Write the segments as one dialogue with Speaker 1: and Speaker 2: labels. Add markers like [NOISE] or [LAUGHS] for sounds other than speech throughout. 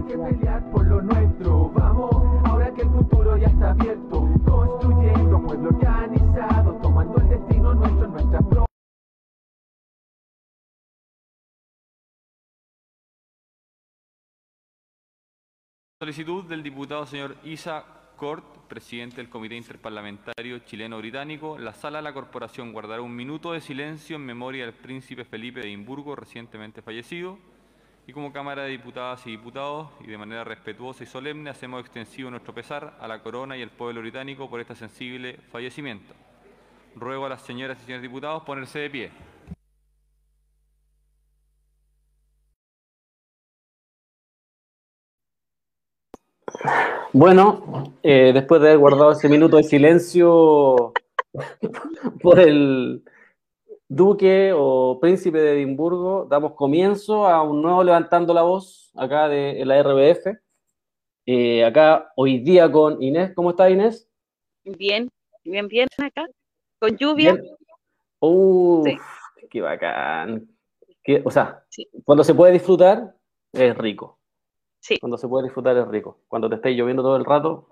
Speaker 1: hay que pelear por lo nuestro. Vamos, ahora que el futuro ya está abierto, construyendo pueblo organizado, tomando el destino nuestro en nuestra pro.
Speaker 2: Solicitud del diputado señor Isa Cort, presidente del Comité Interparlamentario Chileno-Británico. La Sala de la Corporación guardará un minuto de silencio en memoria del príncipe Felipe de Edimburgo, recientemente fallecido. Y como Cámara de Diputadas y Diputados, y de manera respetuosa y solemne, hacemos extensivo nuestro pesar a la corona y al pueblo británico por este sensible fallecimiento. Ruego a las señoras y señores diputados ponerse de pie.
Speaker 3: Bueno, eh, después de haber guardado ese minuto de silencio [LAUGHS] por el duque o príncipe de Edimburgo, damos comienzo a un nuevo Levantando la Voz acá de la RBF. Eh, acá hoy día con Inés. ¿Cómo está Inés?
Speaker 4: Bien, bien, bien acá. Con lluvia.
Speaker 3: Uh, qué bacán. o sea, cuando se puede disfrutar, es rico.
Speaker 4: Sí.
Speaker 3: Cuando se puede disfrutar es rico. Cuando te estáis lloviendo todo el rato,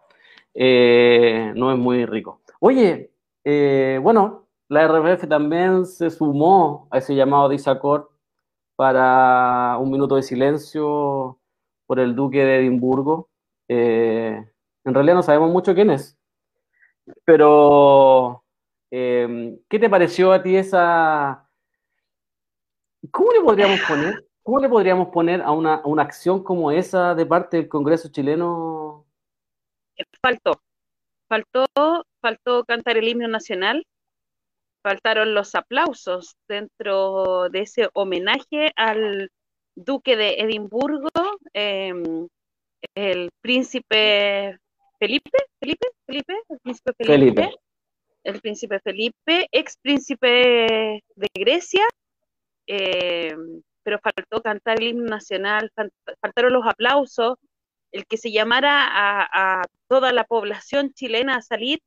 Speaker 3: eh, no es muy rico. Oye, eh, bueno, la RBF también se sumó a ese llamado de Isacor para un minuto de silencio por el duque de Edimburgo. Eh, en realidad no sabemos mucho quién es, pero ¿qué te pareció a ti esa... ¿Cómo le podríamos poner? ¿Cómo le podríamos poner a una, acción como esa de parte del Congreso chileno?
Speaker 4: Faltó, faltó, faltó cantar el himno nacional, faltaron los aplausos dentro de ese homenaje al duque de Edimburgo, em, el príncipe Felipe, Felipe, Felipe, el príncipe Felipe, el príncipe Felipe, ex príncipe de Grecia. Eh, pero faltó cantar el himno nacional, faltaron los aplausos, el que se llamara a, toda la población chilena a salir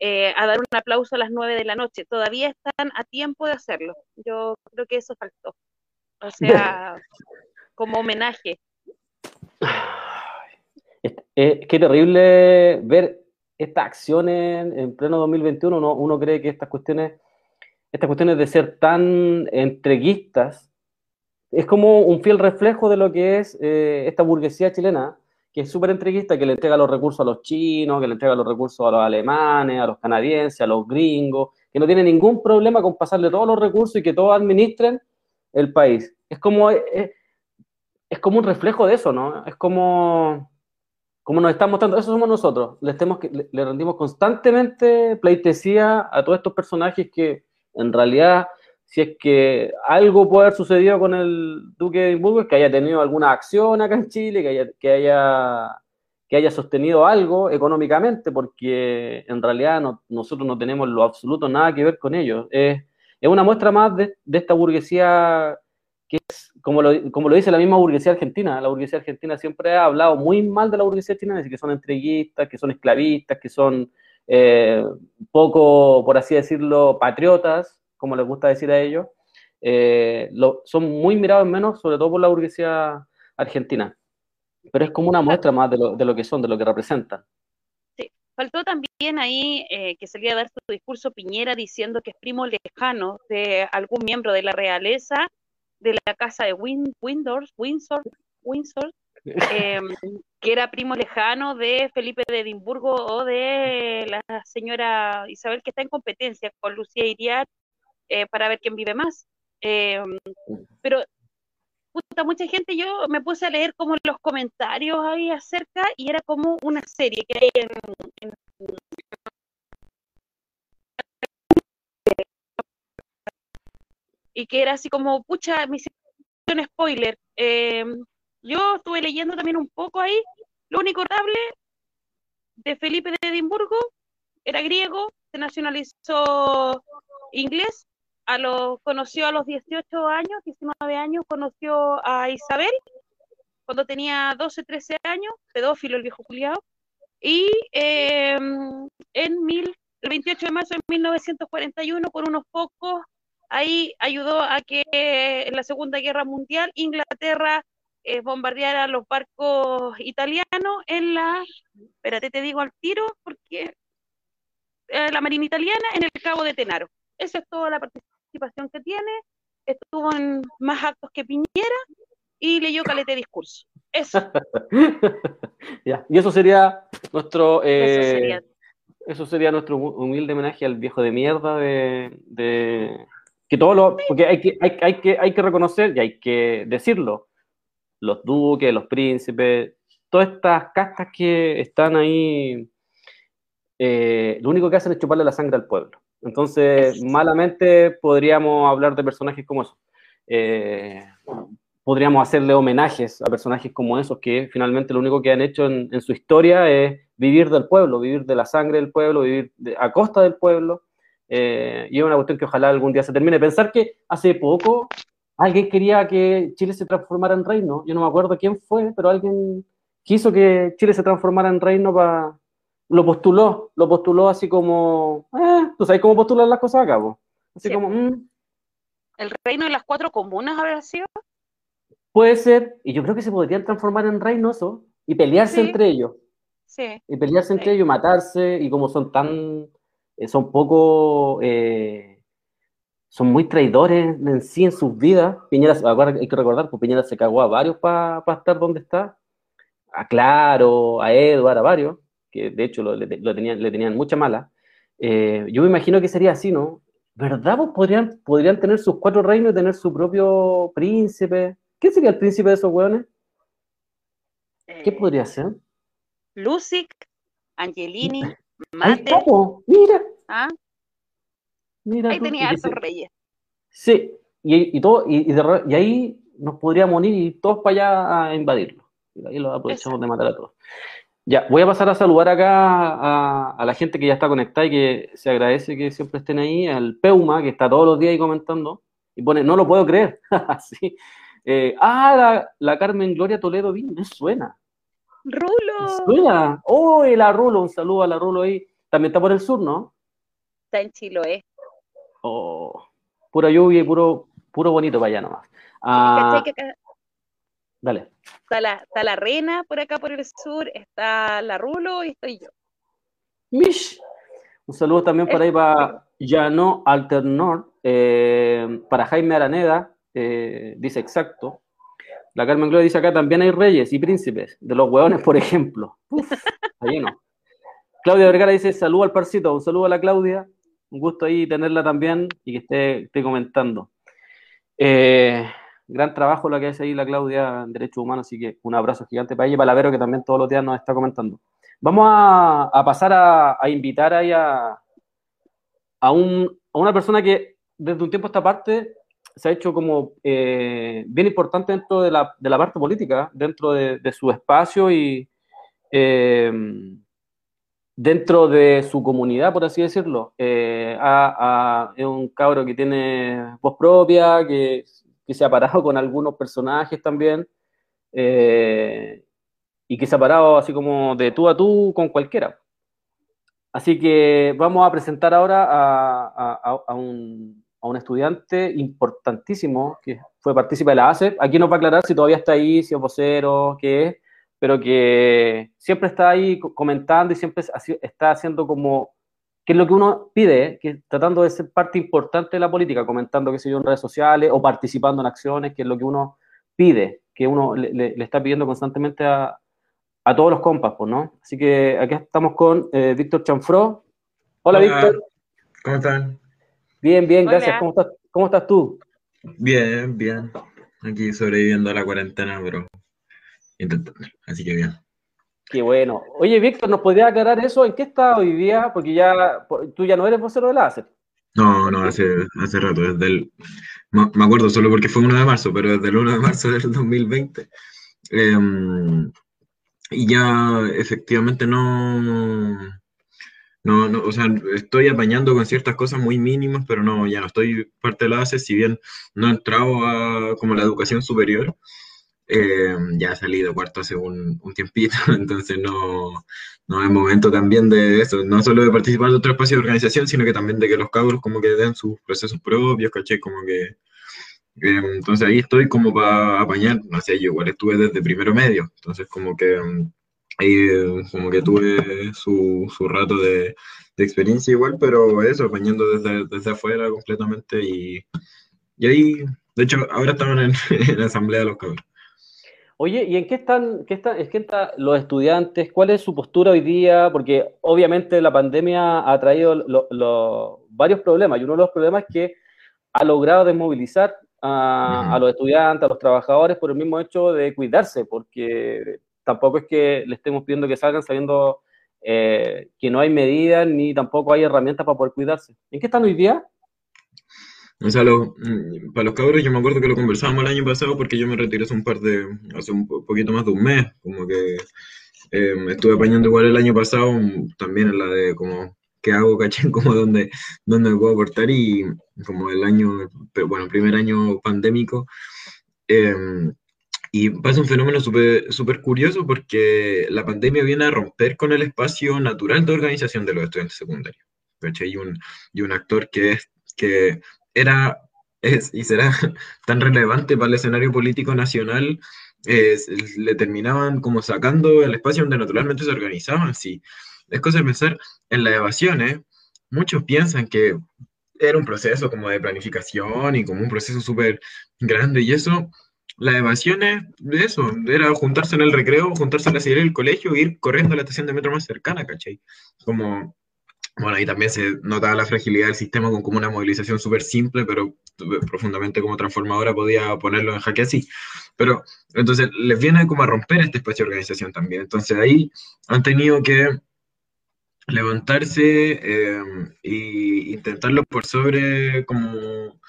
Speaker 4: eh, a dar un aplauso a las nueve de la noche. Todavía están a tiempo de hacerlo. Yo creo que eso faltó. O sea, [LAUGHS] como homenaje.
Speaker 3: Qué terrible ver estas acciones en pleno 2021. Uno, uno cree que estas cuestiones, estas cuestiones de ser tan entreguistas es como un fiel reflejo de lo que es eh, esta burguesía chilena, que es súper entreguista, que le entrega los recursos a los chinos, que le entrega los recursos a los alemanes, a los canadienses, a los gringos, que no tiene ningún problema con pasarle todos los recursos y que todos administren el país. Es como, es, eh, es como un reflejo de eso, ¿no? Es como, como nos están mostrando, eso somos nosotros, le, estemos, le rendimos constantemente pleitesía a todos estos personajes que en realidad si es que algo puede haber sucedido con el Duque de Edimburgo, es que haya tenido alguna acción acá en Chile, que haya, que haya, que haya sostenido algo económicamente, porque en realidad nosotros no tenemos lo absoluto nada que ver con ellos. Es, es una muestra más de, esta burguesía que es, como lo, como lo dice la misma burguesía argentina, la burguesía argentina siempre ha hablado muy mal de la burguesía chilena, que son entreguistas, que son esclavistas, que son eh, poco, por así decirlo, patriotas, como les gusta decir a ellos, eh, son muy mirados en menos, sobre todo por la burguesía argentina. Pero es como una muestra más de lo, de lo que son, de lo que representan.
Speaker 4: Sí, faltó también ahí eh, que salía a dar su discurso Piñera diciendo que es primo lejano de algún miembro de la realeza de la casa de Windsor, Windsor, Windsor em, [LAUGHS] que era primo lejano de Felipe de Edimburgo o de la señora Isabel, que está en competencia con Lucía Iriart eh, para ver quién vive más. Eh, pero puta, mucha gente, yo me puse a leer como los comentarios ahí acerca y era como una serie que hay en, y que era así como, pucha, me hicieron spoiler. Eh, yo estuve leyendo también un poco ahí. Lo único notable de Felipe de Edimburgo era griego, se nacionalizó inglés a los, conoció a los 18 años, 19 años, conoció a Isabel, cuando tenía 12, 13 años, pedófilo el viejo culiado, y em, en mil, el 28 de marzo de 1941, por unos pocos, ahí ayudó a que en la Segunda Guerra Mundial Inglaterra es bombardear a los barcos italianos en la, espérate, te digo al tiro, porque eh, la Marina Italiana en el Cabo de Tenaro. Esa es toda la participación que tiene. Estuvo en más actos que Piñera y leyó calete discurso. Eso. [LAUGHS]
Speaker 3: Ya, Y eso sería nuestro...
Speaker 4: Eso
Speaker 3: eh,
Speaker 4: sería.
Speaker 3: eso sería nuestro hu- humilde homenaje al viejo de mierda de... de- que todo lo... Porque hay que, hay, hay que, hay que reconocer y hay que decirlo. Los duques, los príncipes, todas estas castas que están ahí, eh, lo único que hacen es chuparle la sangre al pueblo. Entonces, malamente podríamos hablar de personajes como esos. Eh, podríamos hacerle homenajes a personajes como esos que finalmente lo único que han hecho en, en su historia es vivir del pueblo, vivir de la sangre del pueblo, vivir de- a costa del pueblo. eh, y es una cuestión que ojalá algún día se termine. Pensar que hace poco alguien quería que Chile se transformara en reino. Yo no me acuerdo quién fue, pero alguien quiso que Chile se transformara en reino para... Lo postuló, lo postuló así como... Eh, ¿Tú sabes cómo postular las cosas acá? po? Así
Speaker 4: Sí.
Speaker 3: como... mm,
Speaker 4: El reino de las cuatro comunas habrá sido.
Speaker 3: Puede ser, y yo creo que se podrían transformar en reinos y pelearse
Speaker 4: Sí.
Speaker 3: entre ellos,
Speaker 4: Sí.
Speaker 3: y pelearse entre ellos, matarse, y como son tan, eh, son poco, eh, son muy traidores en sí en sus vidas. Piñera, hay que recordar, pues Piñera se cagó a varios para estar donde está, a Claro, a Edward, a varios, que de hecho lo, tenían, le tenían mucha mala. Eh, yo me imagino que sería así, ¿no? ¿Verdad? Pues podrían, podrían tener sus cuatro reinos y tener su propio príncipe. ¿Quién sería el príncipe de esos hueones? ¿Qué
Speaker 4: Eh,
Speaker 3: podría ser?
Speaker 4: Lucic, Angelini, Mate.
Speaker 3: mira,
Speaker 4: ¿ah?
Speaker 3: mira.
Speaker 4: Ahí
Speaker 3: tú.
Speaker 4: tenía hartos reyes.
Speaker 3: Sí, y, y todo, y, y de y ahí nos podríamos unir y todos para allá a invadirlo. Y ahí lo aprovechamos de matar a todos. Ya, voy a pasar a saludar acá a, a la gente que ya está conectada y que se agradece que siempre estén ahí, al Peuma, que está todos los días ahí comentando, y pone, no lo puedo creer. [LAUGHS] Sí. Eh, ah, la, la Carmen Gloria Toledo me suena. Me
Speaker 4: Rulo.
Speaker 3: suena. Oh, la Rulo, un saludo a la Rulo ahí. También está por el sur, ¿no?
Speaker 4: Está en Chiloé.
Speaker 3: Oh, pura lluvia y puro, puro bonito para allá nomás. Ah,
Speaker 4: ¿Cachai que acá
Speaker 3: dale.
Speaker 4: está la, está la Rena por acá por el sur, está la Rulo y estoy yo.
Speaker 3: Mish. Un saludo también para ahí para Llano Alternor, eh, para Jaime Araneda, eh, dice exacto. La Carmen Gloria dice acá también hay reyes y príncipes, de los hueones, por ejemplo. Uf, está lleno. Claudia Vergara dice saludo al parcito, un saludo a la Claudia, un gusto ahí tenerla también y que esté, esté comentando. Eh, gran trabajo lo que hace ahí la Claudia en Derechos Humanos, así que un abrazo gigante para ella y para la Vero que también todos los días nos está comentando. Vamos a, pasar a, invitar ahí a, a, un, a una persona que desde un tiempo a esta parte se ha hecho como eh, bien importante dentro de la, parte política, dentro de, su espacio y eh, dentro de su comunidad, por así decirlo. Eh, es un cabro que tiene voz propia, que, que se ha parado con algunos personajes también, eh, y que se ha parado así como de tú a tú con cualquiera. Así que vamos a presentar ahora a, a- un, a un estudiante importantísimo que fue partícipe de la ACEP. Aquí nos va a aclarar si todavía está ahí, si es vocero, qué es, pero que siempre está ahí co- comentando y siempre está haciendo como, que es lo que uno pide, que tratando de ser parte importante de la política, comentando, qué sé yo, en redes sociales o participando en acciones, que es lo que uno pide, que uno le, le- le está pidiendo constantemente a, a todos los compas, pues, ¿no? Así que aquí estamos con eh, Víctor Chanfró. Hola,
Speaker 5: Hola.
Speaker 3: Víctor.
Speaker 5: ¿Cómo están?
Speaker 3: Bien, bien, gracias. ¿Cómo estás, ¿Cómo estás tú?
Speaker 5: Bien, bien. Aquí sobreviviendo a la cuarentena, pero intentando. Así que bien.
Speaker 3: Qué bueno. Oye, Víctor, ¿nos podrías aclarar eso? ¿En qué estás hoy día? Porque ya tú ya no eres vocero de la ACEP.
Speaker 5: No, no, hace, hace rato, desde el... me acuerdo solo porque fue 1 de marzo, pero desde el 1 de marzo del 2020. em, y ya efectivamente no, no, no, o sea, estoy apañando con ciertas cosas muy mínimas, pero no, ya no estoy parte de la ACE, si bien no he entrado a como la educación superior, eh, ya he salido cuarto hace un, un tiempito, [LAUGHS] entonces no, no es momento también de eso, no solo de participar de otro espacio de organización, sino que también de que los cabros como que den sus procesos propios, ¿cachai? Como que Eh, entonces ahí estoy como para apañar, no sé, yo igual estuve desde primero medio, entonces como que eh, como que tuve su, su rato de, de experiencia igual, pero eso, apañando desde, desde afuera completamente y, y ahí, de hecho, ahora estaban en, [LAUGHS] en la asamblea de los cabros.
Speaker 3: Oye, ¿y en qué están, qué están, es que están los estudiantes? ¿Cuál es su postura hoy día? Porque obviamente la pandemia ha traído lo- lo- varios problemas y uno de los problemas es que ha logrado desmovilizar a, a los estudiantes, a los trabajadores por el mismo hecho de cuidarse, porque tampoco es que le estemos pidiendo que salgan sabiendo eh, que no hay medidas ni tampoco hay herramientas para poder cuidarse. ¿En qué están hoy día?
Speaker 5: O sea, lo- mm, para los cabros yo me acuerdo que lo conversábamos el año pasado porque yo me retiré hace un par de, hace un po- poquito más de un mes, como que eh, estuve apañando igual el año pasado, mm, también en la de como, ¿qué hago, caché? [LAUGHS] Como dónde, dónde me puedo cortar y como el año, bueno, primer año pandémico. eh, y pasa un fenómeno súper curioso porque la pandemia viene a romper con el espacio natural de organización de los estudiantes secundarios. ¿cachai? Y un, y un actor que, es, que era es, y será [LAUGHS] tan relevante para el escenario político nacional, eh, le terminaban como sacando el espacio donde naturalmente se organizaban. Sí. Es cosa de pensar en las evasiones. Muchos piensan que era un proceso como de planificación y como un proceso súper grande y eso las evasiones, eso, era juntarse en el recreo, juntarse en la silla del colegio e ir corriendo a la estación de metro más cercana, ¿cachai? Como, bueno, ahí también se notaba la fragilidad del sistema con como una movilización súper simple, pero profundamente como transformadora podía ponerlo en jaque así. Pero entonces les viene como a romper este espacio de organización también. Entonces ahí han tenido que levantarse eh, e intentarlo por sobre como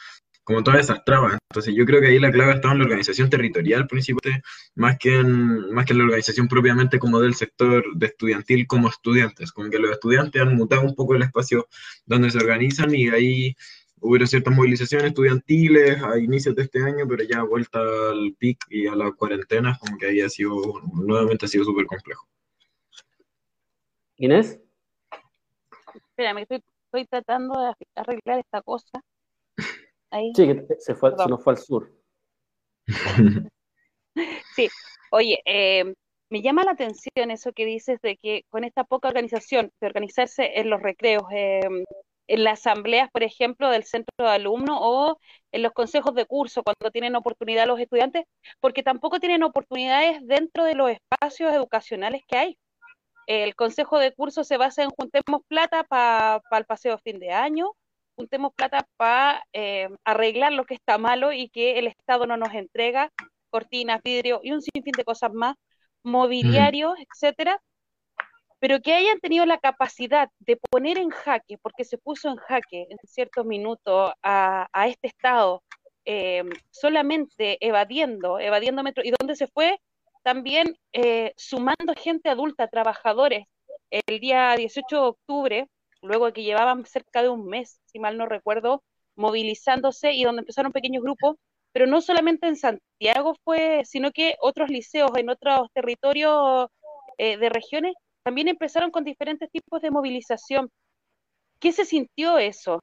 Speaker 5: como todas esas trabas. Entonces yo creo que ahí la clave estaba en la organización territorial principalmente, más que en, más que en la organización propiamente como del sector de estudiantil como estudiantes, como que los estudiantes han mutado un poco el espacio donde se organizan y ahí hubo ciertas movilizaciones estudiantiles a inicios de este año, pero ya vuelta al pic y a las cuarentenas, como que ahí ha sido, nuevamente ha sido súper complejo.
Speaker 3: Inés.
Speaker 4: Espérame, estoy, estoy tratando de arreglar esta cosa. Ahí.
Speaker 3: Sí, que se, fue, se nos fue al sur. [LAUGHS]
Speaker 4: Sí, oye, eh, me llama la atención eso que dices de que con esta poca organización, de organizarse en los recreos, eh, en las asambleas, por ejemplo, del centro de alumnos o en los consejos de curso, cuando tienen oportunidad los estudiantes, porque tampoco tienen oportunidades dentro de los espacios educacionales que hay. El consejo de curso se basa en juntemos plata para pa el paseo de fin de año, juntemos plata para eh, arreglar lo que está malo y que el Estado no nos entrega, cortinas, vidrio y un sinfín de cosas más, mobiliarios, mm. etcétera, pero que hayan tenido la capacidad de poner en jaque, porque se puso en jaque en ciertos minutos a, a este Estado, eh, solamente evadiendo, evadiendo metro, y dónde se fue también eh, sumando gente adulta, trabajadores. El día 18 de octubre, luego que llevaban cerca de un mes, si mal no recuerdo, movilizándose y donde empezaron pequeños grupos, pero no solamente en Santiago fue, sino que otros liceos en otros territorios eh, de regiones también empezaron con diferentes tipos de movilización. ¿Qué se sintió eso?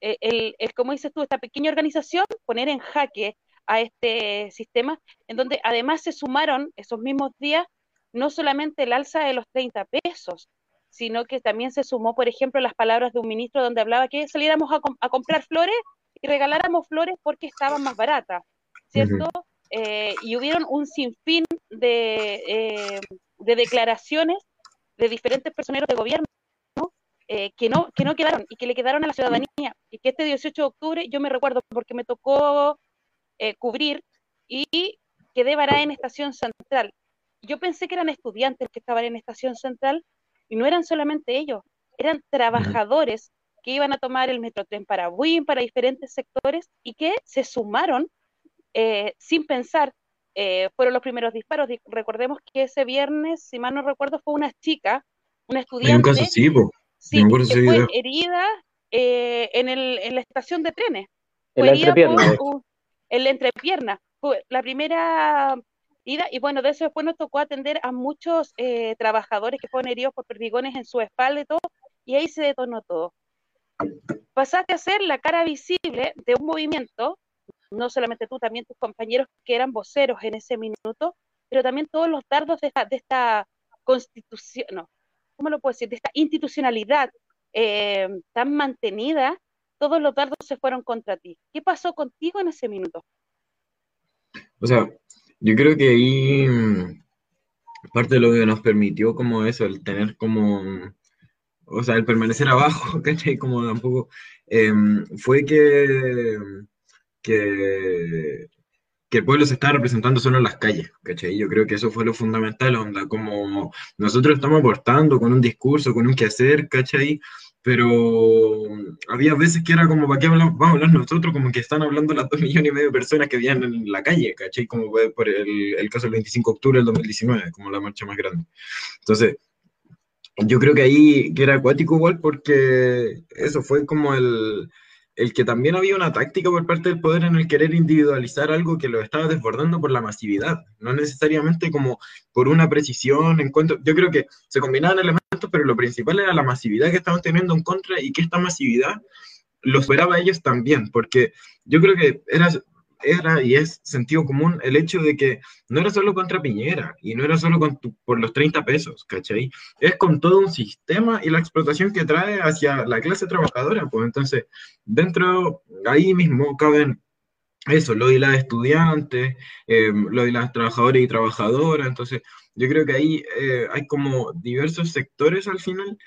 Speaker 4: Eh, como dices tú, esta pequeña organización, poner en jaque a este sistema, en donde además se sumaron esos mismos días no solamente el alza de los 30 pesos, sino que también se sumó, por ejemplo, las palabras de un ministro donde hablaba que saliéramos a, com a comprar flores y regaláramos flores porque estaban más baratas, ¿cierto? Uh -huh. eh, y hubieron un sinfín de, eh, de, declaraciones de diferentes personeros de gobierno eh, que, no, que no quedaron y que le quedaron a la ciudadanía. Y que este 18 de octubre yo me recuerdo porque me tocó eh, cubrir y quedé varada en Estación Central. Yo pensé que eran estudiantes que estaban en Estación Central y no eran solamente ellos, eran trabajadores que iban a tomar el Metrotren para Buin, para diferentes sectores y que se sumaron eh, sin pensar. Eh, fueron los primeros disparos. Recordemos que ese viernes, si mal no recuerdo, fue una chica, una estudiante.
Speaker 5: Hay un caso, sí, po.
Speaker 4: Sí, que fue herida eh, en, el, en la estación de trenes.
Speaker 3: En
Speaker 4: fue
Speaker 3: la
Speaker 4: herida
Speaker 3: entrepierna.
Speaker 4: por, uh, en la entrepierna. Fue la primera y bueno, de eso después nos tocó atender a muchos eh, trabajadores que fueron heridos por perdigones en su espalda y todo, y ahí se detonó todo. Pasaste a ser la cara visible de un movimiento no solamente tú, también tus compañeros que eran voceros en ese minuto, pero también todos los dardos de esta, de esta constitución, no, ¿cómo lo puedo decir? De esta institucionalidad eh, tan mantenida, todos los dardos se fueron contra ti. ¿Qué pasó contigo en ese minuto?
Speaker 5: O sea, yo creo que ahí mm, parte de lo que nos permitió como eso, el tener como, o sea, el permanecer [LAUGHS] abajo, ¿cachai? Como tampoco, em, fue que, que que el pueblo se está representando solo en las calles, ¿cachai? Yo creo que eso fue lo fundamental, onda, como nosotros estamos aportando con un discurso, con un quehacer, ¿cachai? Pero había veces que era como, ¿para qué vamos a hablar nosotros? Como que están hablando las dos [LAUGHS] millones y medio de personas que vivían en la calle, ¿cachai? Como por el, el caso del 25 de octubre del 2019, como la marcha más grande. Entonces, yo creo que ahí que era acuático igual porque eso fue como el el que también había una táctica por parte del poder en el querer individualizar algo que lo estaba desbordando por la masividad, no necesariamente como por una precisión en cuanto, yo creo que se combinaban elementos, pero lo principal era la masividad que estaban teniendo en contra y que esta masividad lo esperaba a ellos también, porque yo creo que era era y es sentido común el hecho de que no era solo contra Piñera y no era solo por los 30 pesos, ¿cachai? Es con todo un sistema y la explotación que trae hacia la clase trabajadora, pues entonces, dentro, ahí mismo caben eso, lo de las estudiantes, eh, lo de las trabajadoras y trabajadoras, entonces yo creo que ahí eh, hay como diversos sectores al final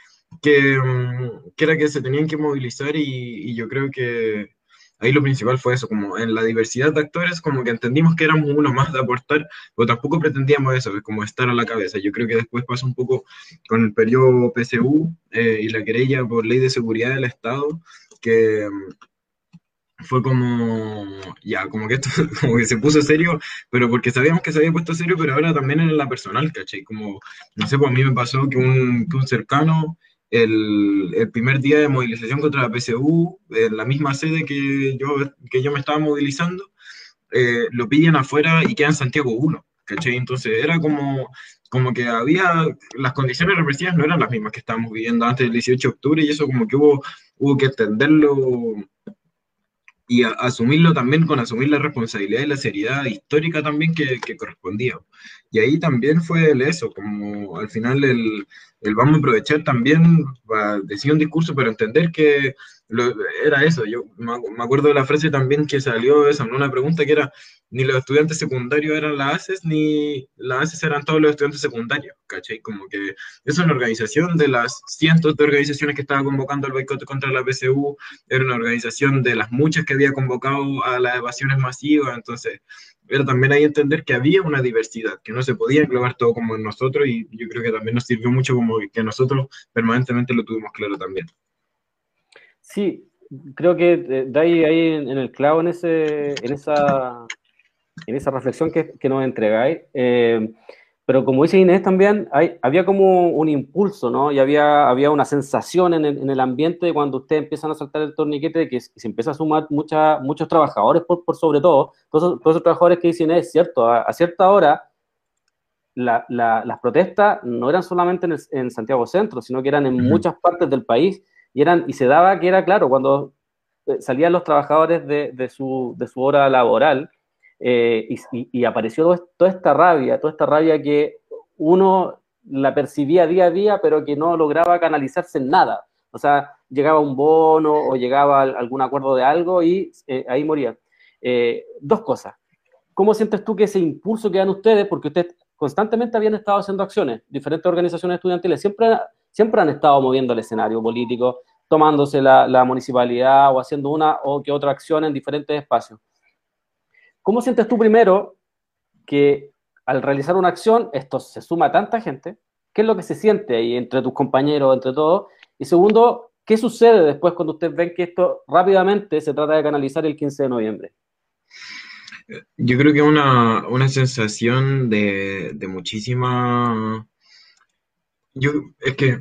Speaker 5: que, mm, que era que se tenían que movilizar y yo creo que ahí lo principal fue eso, como en la diversidad de actores, como que entendimos que éramos uno más de aportar, pero tampoco pretendíamos eso, como estar a la cabeza. Yo creo que después pasó un poco con el periodo PSU eh, y la querella por ley de seguridad del Estado, que mm, fue como, ya, como que esto [LAUGHS] como que se puso serio, pero porque sabíamos que se había puesto serio, pero ahora también en la personal, ¿cachai? Como, no sé, pues a mí me pasó que un, que un cercano el, primer día de movilización contra la PSU, en la misma sede que yo, que yo me estaba movilizando, eh, lo pillan afuera y queda en Santiago 1, ¿cachai? Entonces era como, como que había, las condiciones represivas no eran las mismas que estábamos viviendo antes del 18 de octubre y eso como que hubo, hubo que entenderlo y asumirlo también con asumir la responsabilidad y la seriedad histórica también que, que correspondía. Y ahí también fue el eso, como al final el, el vamos a aprovechar también para decir un discurso, pero entender que era eso. Yo me acuerdo de la frase también que salió esa, una pregunta que era, ni los estudiantes secundarios eran las ACES, ni las ACES eran todos los estudiantes secundarios, ¿cachai? Como que es una organización de las cientos de organizaciones que estaba convocando el boicot contra la PSU, era una organización de las muchas que había convocado a las evasiones masivas, entonces era también ahí entender que había una diversidad, que no se podía englobar todo como en nosotros y yo creo que también nos sirvió mucho como que nosotros permanentemente lo tuvimos claro también.
Speaker 3: Sí, creo que de ahí, ahí en, el clavo en, ese, en, esa, en esa reflexión que, que nos entregáis. Eh, pero como dice Inés también, hay, había como un impulso, ¿no? Y había, había una sensación en el, en el ambiente cuando ustedes empiezan a saltar el torniquete de que se empieza a sumar mucha, muchos trabajadores, por, por sobre todo, todos, todos, esos trabajadores que dicen, es cierto, a, cierta hora la, la, las protestas no eran solamente en, en, Santiago Centro, sino que eran en muchas partes del país y, eran, y se daba que era claro, cuando eh, salían los trabajadores de, de, su, de su hora laboral, eh, y, apareció toda esta rabia, toda esta rabia que uno la percibía día a día, pero que no lograba canalizarse en nada. O sea, llegaba un bono o llegaba algún acuerdo de algo y eh, ahí moría. Eh, dos cosas. ¿Cómo sientes tú que ese impulso que dan ustedes, porque ustedes constantemente habían estado haciendo acciones, diferentes organizaciones estudiantiles siempre, siempre han estado moviendo el escenario político, tomándose la, la municipalidad o haciendo una o que otra acción en diferentes espacios. ¿Cómo sientes tú primero que al realizar una acción esto se suma a tanta gente? ¿Qué es lo que se siente ahí entre tus compañeros, entre todos? Y segundo, ¿qué sucede después cuando ustedes ven que esto rápidamente se trata de canalizar el 15 de noviembre?
Speaker 5: Yo creo que una, una sensación de, de muchísima... Yo, es que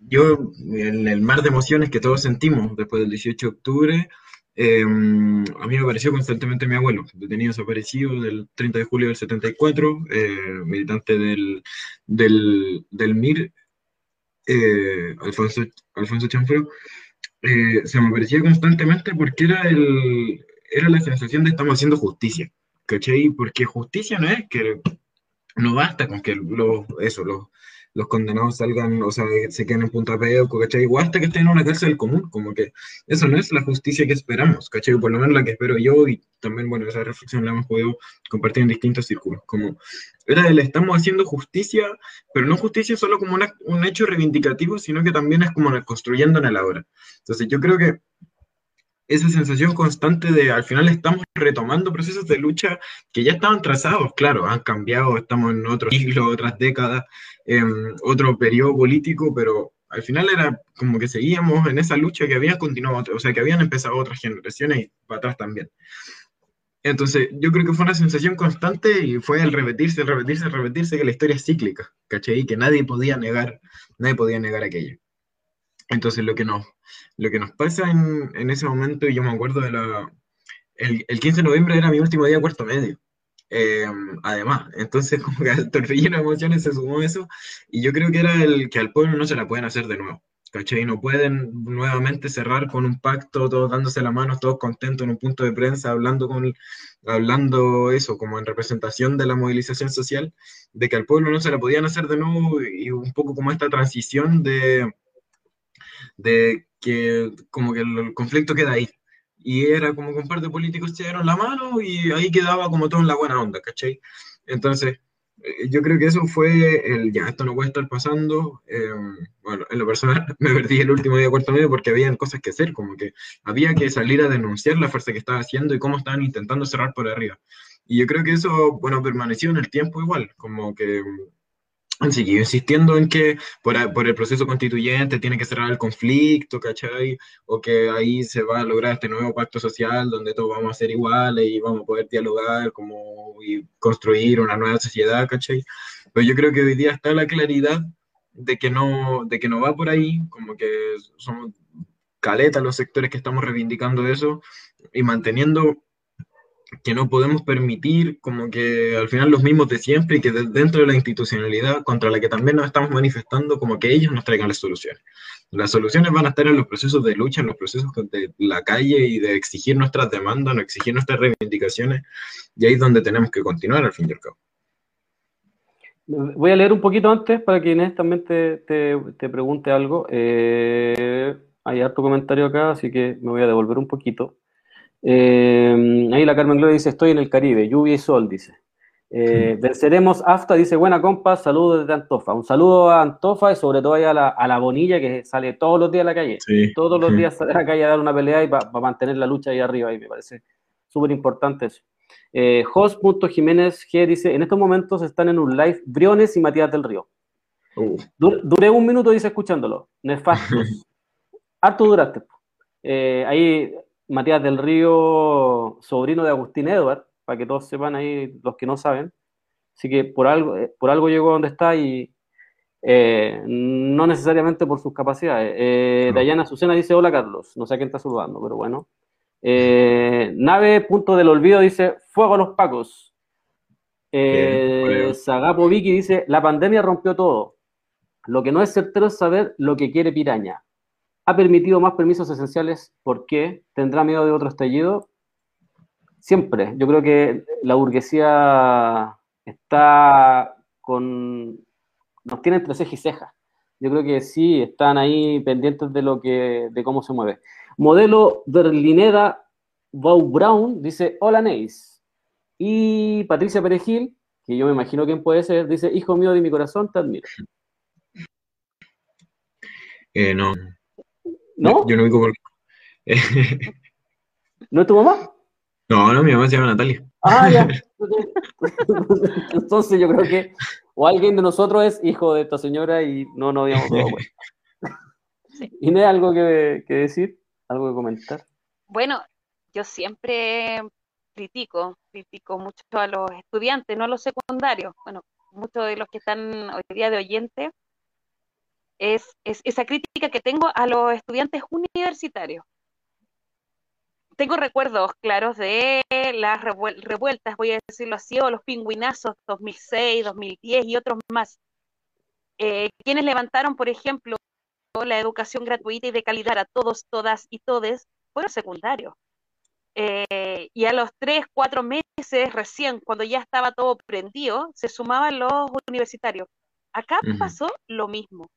Speaker 5: yo, en el mar de emociones que todos sentimos después del 18 de octubre, eh, a mí me apareció constantemente mi abuelo, detenido desaparecido del 30 de julio del 74, eh, militante del, del, del MIR, eh, Alfonso, Alfonso Chanfro, se me aparecía constantemente porque era el, era la sensación de estamos haciendo justicia, ¿cachai? Porque justicia no es que no basta con que los, eso, los, los condenados salgan, o sea, se queden en Punta Peuco, ¿cachai? Igual hasta que estén en una cárcel común, como que eso no es la justicia que esperamos, ¿cachai? Por lo menos la que espero yo y también, bueno, esa reflexión la hemos podido compartir en distintos círculos, como era el estamos haciendo justicia, pero no justicia solo como un hecho reivindicativo, sino que también es como construyendo en el ahora. Entonces yo creo que esa sensación constante de al final estamos retomando procesos de lucha que ya estaban trazados, claro, han cambiado, estamos en otro siglo, otras décadas, em, otro periodo político, pero al final era como que seguíamos en esa lucha que había continuado, o sea, que habían empezado otras generaciones y para atrás también. Entonces, yo creo que fue una sensación constante y fue el repetirse, el repetirse, el repetirse que la historia es cíclica, ¿cachai? Que nadie podía negar, nadie podía negar aquello. Entonces, lo que nos, lo que nos pasa en, en ese momento, y yo me acuerdo de la... El, el 15 de noviembre era mi último día de cuarto medio. Eh, además, entonces [LAUGHS] como que al torbellino de emociones se sumó eso, y yo creo que era el que al pueblo no se la pueden hacer de nuevo. ¿cachai? No pueden nuevamente cerrar con un pacto, todos dándose la mano, todos contentos en un punto de prensa, hablando, con, hablando eso, como en representación de la movilización social, de que al pueblo no se la podían hacer de nuevo y un poco como esta transición de, de que como que el, conflicto queda ahí. Y era como que un par de políticos se dieron la mano y ahí quedaba como todo en la buena onda, ¿cachai? Entonces, eh, yo creo que eso fue el, ya, esto no puede estar pasando. Eh, bueno, en lo personal [LAUGHS] me perdí el último día de cuarto medio porque había cosas que hacer, como que había que salir a denunciar la fuerza que estaba haciendo y cómo estaban intentando cerrar por arriba. Y yo creo que eso, bueno, permaneció en el tiempo igual, como que han seguido insistiendo en que por, el proceso constituyente tiene que cerrar el conflicto, ¿cachai? O que ahí se va a lograr este nuevo pacto social donde todos vamos a ser iguales y vamos a poder dialogar como, y construir una nueva sociedad, ¿cachai? Pero yo creo que hoy día está la claridad de que no, de que no va por ahí, como que somos caletas los sectores que estamos reivindicando eso y manteniendo que no podemos permitir como que al final los mismos de siempre y que dentro de la institucionalidad contra la que también nos estamos manifestando como que ellos nos traigan las soluciones. Las soluciones van a estar en los procesos de lucha, en los procesos de la calle y de exigir nuestras demandas, no exigir nuestras reivindicaciones y ahí es donde tenemos que continuar al fin y al cabo.
Speaker 3: Voy a leer un poquito antes para que Inés también te, te, pregunte algo. Eh, hay harto comentario acá, así que me voy a devolver un poquito. Eh, ahí la Carmen Gloria dice, estoy en el Caribe, lluvia y sol, dice. Eh, venceremos AFTA, dice, buena compa, saludos desde Antofa. Un saludo a Antofa y sobre todo a la, a la Bonilla que sale todos los días a la calle. Todos los días sale a la calle a dar una pelea y para mantener la lucha ahí arriba. Y me parece súper importante eso. Eh, Host.Jiménez G dice, en estos momentos están en un live Briones y Matías del Río. duré un minuto, dice, escuchándolo. Nefastos. [LAUGHS] Harto duraste. Eh, ahí Matías del Río, sobrino de Agustín Edward, para que todos sepan ahí, los que no saben. Así que por algo, eh, por algo llegó donde está y eh, no necesariamente por sus capacidades. Eh, Dayana Azucena dice, hola Carlos, no sé a quién está saludando, pero bueno. nave, punto del olvido, dice, fuego a los pacos. Sagapo Vicky dice, la pandemia rompió todo. Lo que no es certero es saber lo que quiere Piraña ha permitido más permisos esenciales. ¿Por qué? ¿Tendrá miedo de otro estallido? Siempre. Yo creo que la burguesía está con. nos tiene entre ceja y ceja. Yo creo que sí, están ahí pendientes de lo que, de cómo se mueve. Modelo Berlineda Bau Brown dice: Hola Neis. Y Patricia Perejil, que yo me imagino quién puede ser, dice: Hijo mío de mi corazón, te admiro.
Speaker 5: Eh, no,
Speaker 3: ¿No?
Speaker 5: Yo no vi por... [LAUGHS]
Speaker 3: ¿No es tu mamá?
Speaker 5: No, no, mi mamá se llama Natalia.
Speaker 3: Ah, ya. [LAUGHS] Entonces yo creo que o alguien de nosotros es hijo de esta señora y no nos habíamos dado cuenta. [LAUGHS] ¿Inés, algo que, que decir? ¿Algo que comentar?
Speaker 4: Bueno, yo siempre critico, critico mucho a los estudiantes, no a los secundarios. Bueno, muchos de los que están hoy día de oyentes es, esa crítica que tengo a los estudiantes universitarios. Tengo recuerdos claros de las revueltas, voy a decirlo así, o los pingüinazos 2006, 2010 y otros más. Eh, quienes levantaron, por ejemplo, la educación gratuita y de calidad a todos, todas y todes, fueron secundarios. eh, y a los tres, cuatro meses recién, cuando ya estaba todo prendido, se sumaban los universitarios. Acá pasó lo mismo.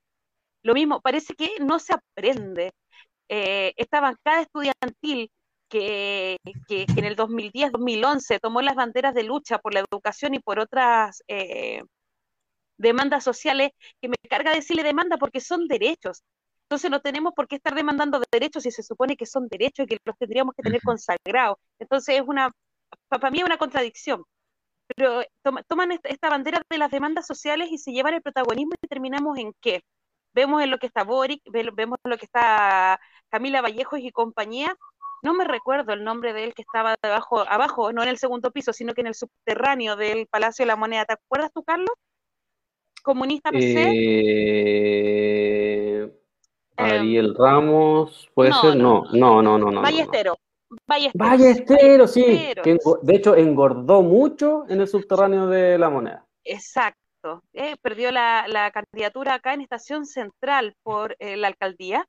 Speaker 4: Lo mismo, parece que no se aprende. Eh, esta bancada estudiantil que, que- que en el 2010-2011 tomó las banderas de lucha por la educación y por otras eh, demandas sociales, que me carga decirle demanda porque son derechos. Entonces no tenemos por qué estar demandando derechos si se supone que son derechos y que los tendríamos que tener consagrados. Entonces es una, para mí es una contradicción. Pero toma- toman esta bandera de las demandas sociales y se llevan el protagonismo y terminamos en qué? Vemos en lo que está Boric, ve- vemos en lo que está Camila Vallejos y compañía. No me recuerdo el nombre de él que estaba debajo, abajo, no en el segundo piso, sino que en el subterráneo del Palacio de la Moneda. ¿Te acuerdas tú, Carlos? Comunista PC.
Speaker 3: Eh,
Speaker 4: Em,
Speaker 3: Ariel Ramos, puede
Speaker 4: no,
Speaker 3: ser,
Speaker 4: no.
Speaker 3: no, no, no, no.
Speaker 4: Ballestero. Ballestero.
Speaker 3: Ballestero, sí, que de hecho engordó mucho en el subterráneo de la moneda.
Speaker 4: Exacto. Eh, perdió la, la candidatura acá en Estación Central por eh, la alcaldía,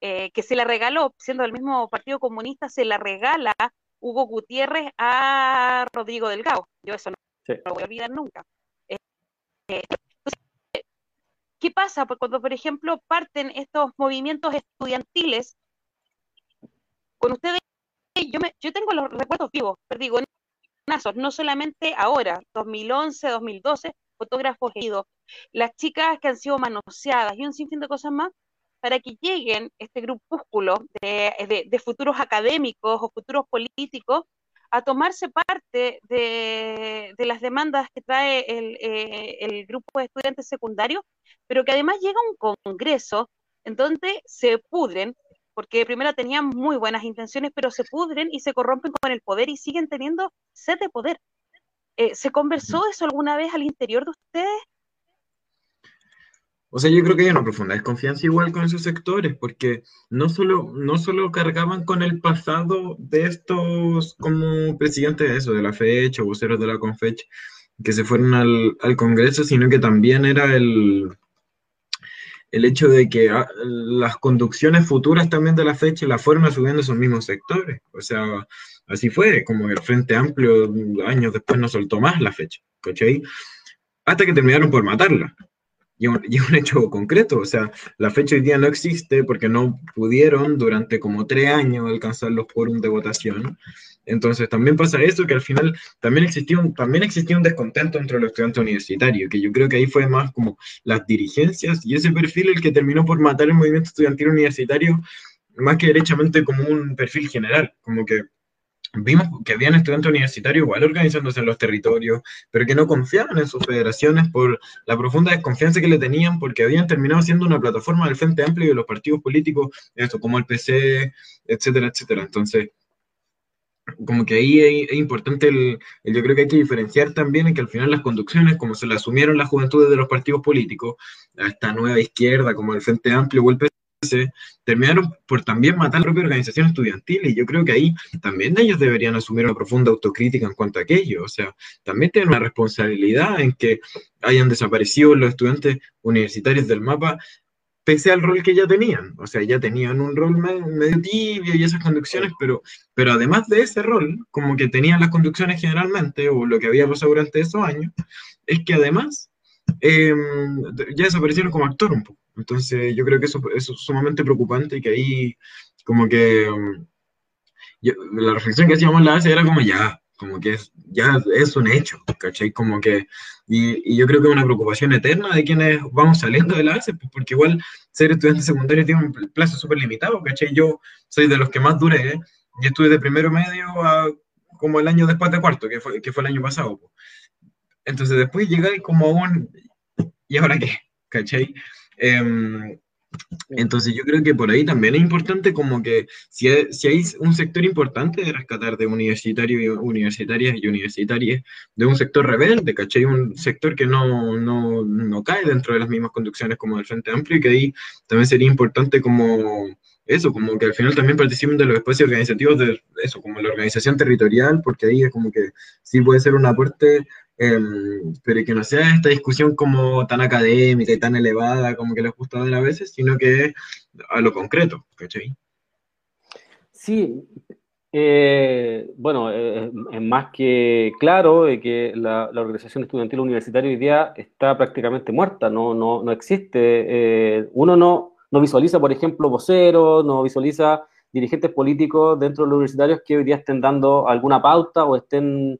Speaker 4: eh, que se la regaló, siendo del mismo Partido Comunista, se la regala Hugo Gutiérrez a Rodrigo Delgado. Yo eso no,
Speaker 3: Sí.
Speaker 4: no lo voy a olvidar nunca. Entonces, ¿qué pasa? Pues cuando, por ejemplo, parten estos movimientos estudiantiles, con ustedes, yo, me, yo tengo los recuerdos vivos, pero digo, no solamente ahora, 2011, 2012, fotógrafos heridos, las chicas que han sido manoseadas y un sinfín de cosas más, para que lleguen este grupúsculo de, de- de futuros académicos o futuros políticos a tomarse parte de, de las demandas que trae el, eh, el grupo de estudiantes secundarios, pero que además llega un congreso en donde se pudren, porque primero tenían muy buenas intenciones, pero se pudren y se corrompen con el poder y siguen teniendo sed de poder. Eh, ¿Se conversó eso alguna vez al interior de ustedes?
Speaker 5: O sea, yo creo que hay una profunda desconfianza igual con esos sectores, porque no solo, no solo cargaban con el pasado de estos como presidentes de eso, de la fecha, voceros de la Confech, que se fueron al, al Congreso, sino que también era el, el hecho de que ah, las conducciones futuras también de la fecha las fueron asumiendo esos mismos sectores. O sea, así fue, como el Frente Amplio años después no soltó más la fecha, ¿cachai? Hasta que terminaron por matarla. Y un, un hecho concreto, o sea, la fecha hoy día no existe porque no pudieron durante como tres años alcanzar los quórum de votación. Entonces también pasa eso, que al final también existía un, también existía un descontento entre los estudiantes universitarios, que yo creo que ahí fue más como las dirigencias y ese perfil el que terminó por matar el movimiento estudiantil universitario, más que derechamente como un perfil general, como que vimos que habían estudiantes universitarios igual organizándose en los territorios, pero que no confiaban en sus federaciones por la profunda desconfianza que le tenían, porque habían terminado siendo una plataforma del Frente Amplio y de los partidos políticos, esto como el PC, etcétera, etcétera. Entonces, como que ahí es, importante, el, yo creo que hay que diferenciar también en que al final las conducciones, como se le asumieron las juventudes de los partidos políticos, a esta nueva izquierda, como el Frente Amplio o el PC, terminaron por también matar la propia organización estudiantil y yo creo que ahí también ellos deberían asumir una profunda autocrítica en cuanto a aquello, o sea, también tienen una responsabilidad en que hayan desaparecido los estudiantes universitarios del mapa pese al rol que ya tenían, o sea, ya tenían un rol me- medio tibio y esas conducciones, pero, pero además de ese rol, como que tenían las conducciones generalmente, o lo que había pasado durante esos años, es que además eh, ya desaparecieron como actor un poco. Entonces yo creo que eso, eso es sumamente preocupante y que ahí como que yo- la reflexión que hacíamos la base era como ya, como que es, ya es un hecho, ¿cachai? Como que, y, y yo creo que es una preocupación eterna de quienes vamos saliendo de la base, pues, porque igual ser estudiante secundario tiene un plazo súper limitado, ¿cachai? Yo soy de los que más duré, ¿eh? y estuve de primero medio a como el año después de cuarto, que fue, que fue el año pasado. pues. Entonces después llegáis como a un, ¿y ahora qué? ¿Cachai? Em, entonces yo creo que por ahí también es importante como que si hay, si hay un sector importante de rescatar de universitarios y universitarias y universitarias, de un sector rebelde, ¿cachai? Un sector que no, no, no cae dentro de las mismas conducciones como el Frente Amplio y que ahí también sería importante como eso, como que al final también participen de los espacios organizativos de eso, como la organización territorial, porque ahí es como que sí puede ser un aporte pero que no sea esta discusión como tan académica y tan elevada como que les gusta dar a veces, sino que a lo concreto, ¿cachai?
Speaker 3: Sí, Eh, bueno, eh, es más que claro que la, la organización estudiantil universitaria hoy día está prácticamente muerta, no, no, no existe. Eh, uno no, no visualiza, por ejemplo, voceros, no visualiza dirigentes políticos dentro de los universitarios que hoy día estén dando alguna pauta o estén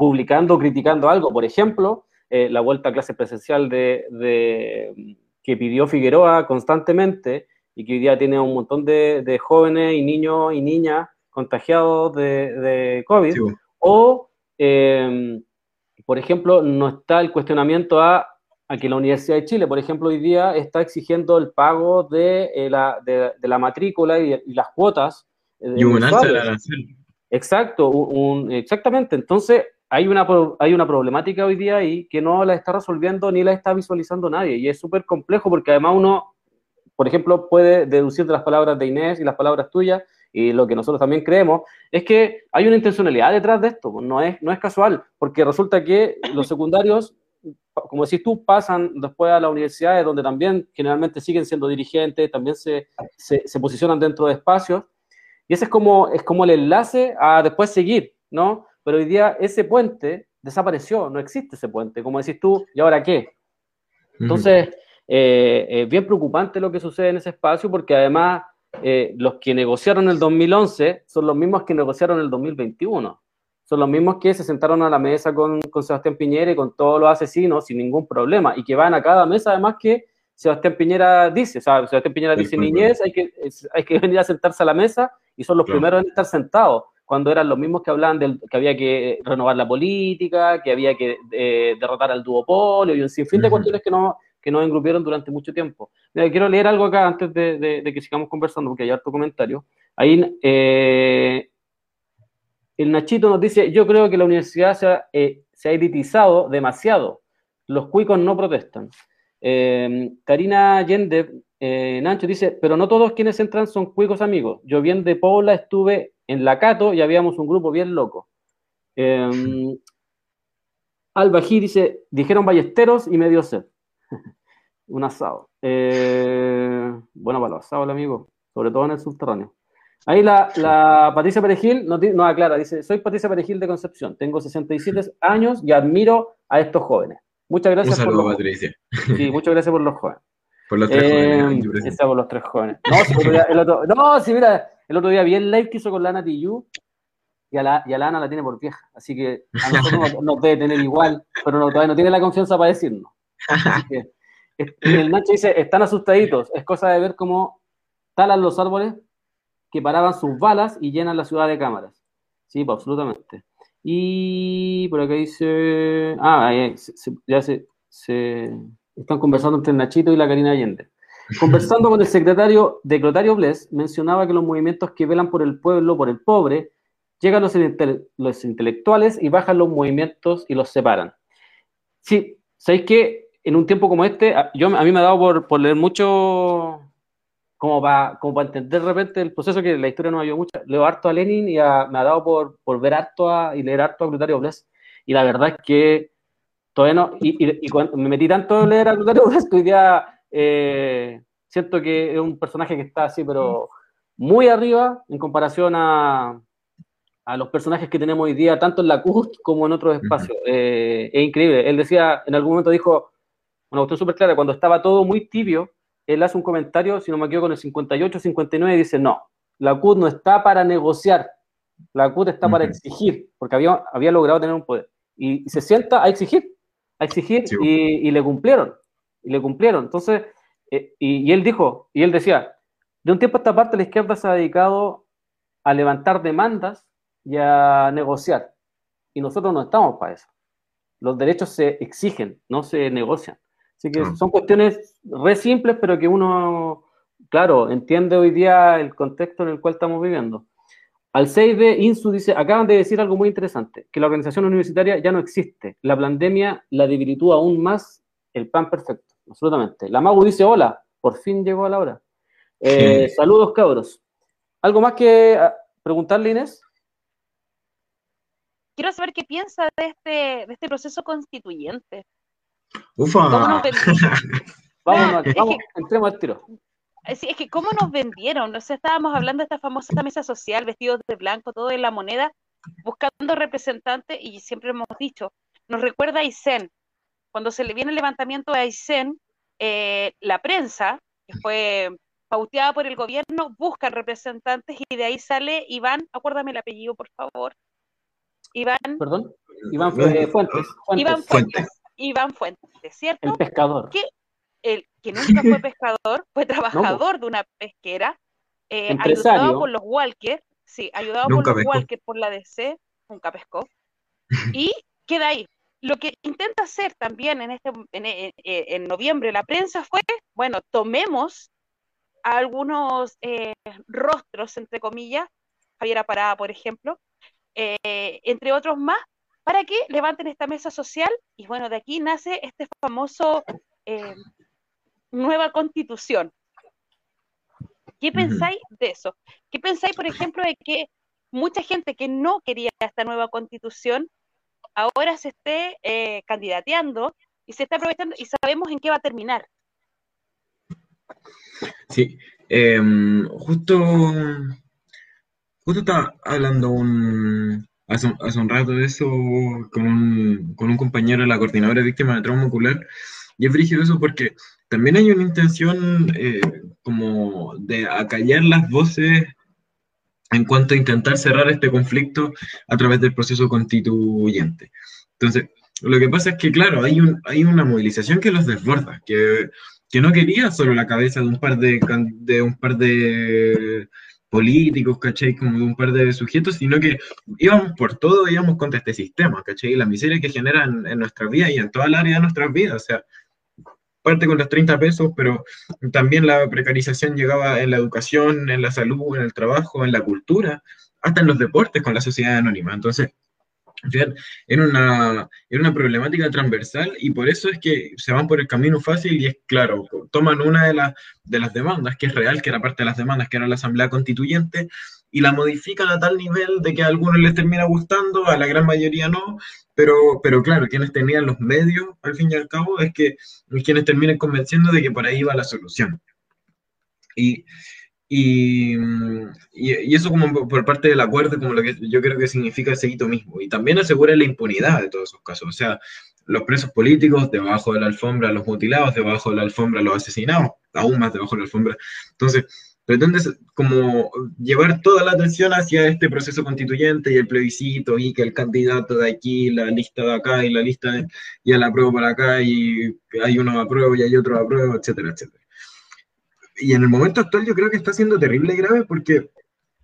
Speaker 3: publicando, criticando algo. Por ejemplo, eh, la vuelta a clase presencial de, de- que pidió Figueroa constantemente y que hoy día tiene un montón de, de jóvenes y niños y niñas contagiados de, de COVID.
Speaker 5: Sí.
Speaker 3: O, eh, por ejemplo, no está el cuestionamiento a, a que la Universidad de Chile, por ejemplo, hoy día está exigiendo el pago de, eh, la, de, de la matrícula y, y las cuotas.
Speaker 5: Y un alza de
Speaker 3: mensuales.
Speaker 5: la arancel.
Speaker 3: Exacto, un- exactamente. Entonces, hay una, hay una problemática hoy día ahí que no la está resolviendo ni la está visualizando nadie. Y es súper complejo porque además uno, por ejemplo, puede deducir de las palabras de Inés y las palabras tuyas y lo que nosotros también creemos, es que hay una intencionalidad detrás de esto, pues, no es, no es casual, porque resulta que los secundarios, como decís tú, pasan después a las universidades donde también generalmente siguen siendo dirigentes, también se, se, se posicionan dentro de espacios, y ese es como, es como el enlace a después seguir, ¿no? Pero hoy día ese puente desapareció, no existe ese puente, como decís tú, ¿y ahora qué? Entonces, eh, es bien preocupante lo que sucede en ese espacio porque además eh, los que negociaron el 2011 son los mismos que negociaron el 2021. Son los mismos que se sentaron a la mesa con, con Sebastián Piñera y con todos los asesinos sin ningún problema y que van a cada mesa además que Sebastián Piñera dice, o sea, Sebastián Piñera dice, niñez, hay que, hay que [LAUGHS] venir a sentarse a la mesa y son los
Speaker 5: Claro.
Speaker 3: primeros en estar sentados, cuando eran los mismos que hablaban del, que había que renovar la política, que había que eh, derrotar al duopolio y un sinfín de cuestiones que no, que nos engrupieron durante mucho tiempo. Mira, quiero leer algo acá antes de, de- de que sigamos conversando, porque hay harto comentario. Ahí eh, el Nachito nos dice, yo creo que la universidad se ha, eh, se ha elitizado demasiado. Los cuicos no protestan. Eh, Karina Allende, eh, Nancho dice, pero no todos quienes entran son cuicos amigos. Yo bien de Paula estuve en la Cato y habíamos un grupo bien loco. Eh, Alba G dice, dijeron ballesteros y me dio sed. [LAUGHS] un asado. Eh, bueno para los asados, el amigo, sobre todo en el subterráneo. Ahí la, la Patricia Perejil nos, nos aclara, dice, soy Patricia Perejil de Concepción, tengo 67 años y admiro a estos jóvenes. Muchas
Speaker 5: Un
Speaker 3: gracias por
Speaker 5: saludo,
Speaker 3: los,
Speaker 5: Patricia. [LAUGHS]
Speaker 3: sí, muchas gracias por los jóvenes.
Speaker 5: Por los tres
Speaker 3: Eh,
Speaker 5: jóvenes.
Speaker 3: esa por los tres jóvenes. No, si el otro no, sí, mira, el otro día vi el live que hizo con Lana Tiyu y a, y a la Ana la tiene por vieja. Así que a nosotros nos, debe tener igual, pero no, todavía no tiene la confianza para decirnos. Así que, el Nacho dice, están asustaditos. Es cosa de ver cómo talan los árboles que paraban sus balas y llenan la ciudad de cámaras. Sí, pues, absolutamente. Y por acá dice, ah, ya se, se están conversando entre Nachito y la Karina Allende. Conversando con el secretario de Clotario Bles, mencionaba que los movimientos que velan por el pueblo, por el pobre, llegan los, los intelectuales y bajan los movimientos y los separan. Sí, ¿sabéis que en un tiempo como este, yo, a mí me ha dado por, leer mucho, como para como para entender de repente el proceso que la historia nos ayudó mucho. Leo harto a Lenin y a- me ha dado por, ver harto a, y leer harto a Clotario Bles. Y la verdad es que todavía no, y, cuando me metí tanto en leer a Clotario Bles que hoy eh, siento que es un personaje que está así, pero muy arriba en comparación a, a los personajes que tenemos hoy día, tanto en la CUT como en otros espacios. Eh, es increíble. Él decía, en algún momento dijo, una cuestión súper clara, cuando estaba todo muy tibio, él hace un comentario, si no me equivoco, con el 58, 59, y dice, no, la CUT no está para negociar, la CUT está para exigir, porque había, había logrado tener un poder. Y, y se sienta a exigir, a exigir,
Speaker 5: Sí.
Speaker 3: y, y le cumplieron, y le cumplieron. Entonces, eh, y, y él dijo, y él decía, de un tiempo a esta parte la izquierda se ha dedicado a levantar demandas y a negociar. Y nosotros no estamos para eso. Los derechos se exigen, no se negocian. Así que son cuestiones re simples, pero que uno, claro, entiende hoy día el contexto en el cual estamos viviendo. Al 6 de Insu dice, acaban de decir algo muy interesante, que la organización universitaria ya no existe. La pandemia la debilitó aún más el pan perfecto, absolutamente. La Magu dice, hola, por fin llegó a la hora. Eh, saludos, cabros. ¿Algo más que ah, preguntarle, Inés?
Speaker 4: Quiero saber qué piensa de este, de este proceso constituyente.
Speaker 5: Ufa.
Speaker 4: ¿Cómo nos [LAUGHS]
Speaker 3: Vámonos,
Speaker 4: es
Speaker 3: vamos, entremos al tiro.
Speaker 4: sí, es que cómo nos vendieron, o sea, estábamos hablando de esta famosa mesa social, vestidos de blanco, todo en la moneda, buscando representantes, y siempre hemos dicho, nos recuerda a Aysén, cuando se le viene el levantamiento de Aysén, eh, la prensa, que fue pauteada por el gobierno, busca representantes y de ahí sale Iván, acuérdame el apellido, por favor. Iván.
Speaker 3: Perdón. Iván Fuentes.
Speaker 4: Fuentes. Iván Fuentes. Iván Fuentes, ¿cierto?
Speaker 3: El pescador.
Speaker 4: Que, el, que [LAUGHS] nunca fue pescador, fue trabajador de una pesquera, eh, ayudado por los Walker, sí, ayudado por los Walker por la DC, nunca pescó, [LAUGHS] y queda ahí. Lo que intenta hacer también en, este, en, en noviembre la prensa fue, bueno, tomemos algunos eh, rostros, entre comillas, Javiera Parada, por ejemplo, eh, entre otros más, para que levanten esta mesa social y bueno, de aquí nace este famoso eh, nueva constitución. ¿Qué pensáis de eso? ¿Qué pensáis, por ejemplo, de que mucha gente que no quería esta nueva constitución ahora se esté eh, candidateando y se está aprovechando y sabemos en qué va a terminar?
Speaker 5: Sí, em, justo, justo estaba hablando un, hace, un rato de eso con un, con un compañero de la coordinadora de víctimas de trauma ocular, y es brígido eso porque también hay una intención eh, como de acallar las voces en cuanto a intentar cerrar este conflicto a través del proceso constituyente. Entonces, lo que pasa es que, claro, hay, un, hay una movilización que los desborda, que, que no quería solo la cabeza de un par de, de un par de políticos, ¿cachai? Como de un par de sujetos, sino que íbamos por todo, íbamos contra este sistema, ¿cachai? La miseria que genera en, en nuestra vida y en toda el área de nuestras vidas, o sea, parte con los 30 pesos, pero también la precarización llegaba en la educación, en la salud, en el trabajo, en la cultura, hasta en los deportes con la sociedad anónima. Entonces, era una, era una problemática transversal y por eso es que se van por el camino fácil y es claro, toman una de, las de las demandas, que es real, que era parte de las demandas, que era la Asamblea Constituyente, y la modifican a tal nivel de que a algunos les termina gustando, a la gran mayoría no, pero, pero claro, quienes tenían los medios, al fin y al cabo, es que quienes terminen convenciendo de que por ahí va la solución. Y, y, y, eso como por parte del acuerdo, como lo que yo creo que significa ese hito mismo. Y también asegura la impunidad de todos esos casos. O sea, los presos políticos debajo de la alfombra, los mutilados debajo de la alfombra, los asesinados aún más debajo de la alfombra. Entonces, pretende como llevar toda la atención hacia este proceso constituyente y el plebiscito y que el candidato de aquí, la lista de acá y la lista de, y la apruebo para acá y hay uno apruebo y hay otro apruebo, etcétera, etcétera. Y en el momento actual yo creo que está siendo terrible y grave porque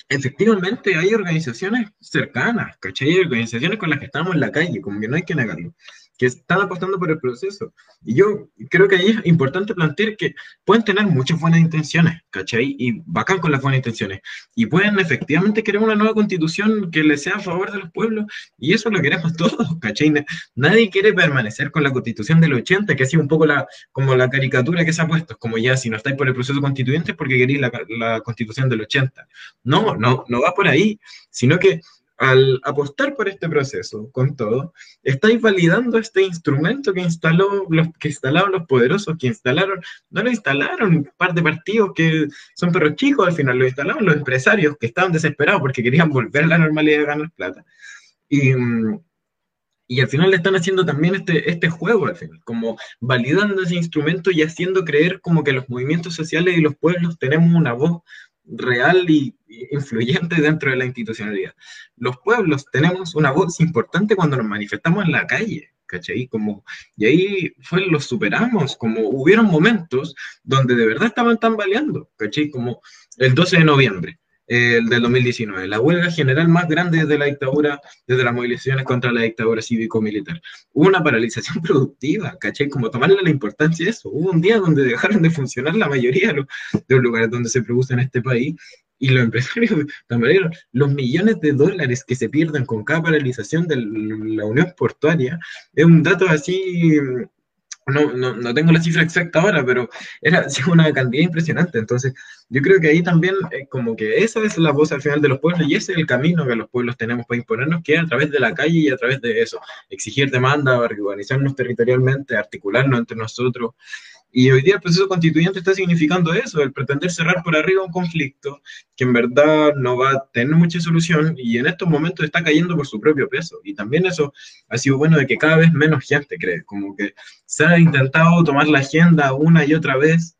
Speaker 5: efectivamente hay organizaciones cercanas, ¿cachai? Hay organizaciones con las que estamos en la calle, como que no hay que negarlo que están apostando por el proceso. Y yo creo que ahí es importante plantear que pueden tener muchas buenas intenciones, ¿cachai? Y bacán con las buenas intenciones. Y pueden efectivamente querer una nueva constitución que le sea a favor de los pueblos. Y eso lo queremos [LAUGHS] todos, ¿cachai? Nadie quiere permanecer con la constitución del 80, que ha sido un poco la, como la caricatura que se ha puesto. Como ya, si no estáis por el proceso constituyente es porque queréis la, la constitución del 80. No, no, no va por ahí, sino que al apostar por este proceso, con todo, estáis validando este instrumento que instaló los que instalaron los poderosos, que instalaron, no lo instalaron un par de partidos que son perros chicos, al final lo instalaron los empresarios que estaban desesperados porque querían volver a la normalidad de ganar plata. Y, y al final le están haciendo también este, este juego, al final, como validando ese instrumento y haciendo creer como que los movimientos sociales y los pueblos tenemos una voz real y influyente dentro de la institucionalidad. Los pueblos tenemos una voz importante cuando nos manifestamos en la calle, ¿cachai? Como, y ahí fue, los superamos, como hubieron momentos donde de verdad estaban tambaleando, ¿cachai? Como el 12 de noviembre el del 2019, la huelga general más grande desde la dictadura, desde las movilizaciones contra la dictadura cívico-militar. Hubo una paralización [LAUGHS] productiva, ¿caché? Como tomarle la importancia de eso. Hubo un día donde dejaron de funcionar la mayoría de los, de los lugares donde se produce en este país y los empresarios [LAUGHS] también los millones de dólares que se pierden con cada paralización de la unión portuaria es un dato así no, no, no, tengo la cifra exacta ahora, pero era [LAUGHS] una cantidad impresionante. Entonces, yo creo que ahí también, eh, como que esa es la voz al final de los pueblos y ese es el camino que los pueblos tenemos para imponernos, que es a través de la calle y a través de eso, exigir demanda, organizarnos territorialmente, articularnos entre nosotros Y hoy día el proceso constituyente está significando eso, el pretender cerrar por arriba un conflicto que en verdad no va a tener mucha solución y en estos momentos está cayendo por su propio peso. Y también eso ha sido bueno de que cada vez menos gente cree, como que se ha intentado tomar la agenda una y otra vez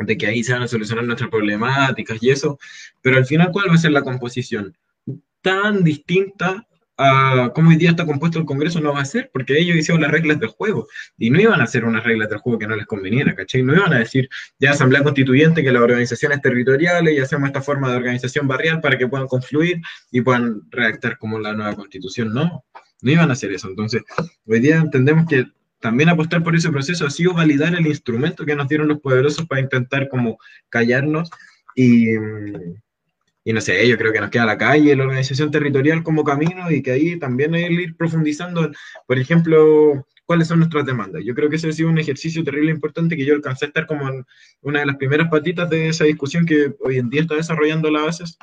Speaker 5: de que ahí se van a solucionar nuestras problemáticas y eso, pero al final, ¿cuál va a ser la composición? Tan distinta a cómo hoy día está compuesto el Congreso no va a ser, porque ellos hicieron las reglas del juego y no iban a hacer unas reglas del juego que no les conveniera, ¿cachai? No iban a decir, ya Asamblea Constituyente, que las organizaciones territoriales y hacemos esta forma de organización barrial para que puedan confluir y puedan redactar como la nueva Constitución. No, no iban a hacer eso. Entonces, hoy día entendemos que también apostar por ese proceso ha sido validar el instrumento que nos dieron los poderosos para intentar como callarnos y y no sé, yo creo que nos queda la calle, la organización territorial como camino y que ahí también hay que ir profundizando, por ejemplo, cuáles son nuestras demandas. Yo creo que ese ha sido un ejercicio terrible importante que yo alcancé a estar como en una de las primeras patitas de esa discusión que hoy en día está desarrollando las bases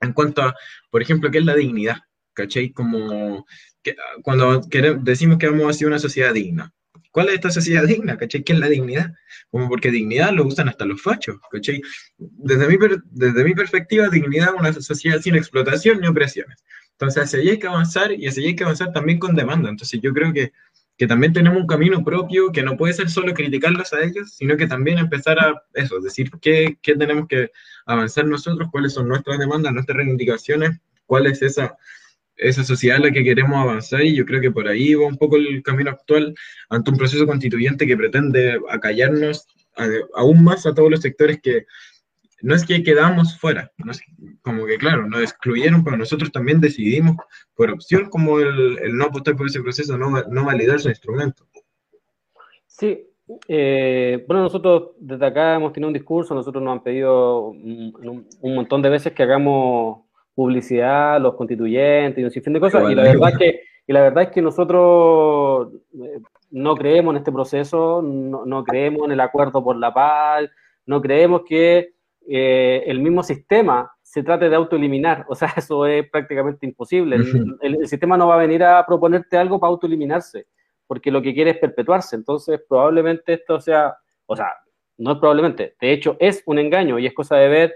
Speaker 5: en cuanto a, por ejemplo, qué es la dignidad, ¿cachai? Como que, cuando queremos, decimos que vamos a ser una sociedad digna. ¿Cuál es esta sociedad digna? ¿Cachai? ¿Qué es la dignidad? Como porque dignidad lo usan hasta los fachos, ¿cachai? Desde mi, desde mi perspectiva, dignidad es una sociedad sin explotación ni opresiones. Entonces, hacia allí hay que avanzar y hacia allí hay que avanzar también con demanda. Entonces, yo creo que, que también tenemos un camino propio que no puede ser solo criticarlos a ellos, sino que también empezar a eso, decir qué, qué tenemos que avanzar nosotros, cuáles son nuestras demandas, nuestras reivindicaciones, cuál es esa esa sociedad en la que queremos avanzar y yo creo que por ahí va un poco el camino actual ante un proceso constituyente que pretende acallarnos aún más a todos los sectores que no es que quedamos fuera, no es como que claro, nos excluyeron, pero nosotros también decidimos por opción como el, no apostar por ese proceso, no, no validar su instrumento.
Speaker 3: Sí, eh, bueno, nosotros desde acá hemos tenido un discurso, nosotros nos han pedido un montón de veces que hagamos publicidad, los constituyentes y un sinfín de cosas. Y la, verdad es que, y la verdad es que nosotros eh, no creemos en este proceso, no, creemos en el acuerdo por la paz, no creemos que eh, el mismo sistema se trate de autoeliminar. O sea, [LAUGHS] eso es prácticamente imposible. El, sistema no va a venir a proponerte algo para autoeliminarse, porque lo que quiere es perpetuarse. Entonces, probablemente esto sea, o sea, no es probablemente, de hecho es un engaño y es cosa de ver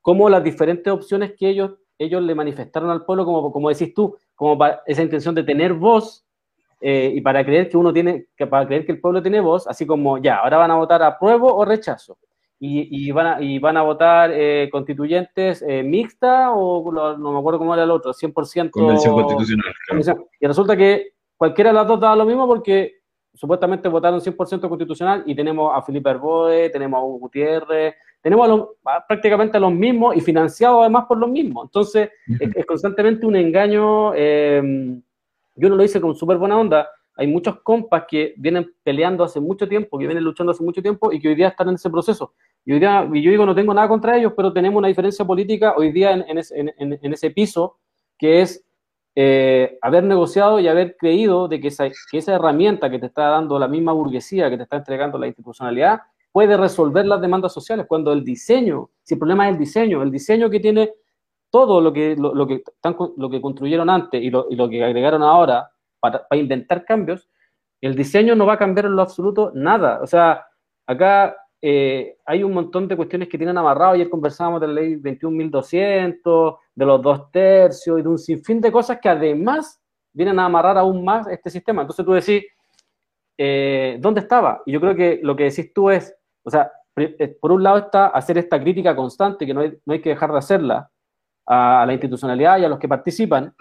Speaker 3: cómo las diferentes opciones que ellos ellos le manifestaron al pueblo, como, como decís tú, como para esa intención de tener voz eh, y para creer que uno tiene, que para creer que el pueblo tiene voz, así como ya, ahora van a votar apruebo o rechazo. Y, y, van, a, y van a votar eh, constituyentes eh, mixta o no me acuerdo cómo era el otro, 100%.
Speaker 5: Convención constitucional.
Speaker 3: Y resulta que cualquiera de las dos daba lo mismo porque supuestamente votaron 100% constitucional y tenemos a Felipe Arboe, tenemos a Hugo Gutiérrez, tenemos prácticamente a los mismos y financiados además por los mismos. Entonces, es, constantemente un engaño. Eh, yo no lo hice con súper buena onda. Hay muchos compas que vienen peleando hace mucho tiempo, que vienen luchando hace mucho tiempo y que hoy día están en ese proceso. Y hoy día, y yo digo, no tengo nada contra ellos, pero tenemos una diferencia política hoy día en, ese, piso, que es eh, haber negociado y haber creído de que esa, que esa herramienta que te está dando la misma burguesía, que te está entregando la institucionalidad, puede resolver las demandas sociales, cuando el diseño, si el problema es el diseño, el diseño que tiene todo lo que, lo, que, lo que construyeron antes y lo, lo que agregaron ahora para, para, inventar cambios, el diseño no va a cambiar en lo absoluto nada. O sea, acá eh, hay un montón de cuestiones que tienen amarrado. Ayer conversábamos de la ley 21.200, de los dos tercios y de un sinfín de cosas que además vienen a amarrar aún más este sistema. Entonces tú decís, eh, ¿dónde estaba? Y yo creo que lo que decís tú es, o sea, eh, por un lado está hacer esta crítica constante, que no hay, no hay que dejar de hacerla, a, la institucionalidad y a los que participan,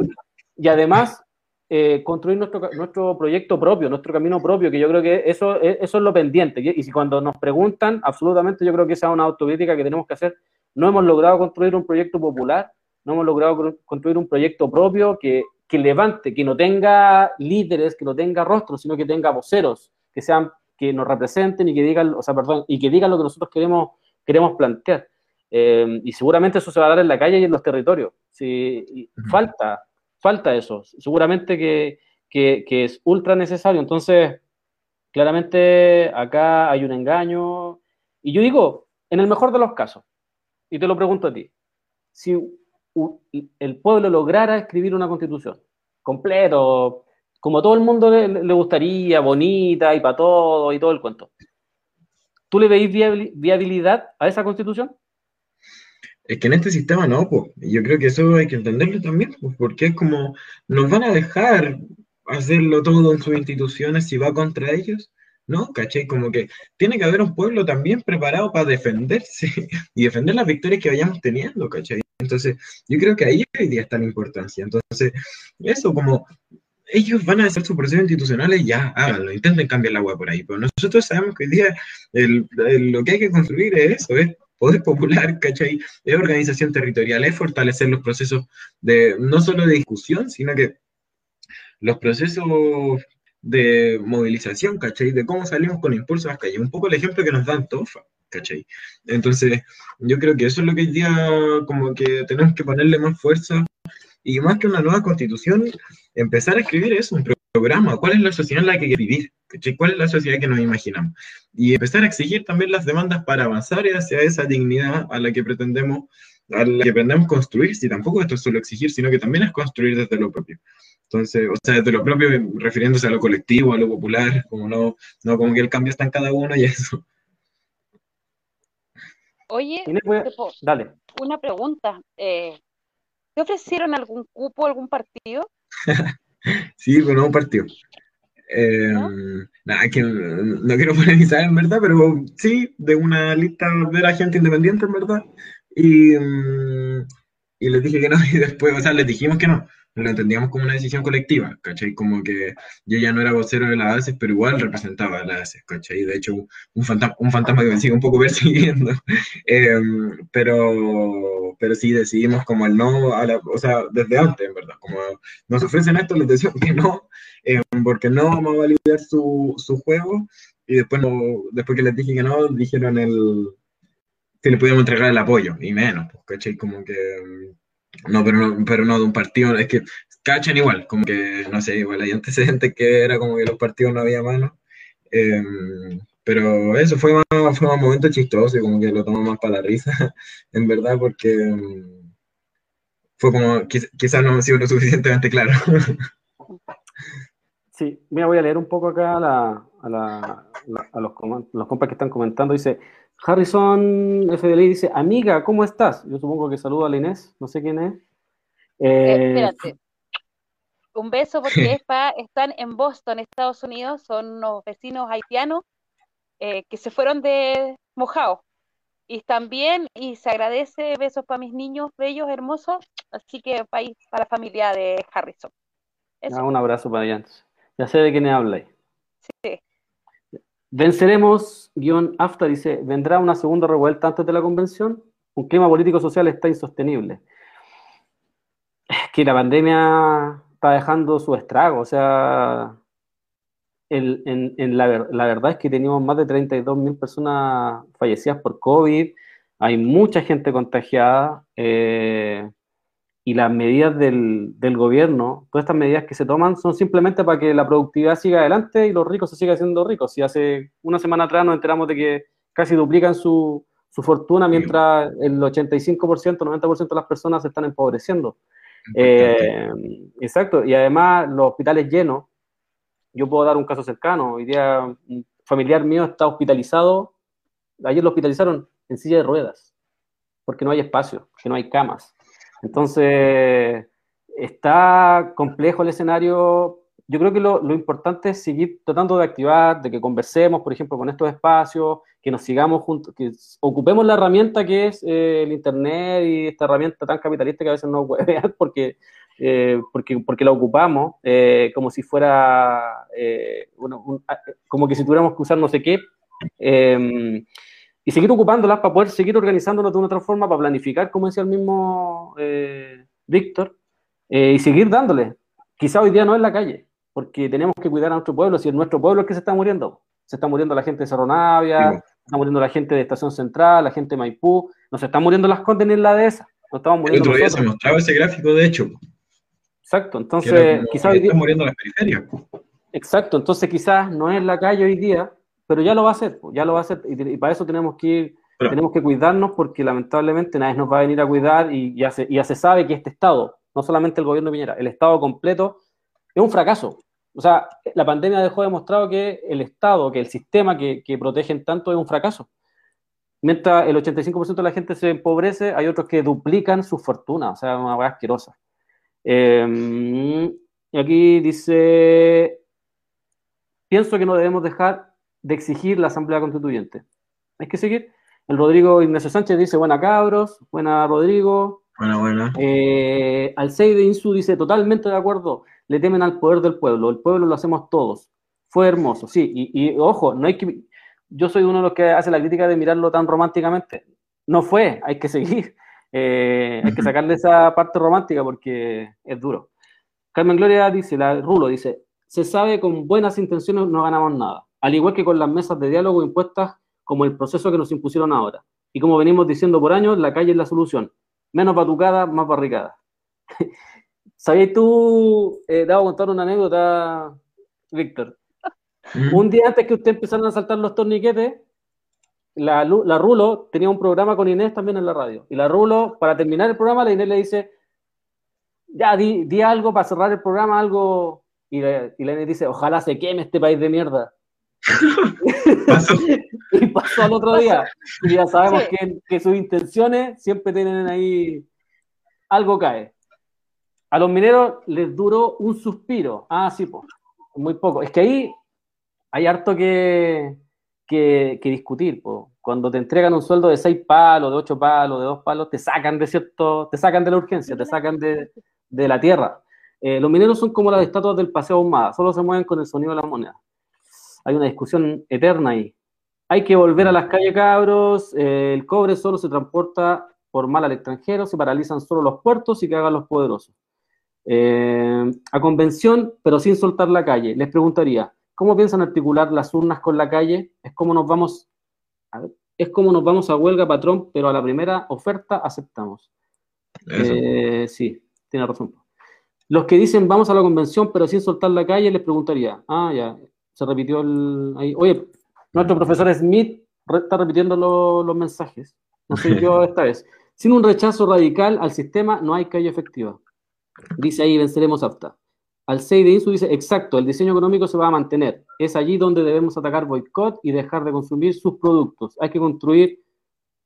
Speaker 3: y además eh, construir nuestro, nuestro proyecto propio, nuestro camino propio, que yo creo que eso, e, eso es lo pendiente. Y si cuando nos preguntan, absolutamente yo creo que esa es una autocrítica que tenemos que hacer. No hemos logrado construir un proyecto popular, no hemos logrado construir un proyecto propio que, que levante, que no tenga líderes, que no tenga rostros, sino que tenga voceros, que sean que nos representen y que digan, o sea, perdón, y que digan lo que nosotros queremos, queremos plantear. Eh, y seguramente eso se va a dar en la calle y en los territorios. Sí, falta, falta eso. Seguramente que, que, que, es ultra necesario. Entonces, claramente acá hay un engaño. Y yo digo, en el mejor de los casos, y te lo pregunto a ti, si el pueblo lograra escribir una constitución completo, como todo el mundo le, gustaría, bonita y para todo y todo el cuento. ¿Tú le veis viabili- viabilidad a esa constitución?
Speaker 5: Es que en este sistema no, pues. Yo creo que eso hay que entenderlo también, pues, porque es como, nos van a dejar hacerlo todo en sus instituciones si va contra ellos, ¿no? ¿Cachai? Como que tiene que haber un pueblo también preparado para defenderse [LAUGHS] y defender las victorias que vayamos teniendo, ¿cachai? Entonces, yo creo que ahí hoy día está la importancia. Entonces, eso como ellos van a hacer sus procesos institucionales, ya, háganlo, intenten cambiar la agua por ahí. Pero nosotros sabemos que hoy día el- el- lo que hay que construir es eso, es poder popular, ¿cachai? Es organización territorial, es fortalecer los procesos de, no solo de discusión, sino que los procesos de movilización, ¿cachai? De cómo salimos con impulso a las calles. Un poco el ejemplo que nos dan Tofa, ¿cachai? Entonces, yo creo que eso es lo que hoy día como que tenemos que ponerle más fuerza y más que una nueva constitución, empezar a escribir eso, un programa, cuál es la sociedad en la que queremos vivir, cuál es la sociedad que nos imaginamos. Y empezar a exigir también las demandas para avanzar hacia esa dignidad a la que pretendemos, a la que pretendemos construir, si tampoco esto es solo exigir, sino que también es construir desde lo propio. Entonces, o sea, desde lo propio, refiriéndose a lo colectivo, a lo popular, como no, no como que el cambio está en cada uno y eso.
Speaker 4: Oye,
Speaker 3: Dale.
Speaker 4: una pregunta. eh, ¿te ofrecieron algún cupo, algún partido? [LAUGHS]
Speaker 5: Sí, con un partido. Eh,
Speaker 4: ¿No?
Speaker 5: Nada, que no quiero polemizar en verdad, pero sí, de una lista de la gente independiente en verdad. Y, mm, y les dije que no, [LAUGHS] y después, o sea, les dijimos que no. Lo entendíamos como una decisión colectiva, ¿cachai? Como que yo ya no era vocero de las ACES, pero igual representaba a las ACES, ¿cachai? De hecho, un fantasma, un fantasma que me sigue un poco [LAUGHS] persiguiendo. Eh, pero, pero sí decidimos como el no, a la- o sea, desde antes, en verdad, como nos ofrecen esto, les decimos que no, eh, porque no vamos a validar su, su juego, y después, no, después que les dije que no, dijeron el, si le podíamos entregar el apoyo, y menos, pues, ¿cachai? Como que, mm, no, pero no, pero no de un partido, es que cachan igual, como que, no sé, igual hay antecedentes que era como que los partidos no había mano, eh, pero eso fue más, fue más momento chistoso, y como que lo tomamos más para la risa, [LAUGHS] en verdad, porque mm, fue como, quiz- quizás no hemos sido lo suficientemente claro. [LAUGHS]
Speaker 3: Sí, mira, voy a leer un poco acá a, la- a, la- a los, los compas que están comentando. Dice, Harrison FDLI dice, amiga, ¿cómo estás? Yo supongo que saluda a la Inés, no sé quién es.
Speaker 4: Eh,
Speaker 3: Eh,
Speaker 4: espérate. Un beso [LAUGHS] porque es pa- están en Boston, Estados Unidos, son unos vecinos haitianos eh, que se fueron de mojado. Y también, y se agradece, besos para mis niños bellos, hermosos, así que para, para la familia de Harrison. Eso,
Speaker 3: ah, un abrazo para allá. Ya sé de quién habláis.
Speaker 4: sí.
Speaker 3: Venceremos, guion AFTA dice, ¿vendrá una segunda revuelta antes de la convención? Un clima político-social está insostenible. Es que la pandemia está dejando su estrago, o sea, la verdad es que teníamos más de 32 mil personas fallecidas por COVID, hay mucha gente contagiada, eh, y las medidas del, del gobierno, todas estas medidas que se toman son simplemente para que la productividad siga adelante y los ricos se sigan haciendo ricos. Si hace una semana atrás nos enteramos de que casi duplican su, su fortuna mientras el 85%, 90% de las personas se están empobreciendo. Eh, exacto, y además los hospitales llenos. Yo puedo dar un caso cercano. Hoy día un familiar mío está hospitalizado. Ayer lo hospitalizaron en silla de ruedas, porque no hay espacio, que no hay camas. Entonces, está complejo el escenario. Yo creo que lo, importante es seguir tratando de activar, de que conversemos, por ejemplo, con estos espacios, que nos sigamos juntos, que ocupemos la herramienta que es eh, el Internet y esta herramienta tan capitalista que a veces no [LAUGHS] huevean porque, eh, porque, porque la ocupamos eh, como si fuera, uno- un- como que si tuviéramos que usar no sé qué. Y seguir ocupándolas para poder seguir organizándonos de una otra forma, para planificar, como decía el mismo eh, Víctor, eh, y seguir dándole. Quizá hoy día no en la calle, porque tenemos que cuidar a nuestro pueblo, si es nuestro pueblo el que se está muriendo. Se está muriendo la gente de Cerro Navia,
Speaker 5: Sí,
Speaker 3: se está muriendo la gente de Estación Central, la gente de Maipú, nos están muriendo las Condes en la dehesa, nos estamos
Speaker 5: El
Speaker 3: muriendo
Speaker 5: otro día se mostraba ese gráfico, de hecho,
Speaker 3: Exacto, entonces
Speaker 5: como
Speaker 3: quizá
Speaker 5: que
Speaker 3: hoy día,
Speaker 5: están muriendo las periferias.
Speaker 3: Exacto, entonces quizás no es la calle hoy día, pero ya lo va a hacer, ya lo va a hacer, y, y para eso tenemos que ir,
Speaker 5: Pero-
Speaker 3: tenemos que cuidarnos porque lamentablemente nadie nos va a venir a cuidar y ya se, ya se sabe que este Estado, no solamente el gobierno de Piñera, el Estado completo es un fracaso, O sea, la pandemia dejó demostrado que el Estado, que el sistema que, que protegen tanto es un fracaso. Mientras el 85% de la gente se empobrece, hay otros que duplican sus fortunas, o sea, una hueá asquerosa. Eh, y aquí dice, pienso que no debemos dejar de exigir la Asamblea Constituyente. Hay que seguir. El Rodrigo Ignacio Sánchez dice, buena cabros, buena Rodrigo.
Speaker 5: Buena, buena.
Speaker 3: Eh, Alcei de Insu dice, totalmente de acuerdo, le temen al poder del pueblo, el pueblo lo hacemos todos. Fue hermoso, sí, y, y ojo, no hay que, yo soy uno de los que hace la crítica de mirarlo tan románticamente. No fue, hay que seguir. [LAUGHS] Eh, hay que sacarle esa parte romántica porque es duro. Carmen Gloria dice, la Rulo dice, se sabe con buenas intenciones no ganamos nada, al igual que con las mesas de diálogo impuestas como el proceso que nos impusieron ahora. Y como venimos diciendo por años, la calle es la solución. Menos batucada, más barricada. [LAUGHS] ¿Sabías tú, eh, te voy a contar una anécdota, Víctor?
Speaker 5: Mm.
Speaker 3: Un día antes que usted empezaran a saltar los torniquetes, la, Rulo tenía un programa con Inés también en la radio. Y la Rulo, para terminar el programa, la Inés le dice, ya, di, di algo para cerrar el programa, algo. Y la, y la Inés dice, ojalá se queme este país de mierda.
Speaker 5: Pasó. [LAUGHS]
Speaker 3: Y pasó al otro día. Y ya sabemos
Speaker 4: Sí.
Speaker 3: que, que sus intenciones siempre tienen ahí, algo cae. A los mineros les duró un suspiro. Ah, sí, pues, muy poco. Es que ahí hay harto que, que, que discutir. po. Cuando te entregan un sueldo de seis palos, de ocho palos, de dos palos, te sacan de cierto, te sacan de la urgencia, te sacan de, de la tierra. Eh, los mineros son como las estatuas del Paseo Ahumada, solo se mueven con el sonido de la moneda. Hay una discusión eterna ahí. Hay que volver a las calles, cabros. eh, el cobre solo se transporta por mal al extranjero, se paralizan solo los puertos y que hagan los poderosos. Eh, a convención, pero sin soltar la calle. Les preguntaría, ¿cómo piensan articular las urnas con la calle? Es como nos vamos, a ver, es como nos vamos a huelga, patrón, pero a la primera oferta aceptamos. Eh, sí, tiene razón. Los que dicen vamos a la convención, pero sin soltar la calle, les preguntaría. Ah, ya, se repitió el. ahí. Oye, nuestro profesor Smith re- está repitiendo lo- los mensajes. No soy yo [LAUGHS] esta vez. Sin un rechazo radical al sistema, no hay calle efectiva. Dice ahí, venceremos AFTA. Al 6 de Insu dice, exacto, el diseño económico se va a mantener. Es allí donde debemos atacar boicot y dejar de consumir sus productos. Hay que construir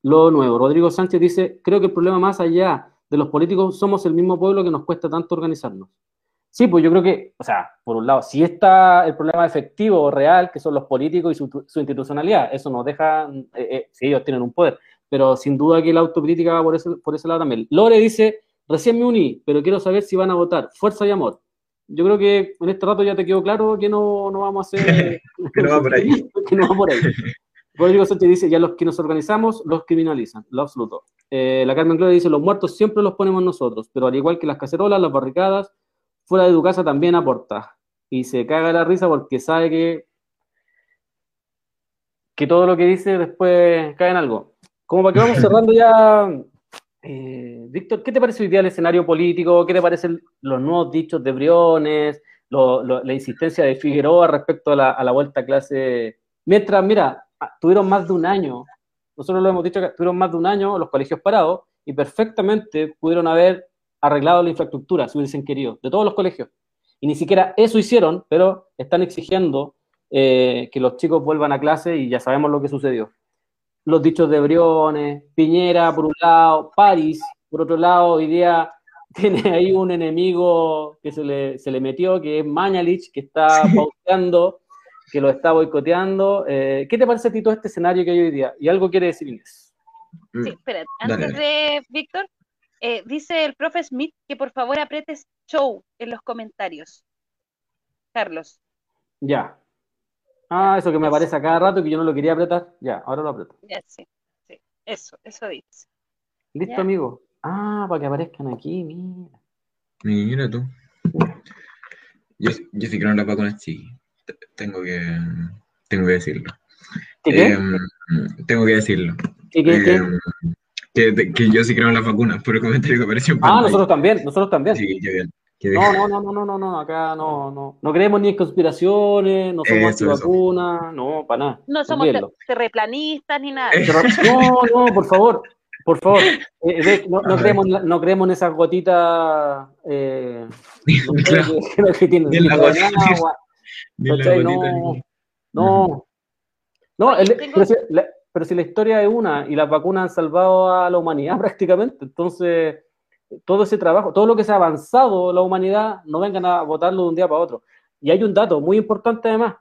Speaker 3: lo nuevo. Rodrigo Sánchez dice, creo que el problema más allá de los políticos somos el mismo pueblo que nos cuesta tanto organizarnos. Sí, pues yo creo que, o sea, por un lado, si está el problema efectivo o real, que son los políticos y su, su institucionalidad, eso nos deja, eh, eh, si ellos tienen un poder, pero sin duda que la autocrítica va por ese, por ese lado también. Lore dice, recién me uní, pero quiero saber si van a votar. Fuerza y amor. Yo creo que en este rato ya te quedó claro que no, no vamos a hacer... [LAUGHS]
Speaker 5: Que no va por ahí. [LAUGHS]
Speaker 3: que no va por ahí. Rodrigo Sánchez dice, ya los que nos organizamos, los criminalizan, lo absoluto. Eh, la Carmen Gloria dice, los muertos siempre los ponemos nosotros, pero al igual que las cacerolas, las barricadas, fuera de tu casa también aporta. Y se caga la risa porque sabe que, que todo lo que dice después cae en algo. Como para que vamos [LAUGHS] cerrando ya, eh, Víctor, ¿qué te parece hoy día el escenario político? ¿Qué te parecen los nuevos dichos de Briones? Lo- lo- la insistencia de Figueroa respecto a la, a la vuelta a clase. Mientras, mira, ah, tuvieron más de un año, nosotros lo hemos dicho que tuvieron más de un año los colegios parados y perfectamente pudieron haber arreglado la infraestructura si hubiesen querido, de todos los colegios. Y ni siquiera eso hicieron, pero están exigiendo eh, que los chicos vuelvan a clase y ya sabemos lo que sucedió. Los dichos de Briones, Piñera por un lado, París por otro lado, hoy día [LAUGHS] tiene ahí un enemigo que se le, se le metió, que es Mañalich, que está pauteando, que lo está boicoteando. Eh, ¿Qué te parece a ti todo este escenario que hay hoy día? Y algo quiere decir Inés.
Speaker 4: Sí, espera,
Speaker 5: Dale,
Speaker 4: antes de Víctor, eh, dice el profe Smith que por favor apretes show en los comentarios. Carlos,
Speaker 3: Ya. Ah, eso que me aparece a cada rato que yo no lo quería apretar. Ya, ahora lo aprieto.
Speaker 4: ya sí, sí, eso, eso dice.
Speaker 3: ¿Listo,
Speaker 4: Ya.
Speaker 3: amigo? Ah, para que aparezcan aquí, mira.
Speaker 5: Mira tú. Yo, yo sí creo en las vacunas, sí. Tengo que, tengo que decirlo.
Speaker 3: ¿Qué qué?
Speaker 5: Em, tengo que decirlo.
Speaker 3: ¿Qué, qué, qué?
Speaker 5: Que, que yo sí creo en las vacunas, por el comentario que apareció en
Speaker 3: Ah, nosotros también, nosotros también.
Speaker 5: Sí, qué bien. qué bien.
Speaker 3: No, no, no, no, no, no, no, acá no, no. No creemos ni en conspiraciones, no somos antivacunas, no, para nada.
Speaker 4: No somos terreplanistas ni nada.
Speaker 5: Eh. [LAUGHS]
Speaker 3: No, no, por favor. Por favor, eh, de- no, no creemos, no creemos en esas gotitas eh, no [LAUGHS] sé,
Speaker 5: Claro.
Speaker 3: que, que tienen
Speaker 5: Ni en la gotita.
Speaker 3: agua.
Speaker 5: Ni la gotita,
Speaker 3: No,
Speaker 5: ni-
Speaker 3: no. No, el- pero, la, pero si la historia es una y las vacunas han salvado a la humanidad [LAUGHS] prácticamente, entonces todo ese trabajo, todo lo que se ha avanzado la humanidad, no vengan a votarlo de un día para otro. Y hay un dato muy importante además.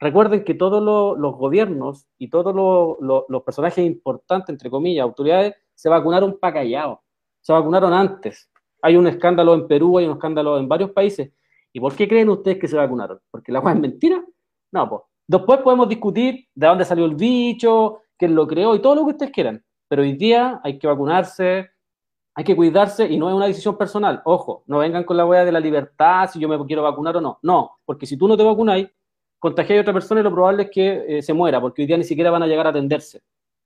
Speaker 3: Recuerden que todos los, los gobiernos y todos los, los- personajes importantes, entre comillas, autoridades, se vacunaron para callados. Se vacunaron antes. Hay un escándalo en Perú, hay un escándalo en varios países. ¿Y por qué creen ustedes que se vacunaron? ¿Porque la agua es mentira? No, pues. Después podemos discutir de dónde salió el bicho, quién lo creó y todo lo que ustedes quieran. Pero hoy día hay que vacunarse, hay que cuidarse y no es una decisión personal. Ojo, no vengan con la hueá de la libertad, si yo me quiero vacunar o no. No, porque si tú no te vacunáis, contagiáis a otra persona y lo probable es que eh, se muera, porque hoy día ni siquiera van a llegar a atenderse.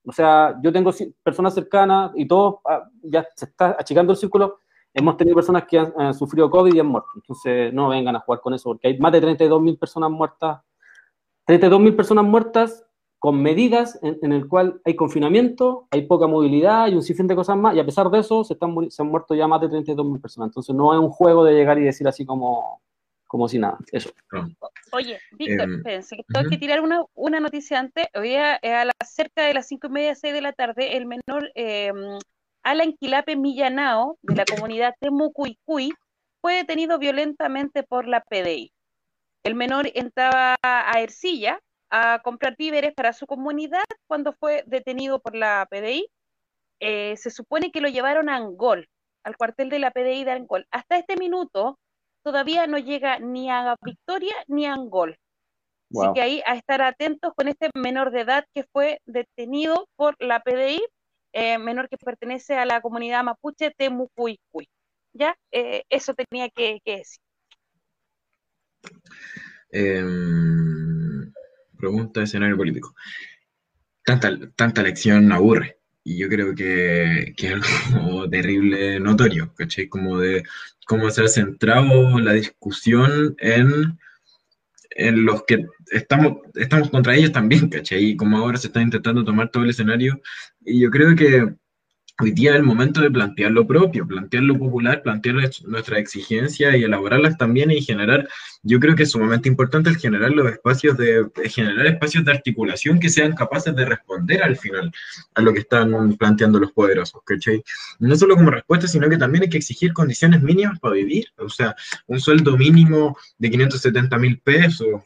Speaker 3: O sea, yo tengo personas cercanas y todos, ah, ya se está achicando el círculo, hemos tenido personas que han, han sufrido COVID y han muerto. Entonces, no vengan a jugar con eso, porque hay más de 32.000 personas muertas 32.000 personas muertas con medidas en, en el cual hay confinamiento, hay poca movilidad y un sinfín de cosas más, y a pesar de eso se, están, se han muerto ya más de 32.000 personas. Entonces no es un juego de llegar y decir así como, como si nada. Eso.
Speaker 4: Oye, Víctor,
Speaker 5: Em,
Speaker 4: espérense, que tengo que tirar una, una noticia antes. Hoy a, a las cerca de las cinco y media, seis de la tarde, el menor eh, Alan Quilape Millanao, de la comunidad Temucuicuy, fue detenido violentamente por la PDI. El menor entraba a Ercilla a comprar víveres para su comunidad cuando fue detenido por la PDI. Eh, se supone que lo llevaron a Angol, al cuartel de la PDI de Angol. Hasta este minuto todavía no llega ni a Victoria ni a Angol. Así que ahí a estar atentos con este menor de edad que fue detenido por la PDI, eh, menor que pertenece a la comunidad mapuche Temucuicuy. ¿Ya? Eh, eso tenía que, que decir.
Speaker 5: Em, pregunta de escenario político. Tanta, tanta lección aburre. Y yo creo que, que es algo [LAUGHS] terrible notorio, ¿cachai? Como de cómo se ha centrado la discusión en, en los que estamos, estamos contra ellos también, ¿cachai? Y como ahora se está intentando tomar todo el escenario. Y yo creo que hoy día es el momento de plantear lo propio, plantear lo popular, plantear nuestra exigencia y elaborarlas también y generar, yo creo que es sumamente importante el generar los espacios de generar espacios de articulación que sean capaces de responder al final a lo que están planteando los poderosos, ¿cachai? No solo como respuesta, sino que también hay que exigir condiciones mínimas para vivir, o sea, un sueldo mínimo de 570 mil pesos,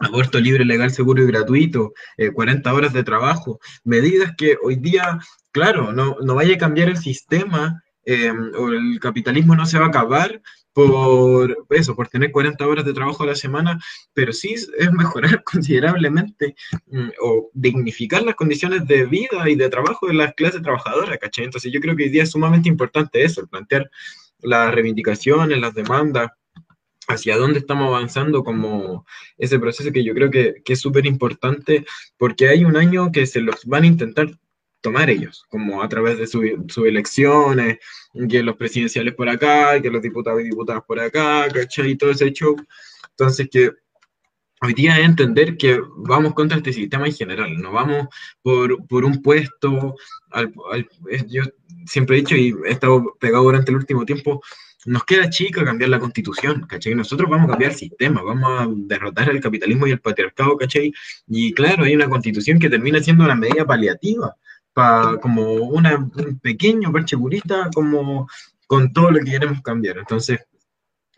Speaker 5: aborto libre, legal, seguro y gratuito, eh, 40 horas de trabajo, medidas que hoy día, claro, no, no vaya a cambiar el sistema eh, o el capitalismo no se va a acabar por eso, por tener 40 horas de trabajo a la semana, pero sí es mejorar [LAUGHS] considerablemente mm, o dignificar las condiciones de vida y de trabajo de las clases trabajadoras, ¿cachai? Entonces yo creo que hoy día es sumamente importante eso, plantear las reivindicaciones, las demandas, hacia dónde estamos avanzando como ese proceso que yo creo que, que es súper importante porque hay un año que se los van a intentar tomar ellos, como a través de sus su elecciones, que los presidenciales por acá, que los diputados y diputadas por acá, ¿cachai? Y todo ese show. Entonces que hoy día es entender que vamos contra este sistema en general, no vamos por, por un puesto, al, al, yo siempre he dicho y he estado pegado durante el último tiempo, nos queda chica cambiar la constitución, ¿cachai? Nosotros vamos a cambiar el sistema, vamos a derrotar el capitalismo y el patriarcado, ¿cachai? Y claro, hay una constitución que termina siendo una medida paliativa, pa, como una, un pequeño parche curita, como con todo lo que queremos cambiar. Entonces,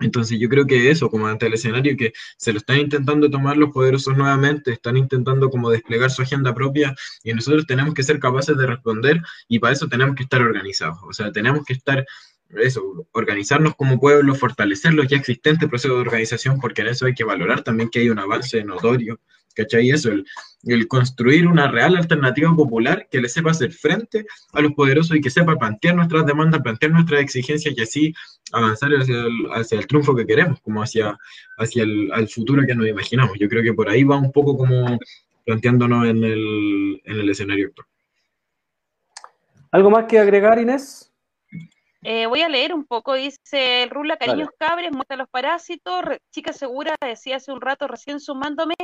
Speaker 5: entonces yo creo que eso, como ante el escenario que se lo están intentando tomar los poderosos nuevamente, están intentando como desplegar su agenda propia y nosotros tenemos que ser capaces de responder y para eso tenemos que estar organizados, o sea, tenemos que estar eso, organizarnos como pueblo, fortalecer los ya existentes procesos de organización, porque en eso hay que valorar también que hay un avance notorio, ¿cachai? Eso, el, el construir una real alternativa popular que le sepa hacer frente a los poderosos y que sepa plantear nuestras demandas, plantear nuestras exigencias y así avanzar hacia el, hacia el triunfo que queremos, como hacia, hacia el al futuro que nos imaginamos. Yo creo que por ahí va un poco como planteándonos en el, en el escenario actual.
Speaker 3: ¿Algo más que agregar, Inés?
Speaker 4: Eh, voy a leer un poco, dice Rula, cariños cabres, muerta los parásitos, chica segura, decía hace un rato recién sumándome,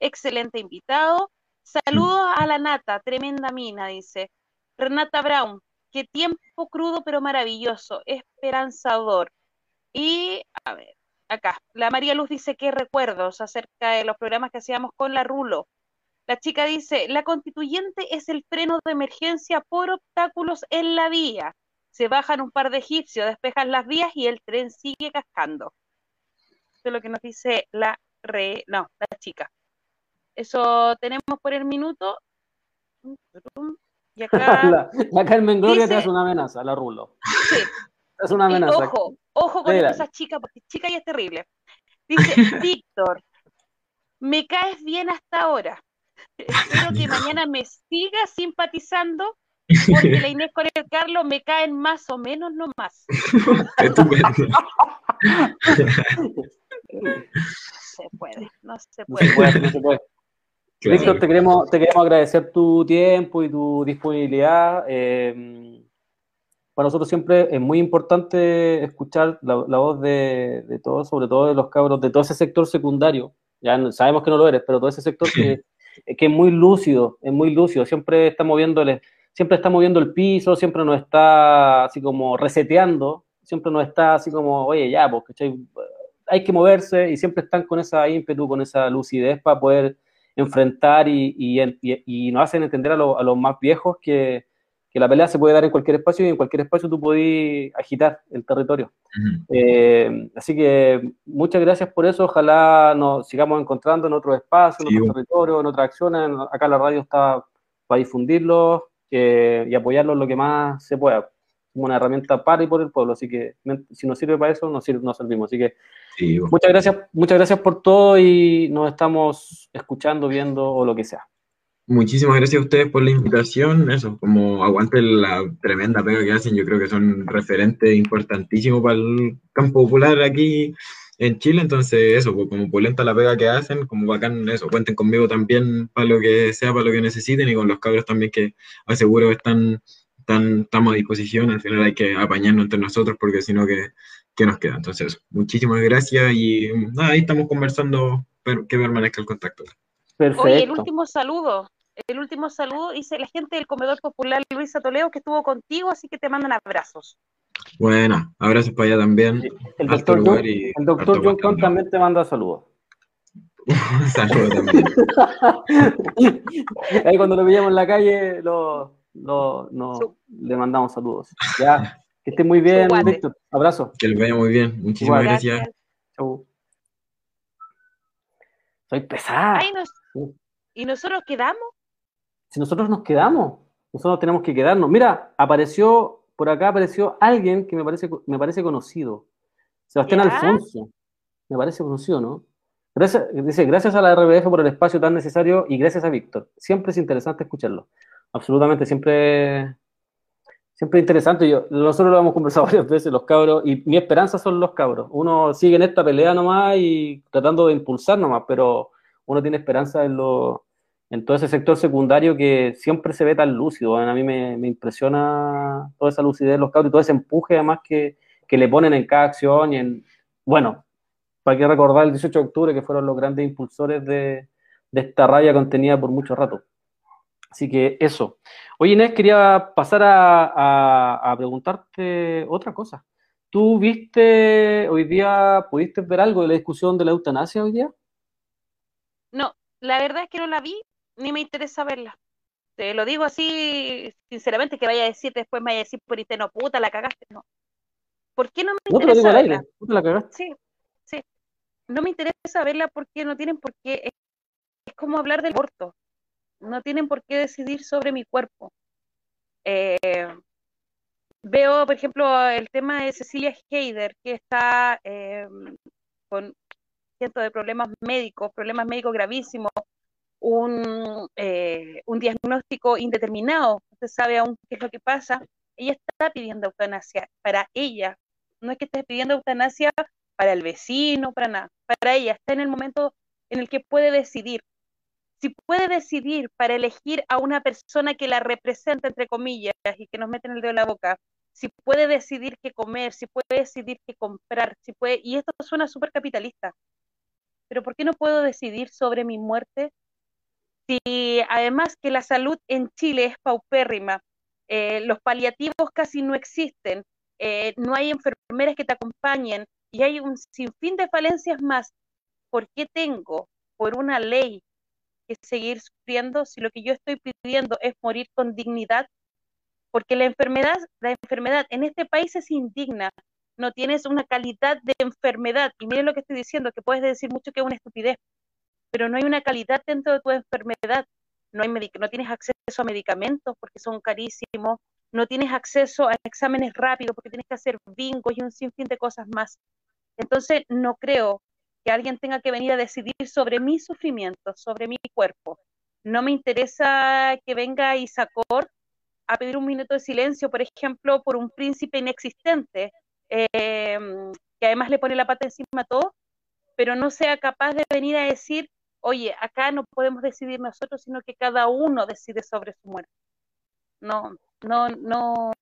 Speaker 4: excelente invitado. Saludos a la nata, tremenda mina, dice. Renata Brown, qué tiempo crudo pero maravilloso, esperanzador. Y, a ver, acá, la María Luz dice qué recuerdos acerca de los programas que hacíamos con la Rulo. La chica dice, la constituyente es el freno de emergencia por obstáculos en la vía. Se bajan un par de egipcios, despejan las vías y el tren sigue cascando. Eso es lo que nos dice la re... no, la chica. Eso tenemos por el minuto. Y acá... [LAUGHS]
Speaker 3: la, la Carmen Gloria te hace una amenaza, la Rulo.
Speaker 4: Sí. [LAUGHS]
Speaker 3: Es una
Speaker 4: Y
Speaker 3: amenaza.
Speaker 4: ojo, ojo con
Speaker 3: Mira.
Speaker 4: esa chica, porque chica ya es terrible. Dice, [LAUGHS] Víctor, me caes bien hasta ahora. Espero que mañana me sigas simpatizando, porque la Inés con el Carlos me caen más o menos nomás.
Speaker 5: Estupendo.
Speaker 4: No se puede, no se
Speaker 3: No
Speaker 4: puede.
Speaker 3: se puede, no se puede.
Speaker 5: Claro.
Speaker 3: Víctor, te queremos, te queremos agradecer tu tiempo y tu disponibilidad. Eh, para nosotros siempre es muy importante escuchar la, la voz de, de todos, sobre todo de los cabros, de todo ese sector secundario. Ya sabemos que no lo eres, pero todo ese sector que, que es muy lúcido, es muy lúcido, siempre está moviéndole, siempre está moviendo el piso, siempre nos está así como reseteando, siempre nos está así como, oye, ya, pues, ¿cachai? hay que moverse y siempre están con esa ímpetu, con esa lucidez para poder enfrentar y, y, y- y nos hacen entender a, lo- a los más viejos que, que la pelea se puede dar en cualquier espacio y en cualquier espacio tú podés agitar el territorio. Eh, así que muchas gracias por eso. Ojalá nos sigamos encontrando en otros espacios, en otros territorios, en otras acciones. Acá la radio está para difundirlos eh, y apoyarlos lo que más se pueda. Como una herramienta para y por el pueblo. Así que si nos sirve para eso, nos, sirve, nos servimos. Así que
Speaker 5: Sí, bueno.
Speaker 3: muchas gracias, muchas gracias por todo y nos estamos escuchando, viendo o lo que sea.
Speaker 5: Muchísimas gracias a ustedes por la invitación. Eso, como aguanten la tremenda pega que hacen, yo creo que son referentes importantísimos para el campo popular aquí en Chile. Entonces, eso, pues, como polenta la pega que hacen, como bacán, eso, cuenten conmigo también para lo que sea, para lo que necesiten y con los cabros también que aseguro están, están, estamos a disposición. Al final hay que apañarnos entre nosotros porque si no, que, que nos queda. Entonces, muchísimas gracias y nada, ahí estamos conversando, pero que permanezca el contacto.
Speaker 3: Perfecto.
Speaker 4: Oye, el último saludo, el último saludo dice la gente del Comedor Popular Luisa Toledo que estuvo contigo, así que te mandan abrazos.
Speaker 5: Bueno, abrazos para allá también.
Speaker 3: El doctor, John,
Speaker 5: y
Speaker 3: el doctor John Con también te manda saludos. [LAUGHS]
Speaker 5: Un saludo también. [LAUGHS]
Speaker 3: Ahí cuando lo veíamos en la calle, lo, lo- no, le mandamos saludos. Ya, que esté muy bien. Víctor. Abrazo.
Speaker 5: Que les vaya muy bien. Muchísimas
Speaker 3: Igual.
Speaker 5: gracias.
Speaker 3: Chau. Soy pesada.
Speaker 4: Ay, nos-
Speaker 3: Sí.
Speaker 4: y nosotros quedamos.
Speaker 3: Si nosotros nos quedamos, nosotros tenemos que quedarnos. Mira, apareció, por acá apareció alguien que me parece, me parece conocido. Sebastián
Speaker 4: ¿Ya?
Speaker 3: Alfonso. Me parece conocido, ¿no? Gracias, dice, gracias a la RBF por el espacio tan necesario y gracias a Víctor. Siempre es interesante escucharlo. Absolutamente, siempre, siempre es interesante. Yo, nosotros lo hemos conversado [LAUGHS] varias veces, los cabros, y mi esperanza son los cabros. Uno sigue en esta pelea nomás y tratando de impulsar nomás, pero uno tiene esperanza en, lo, en todo ese sector secundario que siempre se ve tan lúcido. A mí me, impresiona toda esa lucidez de los cabros y todo ese empuje además que, que le ponen en cada acción y en, bueno, para que recordar el 18 de octubre que fueron los grandes impulsores de, de esta raya contenida por mucho rato. Así que eso. Oye, Inés, quería pasar a, a- a preguntarte otra cosa. ¿Tú viste hoy día, pudiste ver algo de la discusión de la eutanasia hoy día?
Speaker 4: No, la verdad es que no la vi, ni me interesa verla. Te lo digo así, sinceramente, que vaya a decir después, me vaya a decir por interno, puta, la cagaste. No. ¿Por qué no me
Speaker 3: No te lo digo
Speaker 4: interesa
Speaker 3: al aire,
Speaker 4: verla?
Speaker 3: tú te la cagaste.
Speaker 4: Sí, sí. No me interesa verla porque no tienen por qué. Es, es como hablar del aborto. No tienen por qué decidir sobre mi cuerpo. Eh, veo, por ejemplo, el tema de Cecilia Heider, que está eh, con cientos de problemas médicos, problemas médicos gravísimos, un, eh, un diagnóstico indeterminado, no se sabe aún qué es lo que pasa. Ella está pidiendo eutanasia para ella. No es que esté pidiendo eutanasia para el vecino, para nada. Para ella está en el momento en el que puede decidir. Si puede decidir para elegir a una persona que la representa, entre comillas, y que nos mete en el dedo en la boca, si puede decidir qué comer, si puede decidir qué comprar, si puede, y esto suena súper capitalista, pero ¿por qué no puedo decidir sobre mi muerte? Si además que la salud en Chile es paupérrima, eh, los paliativos casi no existen, eh, no hay enfermeras que te acompañen y hay un sinfín de falencias más. ¿Por qué tengo, por una ley, que seguir sufriendo si lo que yo estoy pidiendo es morir con dignidad? Porque la enfermedad, la enfermedad en este país es indigna, no tienes una calidad de enfermedad. Y miren lo que estoy diciendo, que puedes decir mucho que es una estupidez, pero no hay una calidad dentro de tu enfermedad. No, hay no tienes acceso a medicamentos porque son carísimos, no tienes acceso a exámenes rápidos porque tienes que hacer bingos y un sinfín de cosas más. Entonces, no creo que alguien tenga que venir a decidir sobre mi sufrimiento, sobre mi cuerpo. No me interesa que venga Isacor a pedir un minuto de silencio, por ejemplo, por un príncipe inexistente, eh, que además le pone la pata encima a todo, pero no sea capaz de venir a decir, oye, acá no podemos decidir nosotros, sino que cada uno decide sobre su muerte. No, no, no,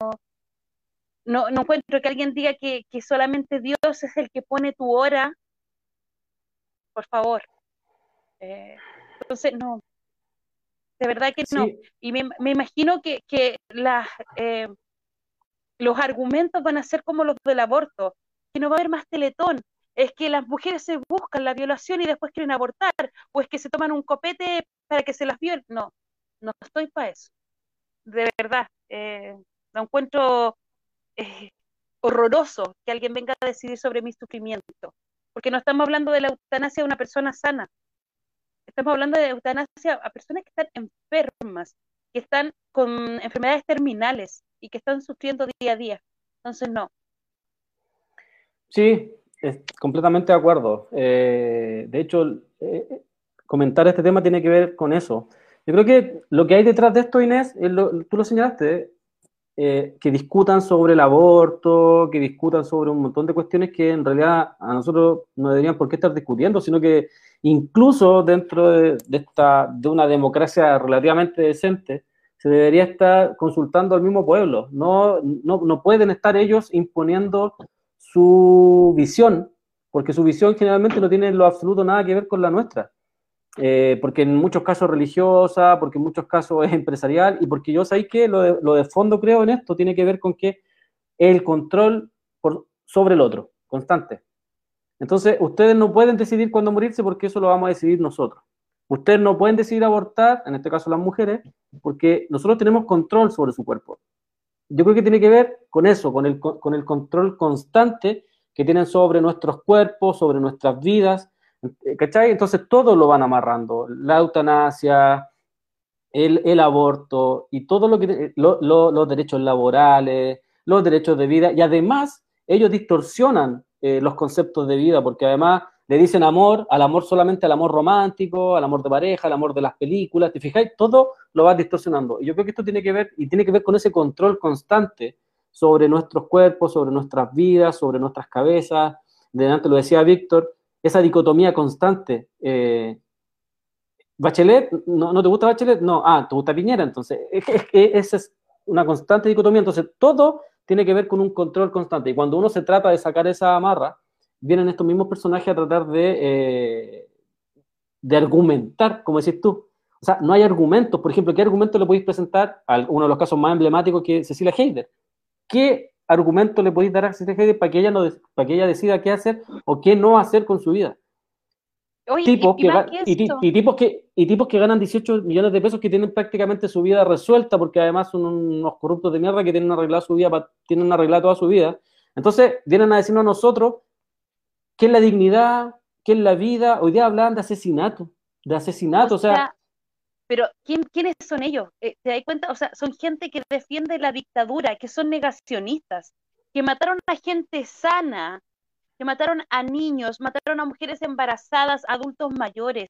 Speaker 4: no, no encuentro que alguien diga que, solamente Dios es el que pone tu hora. Por favor. Eh, entonces, no. De verdad que no. Y me, imagino que, que las, eh, los argumentos van a ser como los del aborto, que no va a haber más teletón, es que las mujeres se buscan la violación y después quieren abortar, o es que se toman un copete para que se las violen. No, no estoy para eso. De verdad, eh, lo encuentro eh, horroroso que alguien venga a decidir sobre mi sufrimiento, porque no estamos hablando de la eutanasia de una persona sana, estamos hablando de eutanasia a personas que están enfermas, que están con enfermedades terminales y que están sufriendo día a día. Entonces, no.
Speaker 3: Sí, completamente de acuerdo. Eh, de hecho, eh, comentar este tema tiene que ver con eso. Yo creo que lo que hay detrás de esto, Inés, tú lo señalaste, eh, que discutan sobre el aborto, que discutan sobre un montón de cuestiones que en realidad a nosotros no deberían por qué estar discutiendo, sino que incluso dentro de, esta, de una democracia relativamente decente, se debería estar consultando al mismo pueblo. No, no, no pueden estar ellos imponiendo su visión, porque su visión generalmente no tiene en lo absoluto nada que ver con la nuestra. Eh, porque en muchos casos religiosa, porque en muchos casos [LAUGHS] es empresarial, y porque yo sabéis que lo de, fondo creo en esto tiene que ver con que el control sobre el otro, constante. Entonces, ustedes no pueden decidir cuándo morirse porque eso lo vamos a decidir nosotros. Ustedes no pueden decidir abortar, en este caso las mujeres, porque nosotros tenemos control sobre su cuerpo yo creo que tiene que ver con eso, con el, con el control constante que tienen sobre nuestros cuerpos, sobre nuestras vidas, ¿cachai? Entonces todo lo van amarrando, la eutanasia, el, aborto y todo lo que, los derechos laborales, los derechos de vida, y además ellos distorsionan eh, los conceptos de vida, porque además le dicen amor, al amor solamente al amor romántico, al amor de pareja, al amor de las películas, ¿te fijáis? Todo lo va distorsionando. Y yo creo que esto tiene que ver, y tiene que ver con ese control constante sobre nuestros cuerpos, sobre nuestras vidas, sobre nuestras cabezas. De antes lo decía Víctor, esa dicotomía constante. Eh, Bachelet, ¿no, te gusta Bachelet? No, ah, te gusta Piñera, entonces. Es que esa es una constante dicotomía. Entonces, todo tiene que ver con un control constante. Y cuando uno se trata de sacar esa amarra, vienen estos mismos personajes a tratar de, eh, de argumentar, como decís tú. O sea, no hay argumentos. Por ejemplo, ¿qué argumento le podéis presentar a uno de los casos más emblemáticos que Cecilia Heider? ¿Qué argumento le podéis dar a Heider para que, ella no, para que ella decida qué hacer o qué no hacer con su vida? tipos y, que, tipos que, y tipos que ganan 18 millones de pesos que tienen prácticamente su vida resuelta porque además son unos corruptos de mierda que tienen arreglada su vida, tienen arreglada toda su vida. Entonces vienen a decirnos a nosotros ¿Qué es la dignidad? ¿Qué es la vida? Hoy día hablan de asesinato, de asesinato, o sea...
Speaker 4: pero ¿quién, ¿quiénes son ellos? Eh, ¿Te das cuenta? O sea, son gente que defiende la dictadura, que son negacionistas, que mataron a gente sana, que mataron a niños, mataron a mujeres embarazadas, adultos mayores,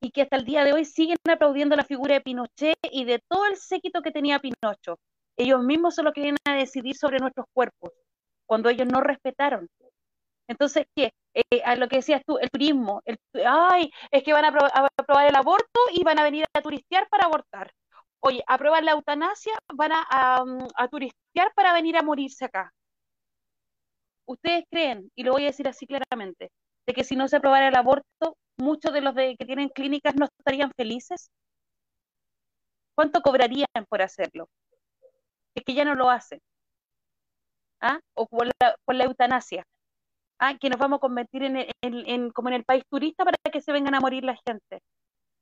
Speaker 4: y que hasta el día de hoy siguen aplaudiendo la figura de Pinochet y de todo el séquito que tenía Pinocho. Ellos mismos son los que vienen a decidir sobre nuestros cuerpos, cuando ellos no respetaron. Entonces, ¿qué? Eh, a lo que decías tú, el turismo, el, ay, es que van a, aprobar el aborto y van a venir a turistear para abortar. Oye, aprobar la eutanasia, van a, a, turistear para venir a morirse acá. ¿Ustedes creen, y lo voy a decir así claramente, de que si no se aprobara el aborto, muchos de los de, que tienen clínicas no estarían felices? ¿Cuánto cobrarían por hacerlo? que ya no lo hacen. ¿Ah? O por la, por la eutanasia. ¿Ah? Que nos vamos a convertir en, en- en- como en el país turista para que se vengan a morir la gente.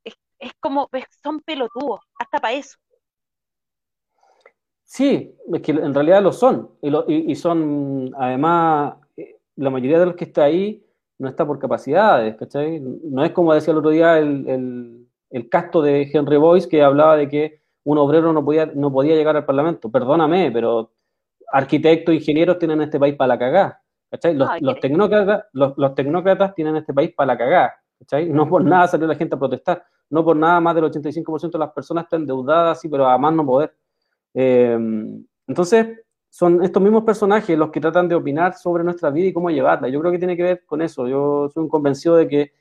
Speaker 4: Es, es como, son pelotudos, hasta para eso.
Speaker 3: Sí, es que en realidad lo son. Y, lo- y son, además, eh, la mayoría de los que está ahí no está por capacidades, ¿cachai? No es como decía el otro día el, el- el casto de Henry Boyce que hablaba de que un obrero no podía, no podía llegar al Parlamento. Perdóname, pero arquitectos, ingenieros tienen este país para la cagá, ¿cachai? Los,
Speaker 4: Ay,
Speaker 3: los tecnócratas, los, los tecnócratas tienen este país para la cagá, ¿cachai? No por nada salió la gente a protestar, no por nada más del 85% de las personas están endeudadas, sí, pero a más no poder. Eh, entonces, son estos mismos personajes los que tratan de opinar sobre nuestra vida y cómo llevarla. Yo creo que tiene que ver con eso. Yo soy un convencido de que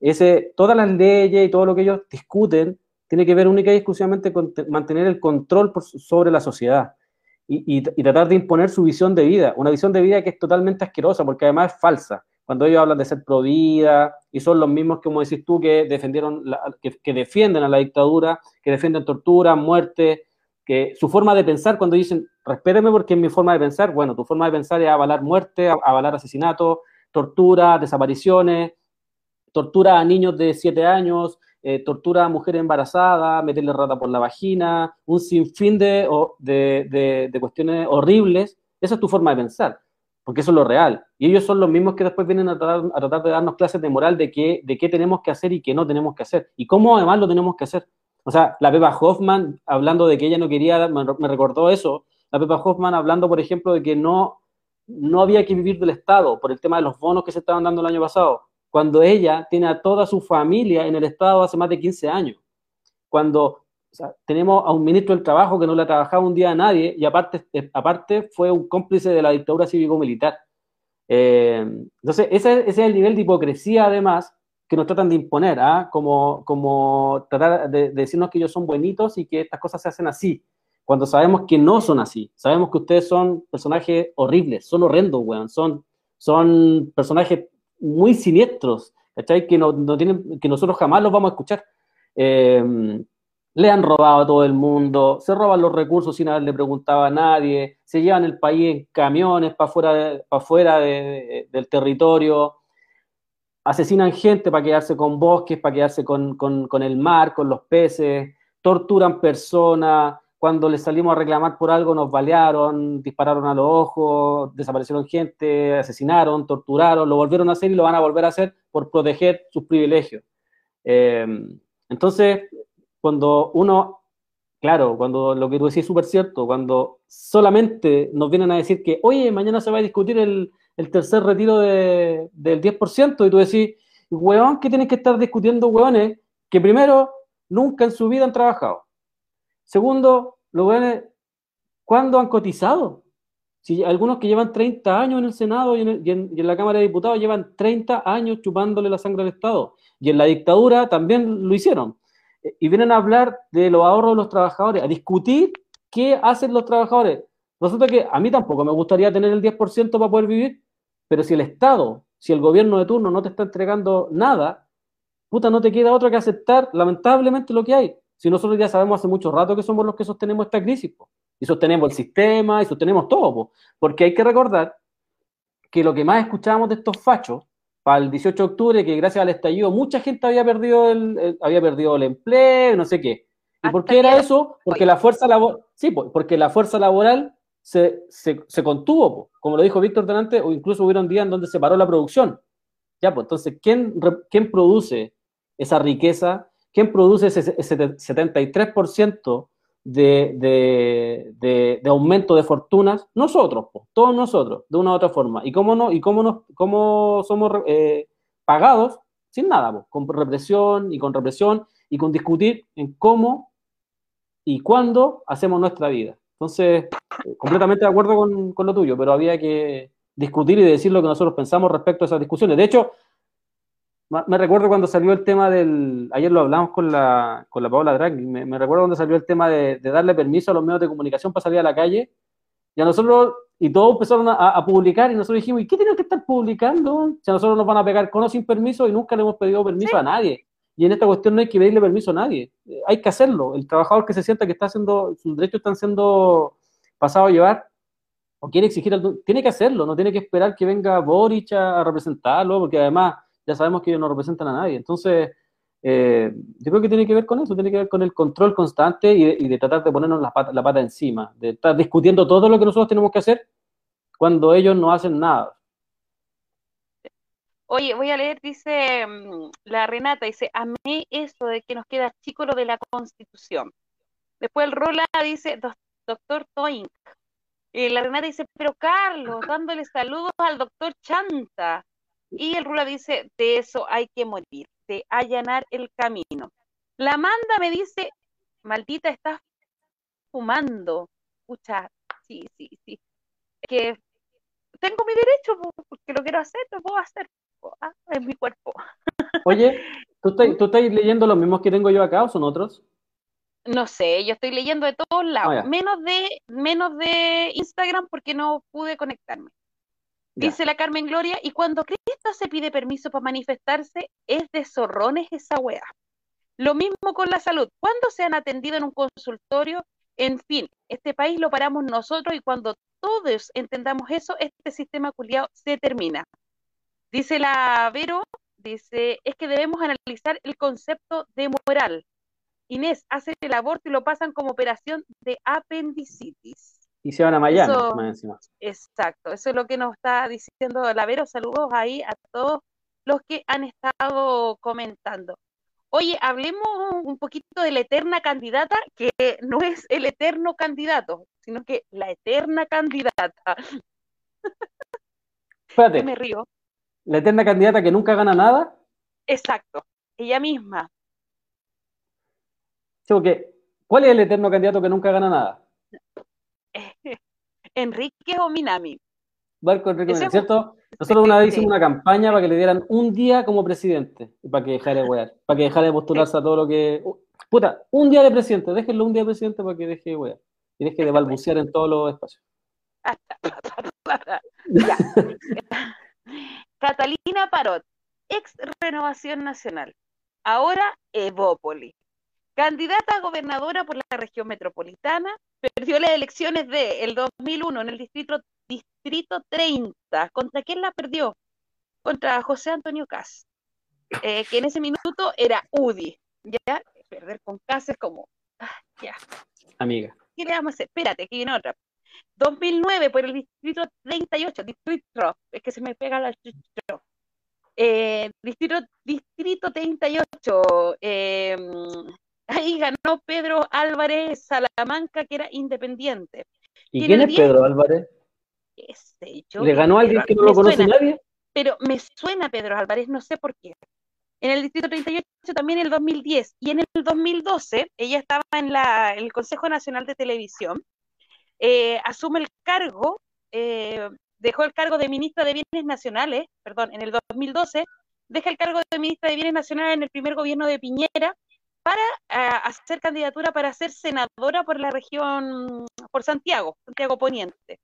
Speaker 3: ese, todas las leyes y todo lo que ellos discuten tiene que ver única y exclusivamente con te- mantener el control por- sobre la sociedad y, y- tratar de imponer su visión de vida. Una visión de vida que es totalmente asquerosa porque además es falsa. Cuando ellos hablan de ser pro vida y son los mismos, como decís tú, que defendieron, la- que, defienden a la dictadura, que defienden tortura, muerte, que su forma de pensar, cuando dicen, respéteme porque es mi forma de pensar, bueno, tu forma de pensar es avalar muerte, avalar asesinato, tortura, desapariciones, tortura a niños de 7 años, eh, tortura a mujeres embarazadas, meterle rata por la vagina, un sinfín de, de, de- cuestiones horribles, esa es tu forma de pensar, porque eso es lo real. Y ellos son los mismos que después vienen a tratar, a tratar de darnos clases de moral de qué, de qué tenemos que hacer y qué no tenemos que hacer, y cómo además lo tenemos que hacer. O sea, la Pepa Hoffman, hablando de que ella no quería, me recordó eso, la Pepa Hoffman hablando, por ejemplo, de que no, no había que vivir del Estado por el tema de los bonos que se estaban dando el año pasado, cuando ella tiene a toda su familia en el Estado hace más de 15 años, cuando o sea, tenemos a un ministro del Trabajo que no le ha trabajado un día a nadie y aparte, eh, aparte fue un cómplice de la dictadura cívico-militar. Eh, entonces, ese, ese es el nivel de hipocresía, además, que nos tratan de imponer, ¿ah? como, como tratar de, de decirnos que ellos son buenitos y que estas cosas se hacen así, cuando sabemos que no son así. Sabemos que ustedes son personajes horribles, son horrendos, weón, son, son personajes muy siniestros, ¿cachai? Que, no, no tienen, que nosotros jamás los vamos a escuchar. Eh, le han robado a todo el mundo, se roban los recursos sin haberle preguntado a nadie, se llevan el país en camiones para fuera, para fuera de, de, del territorio, asesinan gente para quedarse con bosques, para quedarse con, con, con, el mar, con los peces, torturan personas, cuando les salimos a reclamar por algo nos balearon, dispararon a los ojos, desaparecieron gente, asesinaron, torturaron, lo volvieron a hacer y lo van a volver a hacer por proteger sus privilegios. Eh, entonces, cuando uno, claro, cuando lo que tú decís es súper cierto, cuando solamente nos vienen a decir que, oye, mañana se va a discutir el, tercer retiro de, del 10%, y tú decís, weón, ¿qué tienes que estar discutiendo, weones? Que primero, nunca en su vida han trabajado. Segundo, los weones, ¿cuándo han cotizado? Si algunos que llevan 30 años en el Senado y en, el, y, en, la Cámara de Diputados llevan 30 años chupándole la sangre al Estado. Y en la dictadura también lo hicieron. Y vienen a hablar de los ahorros de los trabajadores, a discutir qué hacen los trabajadores. Resulta que a mí tampoco me gustaría tener el 10% para poder vivir, pero si el Estado, si el gobierno de turno no te está entregando nada, puta, no te queda otra que aceptar lamentablemente lo que hay. Si nosotros ya sabemos hace mucho rato que somos los que sostenemos esta crisis, po. y sostenemos el sistema, y sostenemos todo, po. porque hay que recordar que lo que más escuchábamos de estos fachos, para el 18 de octubre, que gracias al estallido mucha gente había perdido el, el había perdido el empleo, no sé qué. ¿Y por qué era eso? Porque la fuerza laboral, sí, porque la fuerza laboral se, se, se contuvo, po. como lo dijo Víctor delante, o incluso hubieron días en donde se paró la producción. Ya, pues entonces, ¿quién, quién produce esa riqueza? ¿Quién produce ese, ese 73% de, de, de, de, aumento de fortunas? Nosotros, todos nosotros, de una u otra forma. ¿Y cómo, no, y cómo, nos, cómo somos eh, pagados? Sin nada, con represión y con represión y con discutir en cómo y cuándo hacemos nuestra vida. Entonces, completamente de acuerdo con, con, lo tuyo, pero había que discutir y decir lo que nosotros pensamos respecto a esas discusiones. De hecho, me recuerdo cuando salió el tema del, ayer lo hablamos con la, con la Paola Draghi, me, recuerdo cuando salió el tema de, de, darle permiso a los medios de comunicación para salir a la calle, y a nosotros, y todos empezaron a, a publicar, y nosotros dijimos, ¿y qué tienen que estar publicando? Si a nosotros nos van a pegar con o sin permiso, y nunca le hemos pedido permiso ¿Sí? a nadie. Y en esta cuestión no hay que pedirle permiso a nadie, hay que hacerlo. El trabajador que se sienta que está haciendo, sus derechos están siendo pasado a llevar o quiere exigir, tiene que hacerlo, no tiene que esperar que venga Boric a representarlo, porque además ya sabemos que ellos no representan a nadie. Entonces, eh, yo creo que tiene que ver con eso, tiene que ver con el control constante y de, tratar de ponernos la pata, encima, de estar discutiendo todo lo que nosotros tenemos que hacer cuando ellos no hacen nada.
Speaker 4: Oye, voy a leer, dice mm, la Renata, dice, amé eso de que nos queda chico lo de la Constitución. Después el Rola dice, "Doc- doctor Toink. Y la Renata dice, pero Carlos, dándole saludos al doctor Chanta. Y el Rula dice, de eso hay que morir, de allanar el camino. La Amanda me dice, maldita, estás fumando. Escucha, sí, sí, sí. Que tengo mi derecho, po, porque lo quiero hacer, lo puedo hacer. ah, Es mi cuerpo. [LAUGHS]
Speaker 3: Oye, ¿tú estás, ¿tú estás leyendo los mismos que tengo yo acá o son otros?
Speaker 4: No sé, yo estoy leyendo de todos lados,
Speaker 3: Ah,
Speaker 4: menos de, menos de Instagram porque no pude conectarme. Dice la Carmen Gloria, y cuando Cristo se pide permiso para manifestarse, es de zorrones esa wea. Lo mismo con la salud. ¿Cuándo se han atendido en un consultorio? En fin, este país lo paramos nosotros y cuando todos entendamos eso, este sistema culiado se termina. Dice la Vero, dice, es que debemos analizar el concepto de moral. Inés, hacen el aborto y lo pasan como operación de apendicitis.
Speaker 3: Y se van a Miami,
Speaker 4: Eso-
Speaker 3: más encima.
Speaker 4: Exacto, eso es lo que nos está diciendo la Vero. Saludos ahí a todos los que han estado comentando. Oye, hablemos un poquito de la eterna candidata, que no es el eterno candidato, sino que la eterna candidata.
Speaker 3: Espérate,
Speaker 4: Me río.
Speaker 3: la eterna candidata que nunca gana nada,
Speaker 4: Exacto, ella misma.
Speaker 3: sí, ¿cuál es el eterno candidato que nunca gana nada?
Speaker 4: Enrique o Minami.
Speaker 3: Barco Enrique
Speaker 4: es
Speaker 3: ¿cierto? Nosotros una vez hicimos una campaña para que le dieran un día como presidente, y para que dejara de wear, para que dejara de postularse a todo lo que... uh, Puta, un día de presidente, déjenlo un día de presidente para que deje de wear, y deje de balbucear en todos los espacios. [LAUGHS] [LAUGHS]
Speaker 4: Catalina Parot, ex Renovación Nacional, ahora Evópoli. Candidata a gobernadora por la región metropolitana, perdió las elecciones del 2001 en el distrito, distrito 30. ¿Contra quién la perdió? Contra José Antonio Cas, eh, que en ese minuto era UDI. ¿ya? Perder con Cas es como, ah, ya,
Speaker 3: Amiga.
Speaker 4: ¿qué le vamos a hacer? Espérate, aquí viene otra. 2009 por el distrito 38, distrito, es que se me pega la. Eh, distrito, distrito 38, eh, ahí ganó Pedro Álvarez Salamanca, que era independiente.
Speaker 3: ¿Y quién es Pedro Álvarez?
Speaker 4: ¿Qué sé yo?
Speaker 3: ¿Le ganó a alguien que no lo conoce
Speaker 4: suena,
Speaker 3: nadie?
Speaker 4: Pero me suena Pedro Álvarez, no sé por qué. En el distrito 38 también en el 2010 y en el 2012 ella estaba en, la, en el Consejo Nacional de Televisión, eh, asume el cargo, eh, dejó el cargo de ministra de Bienes Nacionales, perdón, en el 2012, deja el cargo de ministra de Bienes Nacionales en el primer gobierno de Piñera para ah, hacer candidatura para ser senadora por la región, por Santiago, Santiago Poniente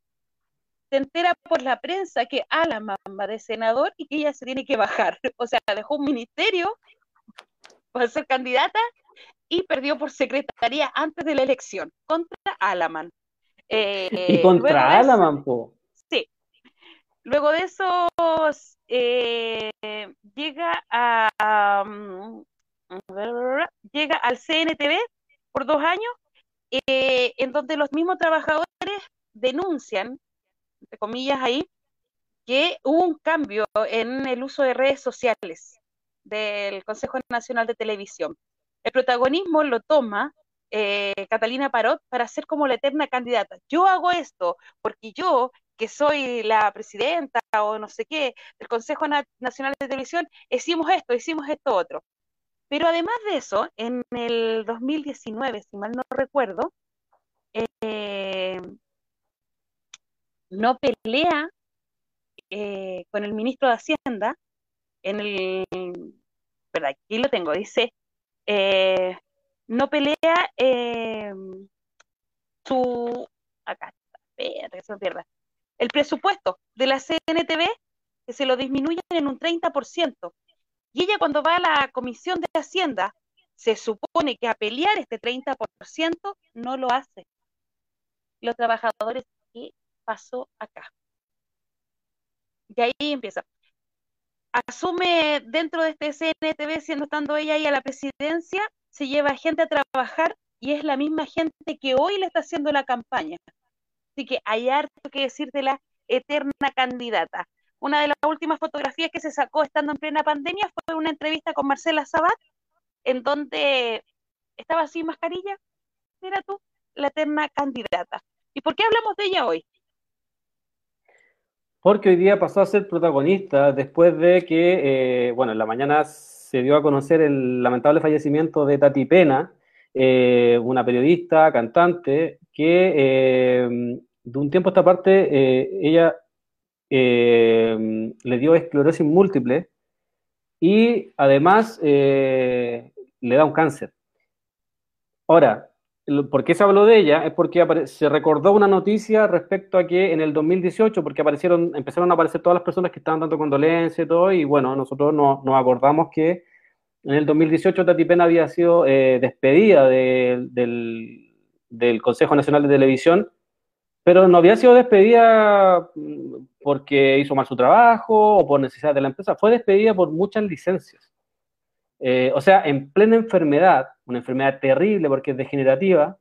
Speaker 4: se entera por la prensa que Alaman va de senador y que ella se tiene que bajar. [LAUGHS] O sea, dejó un ministerio para ser candidata y perdió por secretaría antes de la elección contra Alaman. Eh,
Speaker 3: y contra
Speaker 4: de eso-
Speaker 3: Alaman, po.
Speaker 4: Sí. Luego de eso eh, llega a, a, mm, llega al CNTV por dos años, eh, en donde los mismos trabajadores denuncian, entre comillas ahí, que hubo un cambio en el uso de redes sociales del Consejo Nacional de Televisión. El protagonismo lo toma eh, Catalina Parot para ser como la eterna candidata. Yo hago esto porque yo, que soy la presidenta o no sé qué del Consejo Na- Nacional de Televisión, hicimos esto, hicimos esto otro. Pero además de eso, en el 2019, si mal no recuerdo, eh, no pelea eh, con el ministro de Hacienda en el, verdad, aquí lo tengo, dice, eh, no pelea eh, su, acá está, que se pierda, el presupuesto de la CNTV, que se lo disminuyen en un 30%. Y ella cuando va a la Comisión de Hacienda, se supone que a pelear este 30% no lo hace. los trabajadores, ¿qué pasó acá? Y ahí empieza. Asume dentro de este CNTV, siendo estando ella ahí a la presidencia, se lleva gente a trabajar y es la misma gente que hoy le está haciendo la campaña. Así que hay harto que decir de la eterna candidata. Una de las últimas fotografías que se sacó estando en plena pandemia fue una entrevista con Marcela Sabat, en donde estaba sin mascarilla. Mira tú, la eterna candidata. ¿Y por qué hablamos de ella hoy?
Speaker 3: Porque hoy día pasó a ser protagonista después de que, eh, bueno, en la mañana se dio a conocer el lamentable fallecimiento de Tati Pena, eh, una periodista, cantante, que eh, de un tiempo a esta parte ella le dio esclerosis múltiple y además le da un cáncer. Ahora, ¿Por qué se habló de ella? Es porque se recordó una noticia respecto a que en el 2018, porque aparecieron, empezaron a aparecer todas las personas que estaban dando condolencias y todo, y bueno, nosotros nos, acordamos que en el 2018 Tati Pena había sido eh, despedida del, Consejo Nacional de Televisión, pero no había sido despedida porque hizo mal su trabajo o por necesidad de la empresa, fue despedida por muchas licencias. Eh, o sea, en plena enfermedad, una enfermedad terrible porque es degenerativa,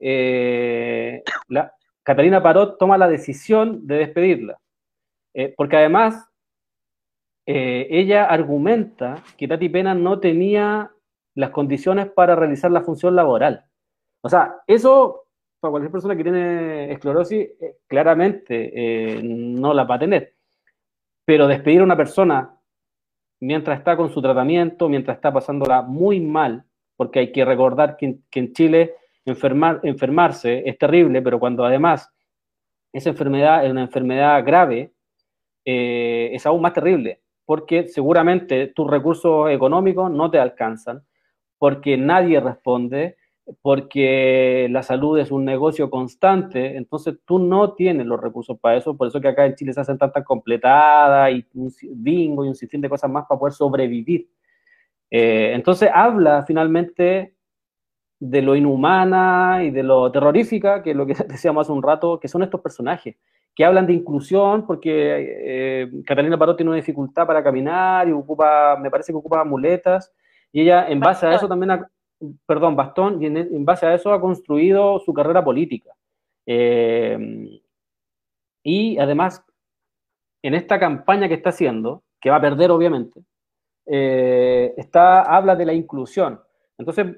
Speaker 3: eh, Catalina Parot toma la decisión de despedirla. Eh, porque además, ella argumenta que Tati Pena no tenía las condiciones para realizar la función laboral. O sea, eso, para cualquier persona que tiene esclerosis, claramente no la va a tener. Pero despedir a una persona mientras está con su tratamiento, mientras está pasándola muy mal, porque hay que recordar que, en Chile enfermar, enfermarse es terrible, pero cuando además esa enfermedad es una enfermedad grave, eh, es aún más terrible, porque seguramente tus recursos económicos no te alcanzan, porque nadie responde, porque la salud es un negocio constante, entonces tú no tienes los recursos para eso, por eso que acá en Chile se hacen tantas completadas y un bingo y un sinfín de cosas más para poder sobrevivir. Eh, entonces habla finalmente de lo inhumana y de lo terrorífica, que es lo que [LAUGHS] decíamos hace un rato, que son estos personajes, que hablan de inclusión, porque eh, Catalina Parot tiene una dificultad para caminar y ocupa, me parece que ocupa muletas, y ella en base a eso también ha, perdón, Bastón, y en, base a eso ha construido su carrera política. Eh, y además, en esta campaña que está haciendo, que va a perder obviamente, eh, está, habla de la inclusión. Entonces,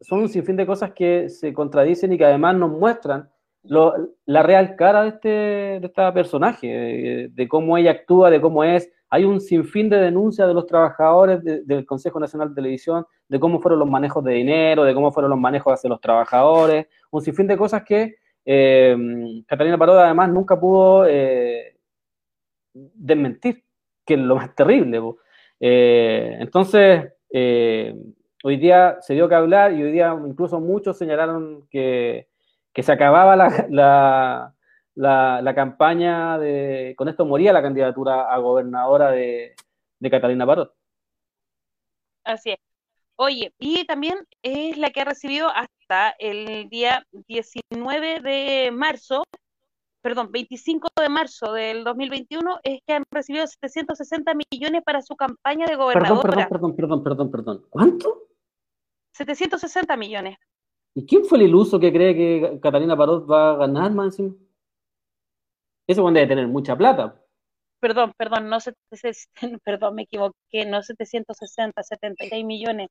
Speaker 3: son un sinfín de cosas que se contradicen y que además nos muestran la real cara de este, de este personaje, de, cómo ella actúa, de cómo es. Hay un sinfín de denuncias de los trabajadores del Consejo Nacional de Televisión, de cómo fueron los manejos de dinero, de cómo fueron los manejos hacia los trabajadores, un sinfín de cosas que eh, Catalina Parot además nunca pudo eh, desmentir, que es lo más terrible. Eh, entonces, hoy día se dio que hablar y hoy día incluso muchos señalaron que que se acababa la, la, campaña de, con esto moría la candidatura a gobernadora de, Catalina Parot.
Speaker 4: Así es. Oye, y también es la que ha recibido hasta el día 19 de marzo, perdón, 25 de marzo del 2021, es que han recibido 760 millones para su campaña de gobernadora.
Speaker 3: Perdón, perdón, perdón, perdón, perdón. ¿Cuánto?
Speaker 4: 760 millones.
Speaker 3: ¿Y quién fue el iluso que cree que Catalina Parot va a ganar más encima? Eso debe tener mucha plata.
Speaker 4: Perdón, perdón, no [LAUGHS] perdón, me equivoqué, no 760, 76 millones.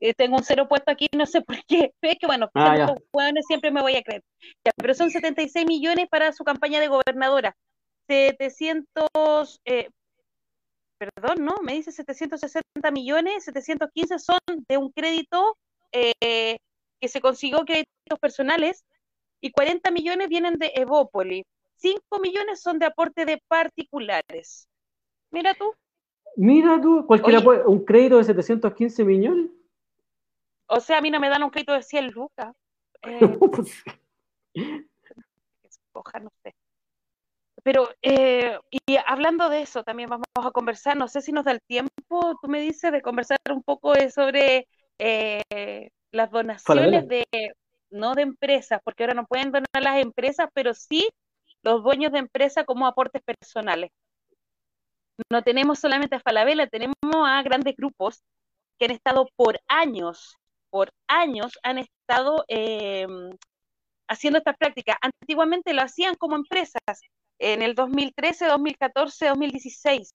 Speaker 4: Eh, tengo un cero puesto aquí, no sé por qué. [LAUGHS] Es que bueno, ah, siempre me voy a creer. pero son 76 millones para su campaña de gobernadora. 700, eh, perdón, ¿no? Me dice 760 millones, 715 son de un crédito eh, que se consiguió créditos personales y 40 millones vienen de Evópoli. 5 millones son de aporte de particulares. Mira tú.
Speaker 3: Mira tú, cualquiera puede, un crédito de 715 millones.
Speaker 4: O sea, a mí no me dan un crédito de 100 lucas. Eh, [LAUGHS] no sé. Pero, eh, y hablando de eso, también vamos a conversar, no sé si nos da el tiempo, tú me dices, de conversar un poco sobre eh, las donaciones de no de empresas, porque ahora no pueden donar las empresas, pero sí los dueños de empresas como aportes personales. No tenemos solamente a Falabella, tenemos a grandes grupos que han estado por años, por años han estado eh, haciendo esta práctica. Antiguamente lo hacían como empresas, en el 2013, 2014, 2016,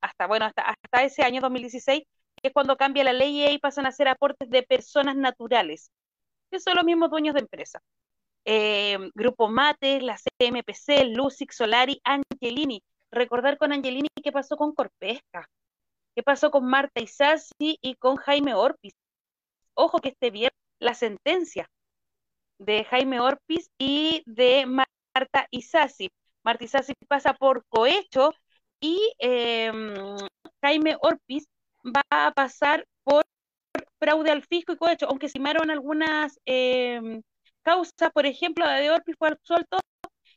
Speaker 4: hasta, bueno, hasta, ese año 2016, que es cuando cambia la ley y ahí pasan a ser aportes de personas naturales, que son los mismos dueños de empresas. Eh, Grupo Mate, la CMPC, Lucic, Solari, Angelini. Recordar con Angelini qué pasó con Corpesca, qué pasó con Marta Isasi y con Jaime Orpis. Ojo que esté bien la sentencia de Jaime Orpis y de Marta Isasi. Marta Isasi pasa por cohecho y em, Jaime Orpis va a pasar por fraude al fisco y cohecho, aunque se algunas eh, causas, por ejemplo, la de Orpis fue absuelto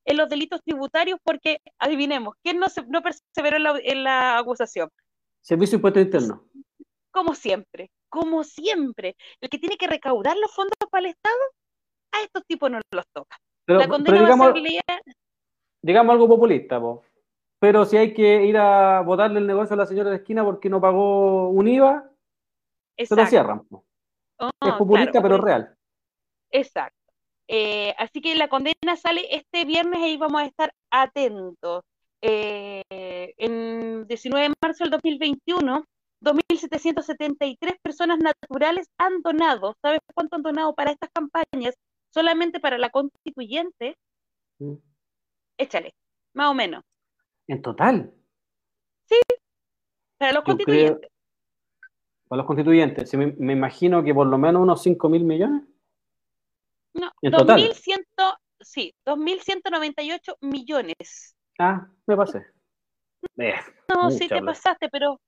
Speaker 4: en los delitos tributarios porque, adivinemos, ¿quién no, no perseveró en la, acusación?
Speaker 3: Servicio Impuesto Interno.
Speaker 4: Como siempre, como siempre. El que tiene que recaudar los fondos para el Estado, a estos tipos no los toca.
Speaker 3: la condena digamos, va a ser digamos algo populista, pero si hay que ir a votarle el negocio a la señora de esquina porque no pagó un IVA, se lo cierran. Oh, es populista, pero real.
Speaker 4: Exacto. Eh, así que la condena sale este viernes y vamos a estar atentos. Eh, en 19 de marzo del 2021, 2.773 personas naturales han donado. ¿Sabes cuánto han donado para estas campañas? Solamente para la constituyente. Mm. Échale, más o menos.
Speaker 3: ¿En total?
Speaker 4: Sí, para los constituyentes.
Speaker 3: para los constituyentes, me, me, imagino que por lo menos unos 5 mil millones.
Speaker 4: No, 2100, sí, 2.198 millones.
Speaker 3: Ah, me pasé.
Speaker 4: Eh, no, sí te pasaste, pero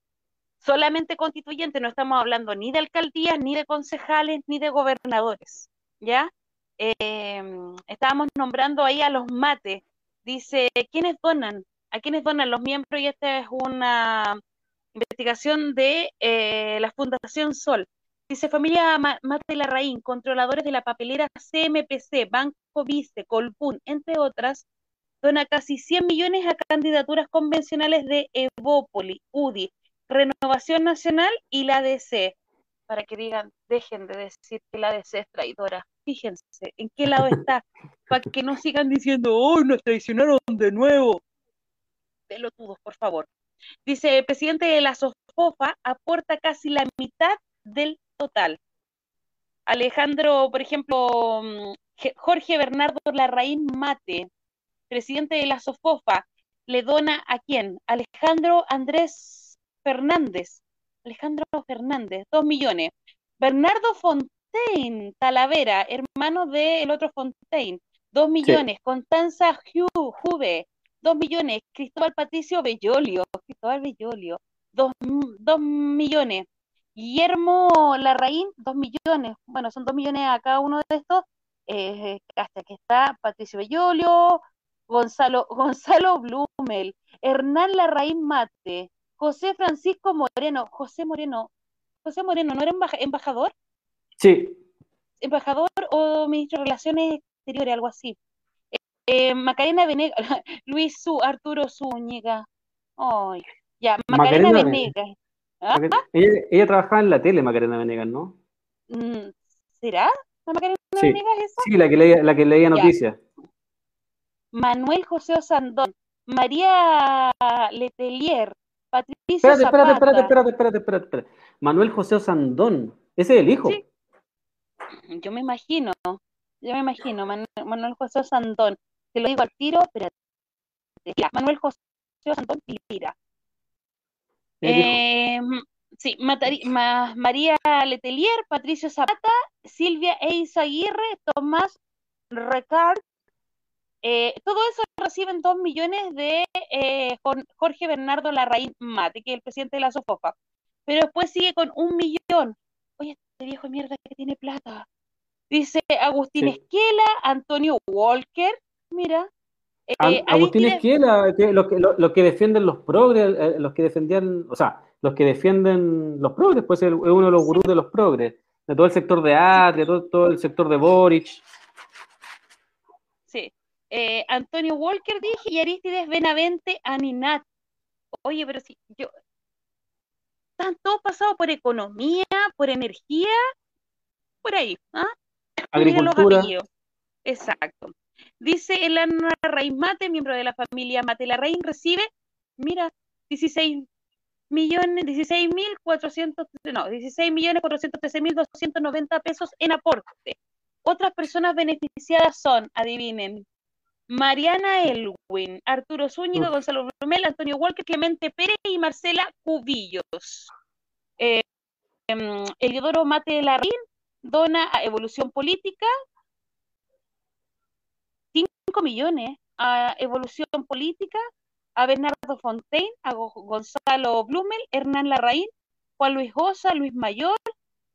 Speaker 4: solamente constituyente, no estamos hablando ni de alcaldías, ni de concejales, ni de gobernadores, ¿ya? Em, estábamos nombrando ahí a los mates. Dice, ¿quiénes donan? ¿A quiénes donan los miembros? Y esta es una investigación de eh, la Fundación Sol. Dice familia Mate Larraín, controladores de la papelera CMPC, Banco Vice, Colpún, entre otras, dona casi 100 millones a candidaturas convencionales de Evópoli, UDI, Renovación Nacional y la DC. Para que digan, dejen de decir que la DC es traidora. Fíjense en qué lado está, [LAUGHS] para que no sigan diciendo, ¡oh, nos traicionaron de nuevo! Pelotudos, por favor. Dice, el presidente de la SOFOFA aporta casi la mitad del total. Alejandro, por ejemplo, mm, Jorge Bernardo Larraín Mate, presidente de la SOFOFA, le dona a quién? Alejandro Andrés Fernández. Alejandro Fernández, dos millones. Bernardo Fontaine, Talavera, hermano del otro Fontaine, dos millones. Constanza Juve, dos millones. Cristóbal Patricio Bellolio, Cristóbal Bellolio, dos, dos millones. Guillermo Larraín, dos millones. Bueno, son dos millones a cada uno de estos. Eh, hasta que está Patricio Bellolio, Gonzalo, [LAUGHS] Gonzalo Blumel, Hernán Larraín Mate, José Francisco Moreno. José Moreno, José Moreno, ¿no era embajador?
Speaker 3: Sí.
Speaker 4: Embajador o ministro de Relaciones Exteriores, algo así. Eh, Macarena Venegas, [LAUGHS] Luis Su, Arturo Zúñiga. Ay, ya, Macarena, Venegas.
Speaker 3: ¿Ah? Ella, trabajaba en la tele, Macarena Venegas, ¿no?
Speaker 4: Mm, ¿Será? ¿La Macarena Venegas esa?
Speaker 3: Sí, la que leía, la que leía noticias.
Speaker 4: Manuel José Osandón, María Letelier, Patricia
Speaker 3: espérate, Espérate, espérate, espérate, espérate, espérate, Manuel José Osandón, ese es el hijo. Sí.
Speaker 4: Yo me imagino, yo me imagino, Manuel, José Osandón. Te lo digo al tiro, espérate. Manuel José Osandón Lira. Eh, sí, María Letelier, Patricio Zapata, Silvia Eisa Aguirre, Tomás Recard, eh, todo eso reciben dos millones de eh, Jorge Bernardo Larraín Mate, que es el presidente de la SOFOFA. Pero después sigue con un millón. Oye, este viejo mierda que tiene plata. Dice Agustín Esquela, Antonio Walker, mira,
Speaker 3: eh, Agustín Esquiela, los que, lo, que defienden los progres, eh, los que defendían, o sea, los que defienden los progres, pues es uno de los gurús de los progres. de todo el sector de Atria, todo, todo el sector de Boric.
Speaker 4: Sí. Eh, Antonio Walker dije y Aristides Benavente Aninat. Oye, pero si yo. Están todos pasados por economía, por energía, por ahí. ¿ah? Los
Speaker 3: Agricultura.
Speaker 4: Exacto. Dice Elana Raín Mate, miembro de la familia Mate Larraín, recibe, mira, 16 millones, 16 mil 400, no, 16 millones 413 mil 290 pesos en aporte. Otras personas beneficiadas son, adivinen, Mariana Elwin, Arturo Zúñiga,
Speaker 3: Uf.
Speaker 4: Gonzalo Brumel, Antonio Walker, Clemente Pérez y Marcela Cubillos. Eh, em, Eliodoro Mate Larraín dona a Evolución Política 5 millones a Evolución Política, a Bernardo Fontaine, a Go- Gonzalo Blumel, Hernán Larraín, Juan Luis Goza, Luis Mayor,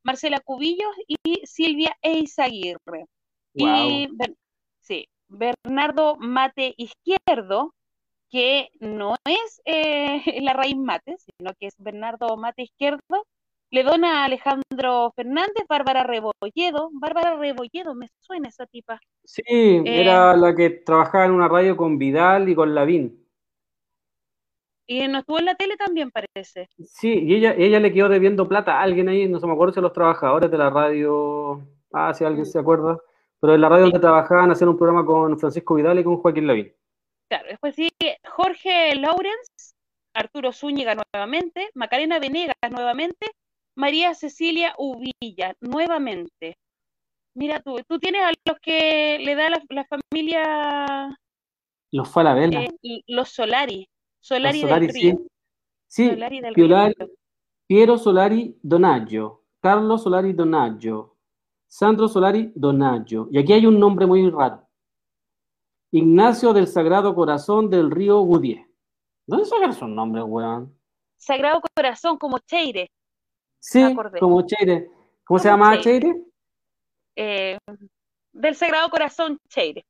Speaker 4: Marcela Cubillos y Silvia Eizaguirre. Y
Speaker 3: Wow.
Speaker 4: Ber- sí, Bernardo Mate Izquierdo, que no es eh, [LAUGHS] Larraín Mate, sino que es Bernardo Mate Izquierdo, le dona a Alejandro Fernández, Bárbara Rebolledo. Bárbara Rebolledo, me suena esa tipa.
Speaker 3: Sí, era la que trabajaba en una radio con Vidal y con Lavín.
Speaker 4: Y no estuvo en la tele también, parece.
Speaker 3: Sí, y ella, ella le quedó debiendo plata a alguien ahí, no se me acuerdo si los trabajadores de la radio, ah, si alguien
Speaker 4: Mm.
Speaker 3: se acuerda, pero en la radio
Speaker 4: Sí.
Speaker 3: donde trabajaban hacían un programa con Francisco Vidal y con Joaquín Lavín.
Speaker 4: Claro, después sigue Jorge Lawrence, Arturo Zúñiga nuevamente, Macarena Venegas nuevamente, María Cecilia Uvilla nuevamente. Mira tú, tú tienes a los que le da la, la familia
Speaker 3: Los Falabella,
Speaker 4: eh, los Solari, Solari
Speaker 3: los Solari,
Speaker 4: del. Río.
Speaker 3: Sí,
Speaker 4: Solari del
Speaker 3: Piolari-
Speaker 4: Río.
Speaker 3: Piero Solari Donaggio, Carlos Solari Donaggio, Sandro Solari Donaggio. Y aquí hay un nombre muy raro. Ignacio del Sagrado Corazón del Río Gudié. ¿Dónde sacan esos nombres, weón?
Speaker 4: Sagrado Corazón, como Cheire.
Speaker 3: Sí,
Speaker 4: acordé.
Speaker 3: como Cheire. ¿Cómo se
Speaker 4: Como
Speaker 3: llama
Speaker 4: Cheire.
Speaker 3: Cheire?
Speaker 4: eh, del Sagrado Corazón Cheire.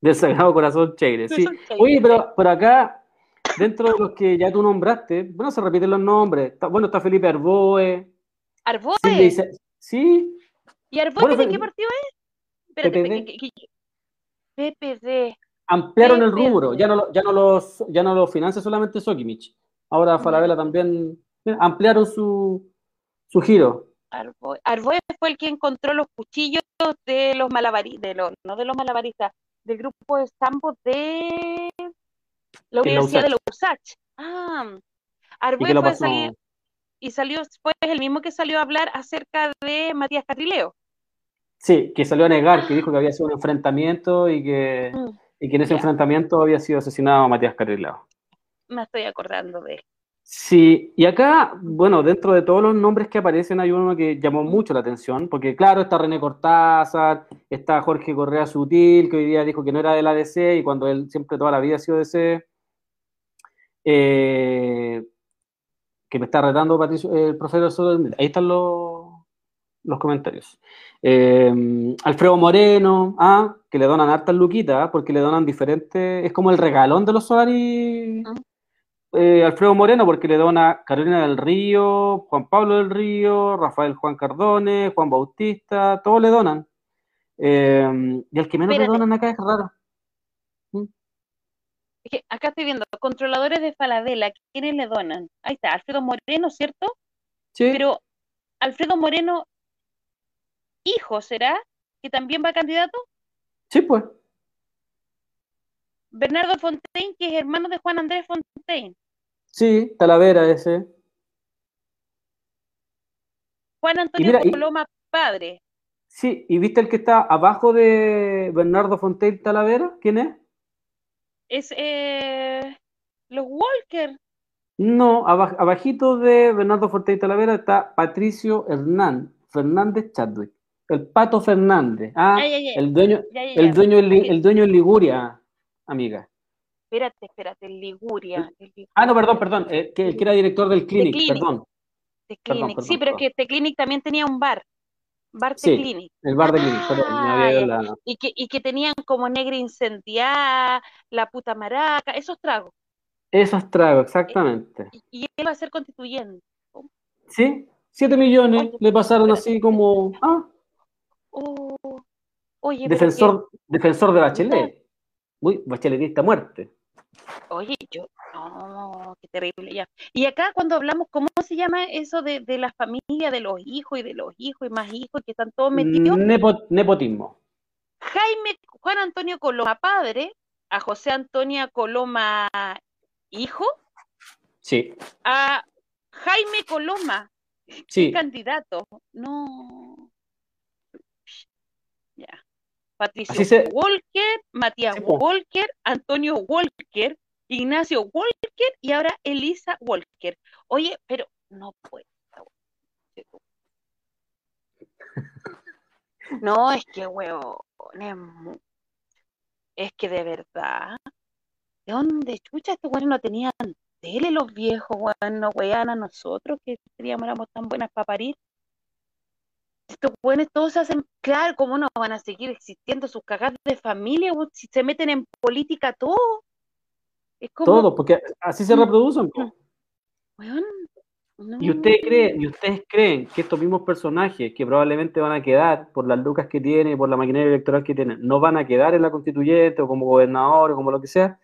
Speaker 3: Del Sagrado Corazón Cheire, sí.
Speaker 4: Cheire.
Speaker 3: Oye, pero por acá, dentro de los que ya tú nombraste, bueno, se repiten los nombres. Está- bueno, está Felipe Arboe.
Speaker 4: Arboe.
Speaker 3: Sí,
Speaker 4: ¿Y Arboe
Speaker 3: Bueno,
Speaker 4: de qué partido es? Espérate,
Speaker 3: PPD. ampliaron el rubro, ya no, ya no los, ya no lo financia solamente Sokimich. Ahora Falabella también ampliaron su, su giro.
Speaker 4: Arboe. Arboe fue el que encontró los cuchillos de los malabaristas, de los, no de los malabaristas, del grupo de sambo de la Universidad de la USACH. Ah,
Speaker 3: ¿Y
Speaker 4: Arboe fue salir y salió, fue el mismo que salió a hablar acerca de Matías Catrileo.
Speaker 3: Sí, que salió a negar, que dijo que había sido un enfrentamiento y que,
Speaker 4: Mm,
Speaker 3: y que en ese enfrentamiento había sido asesinado Matías Carrilao.
Speaker 4: me estoy acordando de él.
Speaker 3: Sí, y acá, bueno, dentro de todos los nombres que aparecen hay uno que llamó mucho la atención, porque claro, está René Cortázar, está Jorge Correa Sutil, que hoy día dijo que no era de la DC y cuando él siempre toda la vida ha sido DC. Eh, que me está retando Patricio, el profesor. Ahí están los, los comentarios. Eh, Alfredo Moreno, ah, que le donan hartas luquitas, porque le donan diferentes, es como el regalón de los Solari.
Speaker 4: Mm.
Speaker 3: Eh, Alfredo Moreno, porque le dona Carolina del Río, Juan Pablo del Río, Rafael Juan Cardone, Juan Bautista, todos le donan. Eh, y el que menos le donan acá es raro.
Speaker 4: Que acá estoy viendo, controladores de Falabella, ¿quiénes le donan? Ahí está, Alfredo Moreno, ¿cierto?
Speaker 3: Sí,
Speaker 4: Pero Alfredo Moreno, hijo, ¿será? ¿Que también va candidato?
Speaker 3: sí, pues.
Speaker 4: Bernardo Fontaine, que es hermano de Juan Andrés Fontaine.
Speaker 3: Sí, Talavera ese.
Speaker 4: Juan Antonio
Speaker 3: mira, y-
Speaker 4: Coloma, padre.
Speaker 3: Sí, ¿y viste el que está abajo de Bernardo Fontaine Talavera? ¿Quién es?
Speaker 4: Es eh, los Walker.
Speaker 3: No, aba- abajito de Bernardo Fontaine Talavera está Patricio Hernán Fernández Chadwick. El Pato Fernández. Ah, el dueño, el dueño, el dueño en Liguria, amiga.
Speaker 4: Espérate, espérate, Liguria. el Liguria.
Speaker 3: Ah, no, perdón, perdón, eh, que, que era director del Clinic,
Speaker 4: Clinic.
Speaker 3: perdón,
Speaker 4: The Clinic.
Speaker 3: perdón,
Speaker 4: sí, pero es que The Clinic también tenía un bar. Bar
Speaker 3: Sí.
Speaker 4: Clinic.
Speaker 3: el bar de Clinic, perdón, la-
Speaker 4: Y que, y que tenían como negra incendiada, la puta maraca, esos tragos.
Speaker 3: Esos tragos, exactamente.
Speaker 4: Y, y él va a ser constituyente.
Speaker 3: Sí, 7 millones
Speaker 4: Oye,
Speaker 3: le pasaron así como, ah,
Speaker 4: Oh, oye,
Speaker 3: defensor, defensor de Bachelet. Uy, bacheletista a muerte.
Speaker 4: oye, yo, no, qué terrible ya. Y acá cuando hablamos, ¿cómo se llama eso de, de la familia, de los hijos y de los hijos y más hijos que están todos metidos?
Speaker 3: Nepo- nepotismo.
Speaker 4: Jaime Juan Antonio Coloma, padre, a José Antonio Coloma, hijo,
Speaker 3: Sí,
Speaker 4: a Jaime Coloma,
Speaker 3: sí.
Speaker 4: candidato. No. Ya. Patricio
Speaker 3: se-
Speaker 4: Walker, Matías
Speaker 3: Sí.
Speaker 4: Walker, Antonio Walker, Ignacio Walker y ahora Elisa Walker. Oye, pero no puede. [LAUGHS] No, es que, huevón, es, es que de verdad, ¿de dónde chucha este weón no tenían tele los viejos, weón? No wean a nosotros que teníamos, éramos tan buenas para parir. Estos weones todos se hacen, claro, ¿cómo no van a seguir existiendo sus cagadas de familia? Si se meten en política todo. Es como,
Speaker 3: Todo, porque así se reproducen.
Speaker 4: weón, no.
Speaker 3: ¿Y ustedes creen, y ustedes creen que estos mismos personajes que probablemente van a quedar por las lucas que tienen por la maquinaria electoral que tienen, no van a quedar en la constituyente o como gobernadores o como lo que sea?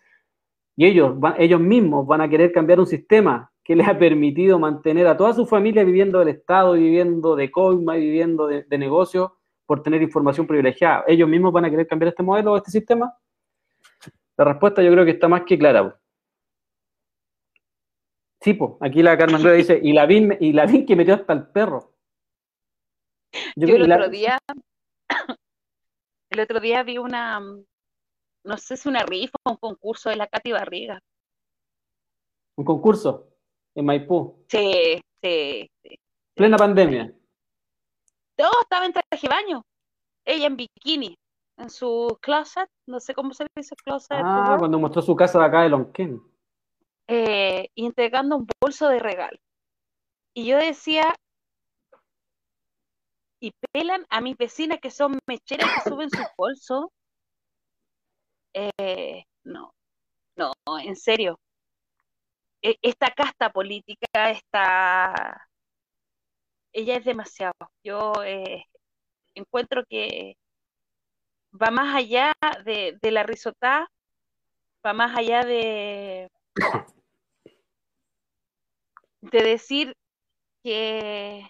Speaker 3: Y ellos, van- ellos mismos van a querer cambiar un sistema que les ha permitido mantener a toda su familia viviendo del Estado, viviendo de coima, y viviendo de, de negocios por tener información privilegiada. ¿Ellos mismos van a querer cambiar este modelo o este sistema? La respuesta yo creo que está más que clara. po. Sí, pues, aquí la Carmen Rueda dice, y la VIN, y la VIN que metió hasta el perro.
Speaker 4: Yo el
Speaker 3: la-
Speaker 4: otro día, [COUGHS] el otro día vi una, no sé si una rifa o un concurso de la Katy Barriga.
Speaker 3: un concurso en Maipú,
Speaker 4: Sí, sí, sí.
Speaker 3: plena pandemia.
Speaker 4: Todo estaba en traje de baño. Ella en bikini, en su closet, no sé cómo se dice closet,
Speaker 3: Ah, cuando mostró su casa de acá de Lonquén.
Speaker 4: eh, entregando un bolso de regalo. Y yo decía, y pelan a mis vecinas que son mecheras que suben sus bolsos. Eh, no, no, en serio. E- Esta casta política, esta, ella es demasiado. Yo eh, encuentro que va más allá de, de la risotá, va más allá de, de decir que,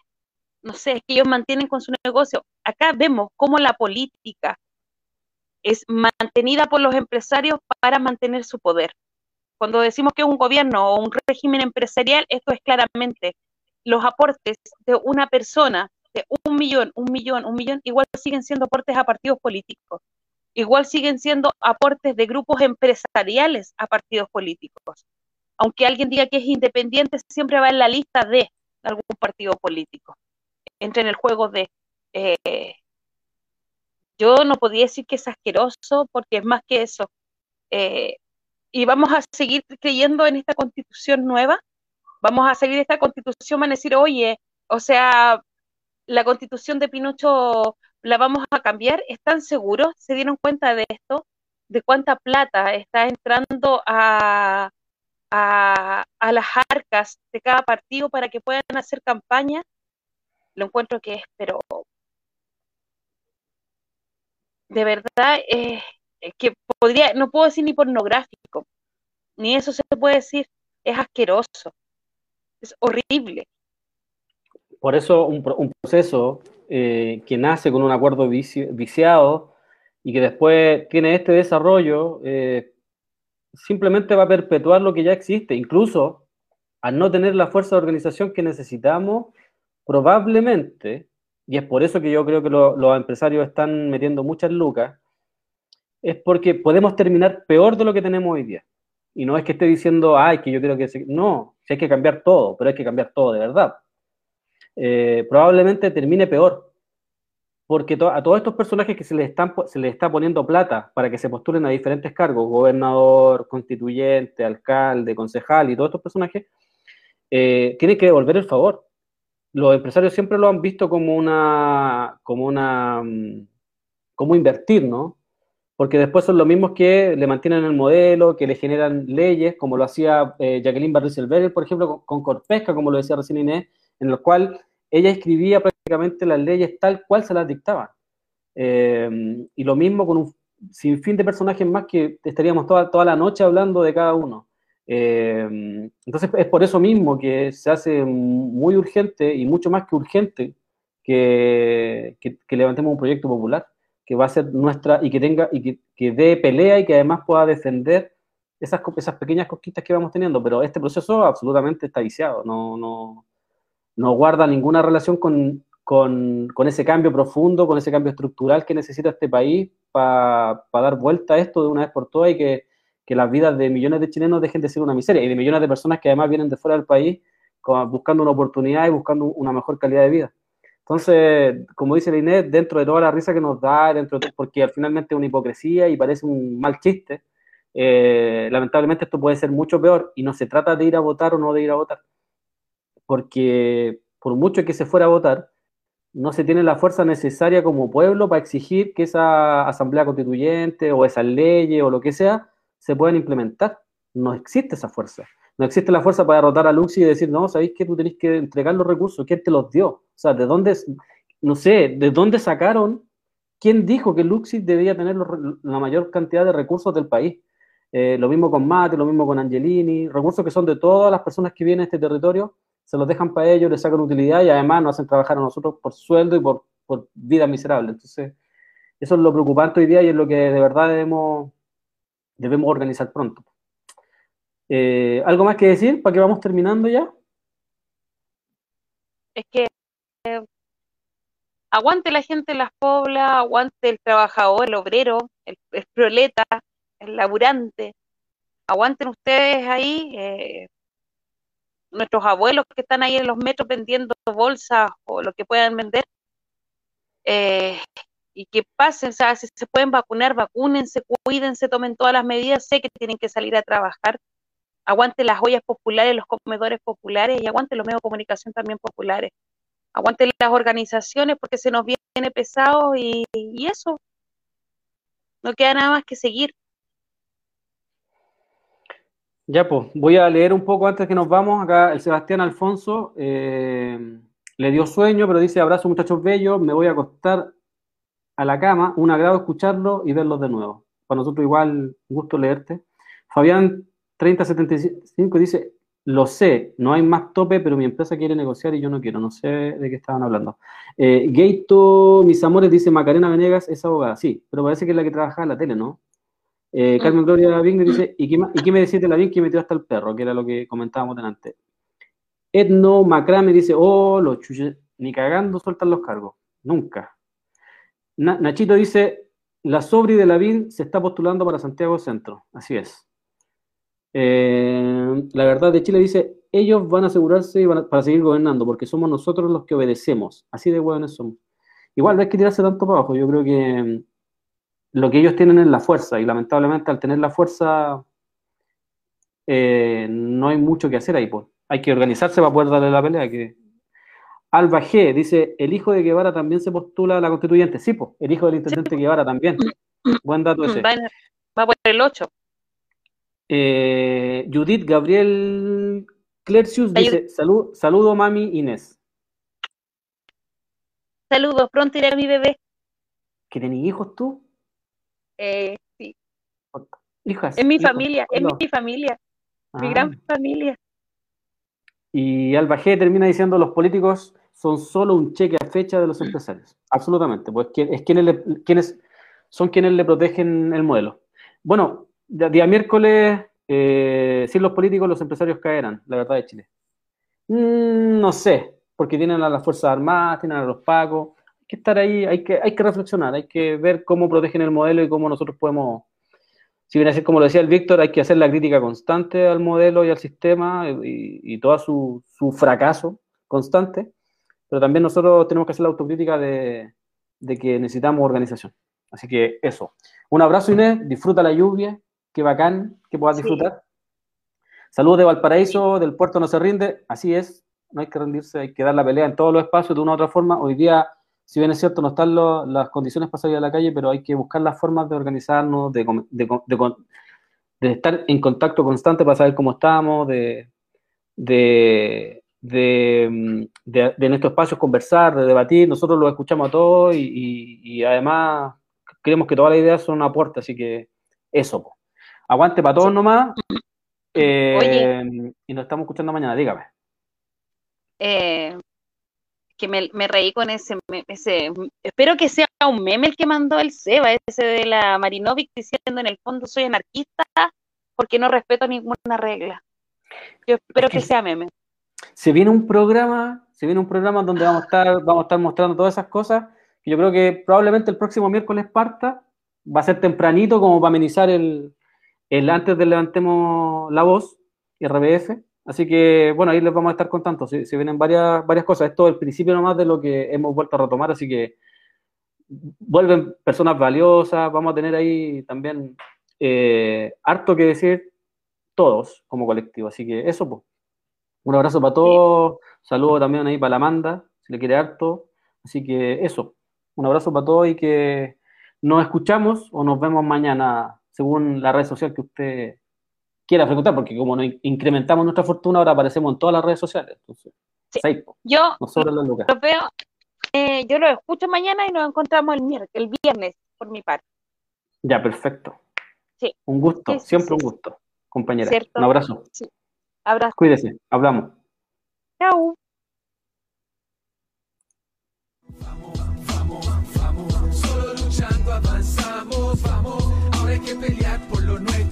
Speaker 4: no sé, que ellos mantienen con su negocio. Acá vemos cómo la política es mantenida por los empresarios para mantener su poder. Cuando decimos que es un gobierno o un régimen empresarial, esto es claramente los aportes de una persona, de un millón, un millón, un millón, igual siguen siendo aportes a partidos políticos, igual siguen siendo aportes de grupos empresariales a partidos políticos. Aunque alguien diga que es independiente, siempre va en la lista de algún partido político. Entra en el juego de... eh, yo no podía decir que es asqueroso porque es más que eso. Eh, y vamos a seguir creyendo en esta constitución nueva. Vamos a seguir esta constitución, van a decir, oye, o sea, la constitución de Pinocho la vamos a cambiar. ¿Están seguros? ¿Se dieron cuenta de esto? ¿De cuánta plata está entrando a, a, a las arcas de cada partido para que puedan hacer campaña? Lo encuentro que es, pero de verdad, eh, es que podría, no puedo decir ni pornográfico, ni eso se puede decir, es asqueroso, es horrible.
Speaker 3: Por eso un, pro- un proceso eh, que nace con un acuerdo vici- viciado y que después tiene este desarrollo, eh, simplemente va a perpetuar lo que ya existe. Incluso al no tener la fuerza de organización que necesitamos, probablemente, y es por eso que yo creo que lo- los empresarios están metiendo muchas lucas, es porque podemos terminar peor de lo que tenemos hoy día. Y no es que esté diciendo, ay, que yo creo que... se-". No, si hay que cambiar todo, pero hay que cambiar todo de verdad eh, probablemente termine peor. Porque to- a todos estos personajes que se les, están, se les está poniendo plata para que se postulen a diferentes cargos, gobernador, constituyente, alcalde, concejal y todos estos personajes, eh, tienen que devolver el favor. Los empresarios siempre lo han visto como una, como una, mm, como invertir, ¿no? Porque después son los mismos que le mantienen el modelo, que le generan leyes, como lo hacía eh, Jacqueline Barricelberger, por ejemplo, con, con Corpesca, como lo decía recién Inés, en el cual ella escribía prácticamente las leyes tal cual se las dictaban. Eh, y lo mismo con un sinfín de personajes más que estaríamos toda, toda la noche hablando de cada uno. Eh, entonces es por eso mismo que se hace muy urgente y mucho más que urgente que, levantemos un proyecto popular que va a ser nuestra y que tenga y que, que dé pelea y que además pueda defender esas, esas pequeñas conquistas que vamos teniendo, pero este proceso absolutamente está viciado, no, no, no guarda ninguna relación con, con, con, ese cambio profundo, con ese cambio estructural que necesita este país para dar vuelta a esto de una vez por todas y que, que, las vidas de millones de chilenos dejen de ser una miseria y de millones de personas que además vienen de fuera del país buscando una oportunidad y buscando una mejor calidad de vida. Entonces, como dice la Inés, dentro de toda la risa que nos da, dentro porque al finalmente es una hipocresía y parece un mal chiste, eh, lamentablemente esto puede ser mucho peor y no se trata de ir a votar o no de ir a votar, porque por mucho que se fuera a votar, no se tiene la fuerza necesaria como pueblo para exigir que esa asamblea constituyente o esas leyes o lo que sea se puedan implementar. No existe esa fuerza. No existe la fuerza para derrotar a Luxi y decir, no, sabéis que tú tenés que entregar los recursos, ¿quién te los dio? O sea, ¿de dónde, no sé, de dónde sacaron? ¿Quién dijo que Luxi debía tener la mayor cantidad de recursos del país? Eh, lo mismo con Mate, lo mismo con Angelini, recursos que son de todas las personas que vienen a este territorio, se los dejan para ellos, les sacan utilidad y además nos hacen trabajar a nosotros por sueldo y por, por vida miserable. Entonces, eso es lo preocupante hoy día y es lo que de verdad debemos, debemos organizar pronto. Eh, ¿Algo más que decir para que vamos terminando ya?
Speaker 4: Es que eh, aguante la gente en las poblas, aguante el trabajador, el obrero, el, el proleta, el laburante. Aguanten ustedes ahí, eh, nuestros abuelos que están ahí en los metros vendiendo bolsas o lo que puedan vender. Eh, y que pasen, o sea, si se pueden vacunar, vacúnense, cuídense, tomen todas las medidas, sé que tienen que salir a trabajar, aguanten las ollas populares, los comedores populares y aguanten los medios de comunicación también populares, aguanten las organizaciones porque se nos viene pesado y eso, no queda nada más que seguir.
Speaker 3: Ya, pues, voy a leer un poco antes que nos vamos. Acá el Sebastián Alfonso eh, le dio sueño, pero dice: Abrazo, muchachos bellos, me voy a acostar a la cama. Un agrado escucharlo y verlos de nuevo. Para nosotros, igual, un gusto leerte. Fabián 3075 dice: Lo sé, no hay más tope, pero mi empresa quiere negociar y yo no quiero. No sé de qué estaban hablando. Eh, Gato, mis amores, dice: Macarena Venegas es abogada. Sí, pero parece que es la que trabaja en la tele, ¿no? Eh, mm. Carmen Gloria Vigne dice, ¿y qué, me decís de la bien que metió hasta el perro? Que era lo que comentábamos delante. Edno Macrame dice, oh, los chuches, ni cagando sueltan los cargos. Nunca. Nachito dice, la sobri de la se está postulando para Santiago Centro. Así es. Eh, la verdad de Chile dice, ellos van a asegurarse para seguir gobernando, porque somos nosotros los que obedecemos. Así de buenos somos. Igual no hay que tirarse tanto para abajo. Yo creo que lo que ellos tienen es la fuerza y lamentablemente al tener la fuerza eh, no hay mucho que hacer ahí. Pues. Hay que organizarse para poder darle la pelea. Que... Alba G dice, el hijo de Guevara también se postula a la constituyente. Sí, pues, el hijo del intendente Guevara también. Buen dato ese.
Speaker 4: Va, por el 8.
Speaker 3: Eh, Judith Gabriel Clercius dice, Salud, saludo mami Inés.
Speaker 4: Saludos, pronto iré a mi bebé.
Speaker 3: ¿Que tenés hijos tú?
Speaker 4: Eh, sí. Hijas. Es mi familia, es mi familia, mi gran ah. familia.
Speaker 3: Y Alba G termina diciendo los políticos son solo un cheque a fecha de los empresarios. Absolutamente, pues es quienes, quienes son quienes le protegen el modelo. Bueno, día miércoles, eh, sin los políticos, los empresarios caerán, la verdad de Chile. Mm, no sé, porque tienen a las Fuerzas Armadas, tienen a los pagos, que estar ahí, hay que, hay que reflexionar, hay que ver cómo protegen el modelo y cómo nosotros podemos, si viene a ser como lo decía el Víctor, hay que hacer la crítica constante al modelo y al sistema y, todo su, su, fracaso constante, pero también nosotros tenemos que hacer la autocrítica de, de que necesitamos organización. Así que eso. Un abrazo Inés, disfruta la lluvia, qué bacán que puedas disfrutar. Saludos de Valparaíso, del puerto no se rinde, así es, no hay que rendirse, hay que dar la pelea en todos los espacios de una u otra forma. Hoy día si bien es cierto, no están las condiciones para salir a la calle, pero hay que buscar las formas de organizarnos, de, estar en contacto constante para saber cómo estamos, de, de, de, de nuestros espacios conversar, de debatir, nosotros los escuchamos a todos y, y- y además creemos que todas las ideas son un aporte, así que eso. Aguante para todos nomás. eh, y nos estamos escuchando mañana, dígame.
Speaker 4: Eh, que me, me reí con ese, ese. Espero que sea un meme el que mandó el Seba, ese de la Marinovic diciendo en el fondo soy anarquista porque no respeto ninguna regla. Yo espero
Speaker 3: Es que-
Speaker 4: que sea meme.
Speaker 3: Se viene un programa, se viene un programa donde vamos a estar, vamos a estar mostrando todas esas cosas, yo creo que probablemente el próximo miércoles parta, va a ser tempranito como para amenizar el, el antes de levantemos la voz, RBF. Así que, bueno, ahí les vamos a estar contando. Se, se vienen varias, varias cosas. Esto es el principio nomás de lo que hemos vuelto a retomar, así que vuelven personas valiosas. Vamos a tener ahí también eh, harto que decir todos como colectivo. Así que eso, pues. Un abrazo para todos. Saludo también ahí para la Amanda, si le quiere harto. Así que eso. Un abrazo para todos y que nos escuchamos o nos vemos mañana según la red social que usted quiera frecuentar, porque como nos in- incrementamos nuestra fortuna, ahora aparecemos en todas las redes sociales. Entonces,
Speaker 4: Sí.
Speaker 3: seis,
Speaker 4: Yo
Speaker 3: nos sobran las lucas.
Speaker 4: los veo, eh, yo los escucho mañana y nos encontramos el, miércoles, el viernes, por mi parte.
Speaker 3: Ya, perfecto.
Speaker 4: Sí.
Speaker 3: Un gusto,
Speaker 4: Sí, sí,
Speaker 3: siempre un gusto, compañera.
Speaker 4: Cierto.
Speaker 3: Un abrazo.
Speaker 4: Abrazo.
Speaker 3: Cuídese, hablamos.
Speaker 4: Chao.
Speaker 1: Por lo nuestro,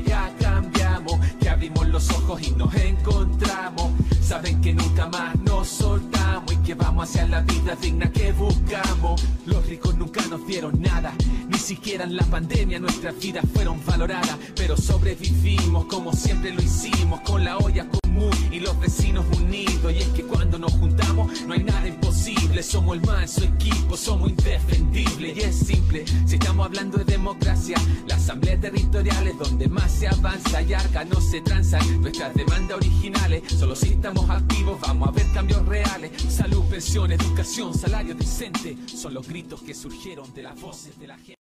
Speaker 1: abrimos los ojos y nos encontramos. Saben que nunca más nos soltamos y que vamos hacia la vida digna que buscamos. Los ricos nunca nos dieron nada, ni siquiera en la pandemia nuestras vidas fueron valoradas. Pero sobrevivimos como siempre lo hicimos, con la olla y los vecinos unidos. Y es que cuando nos juntamos no hay nada imposible, somos el manso equipo, somos indefendibles. Y es simple, si estamos hablando de democracia, la asamblea territorial es donde más se avanza y arca no se transan nuestras demandas originales. Solo si estamos activos vamos a ver cambios reales. Salud, pensión, educación, salario decente son los gritos que surgieron de las voces de la gente.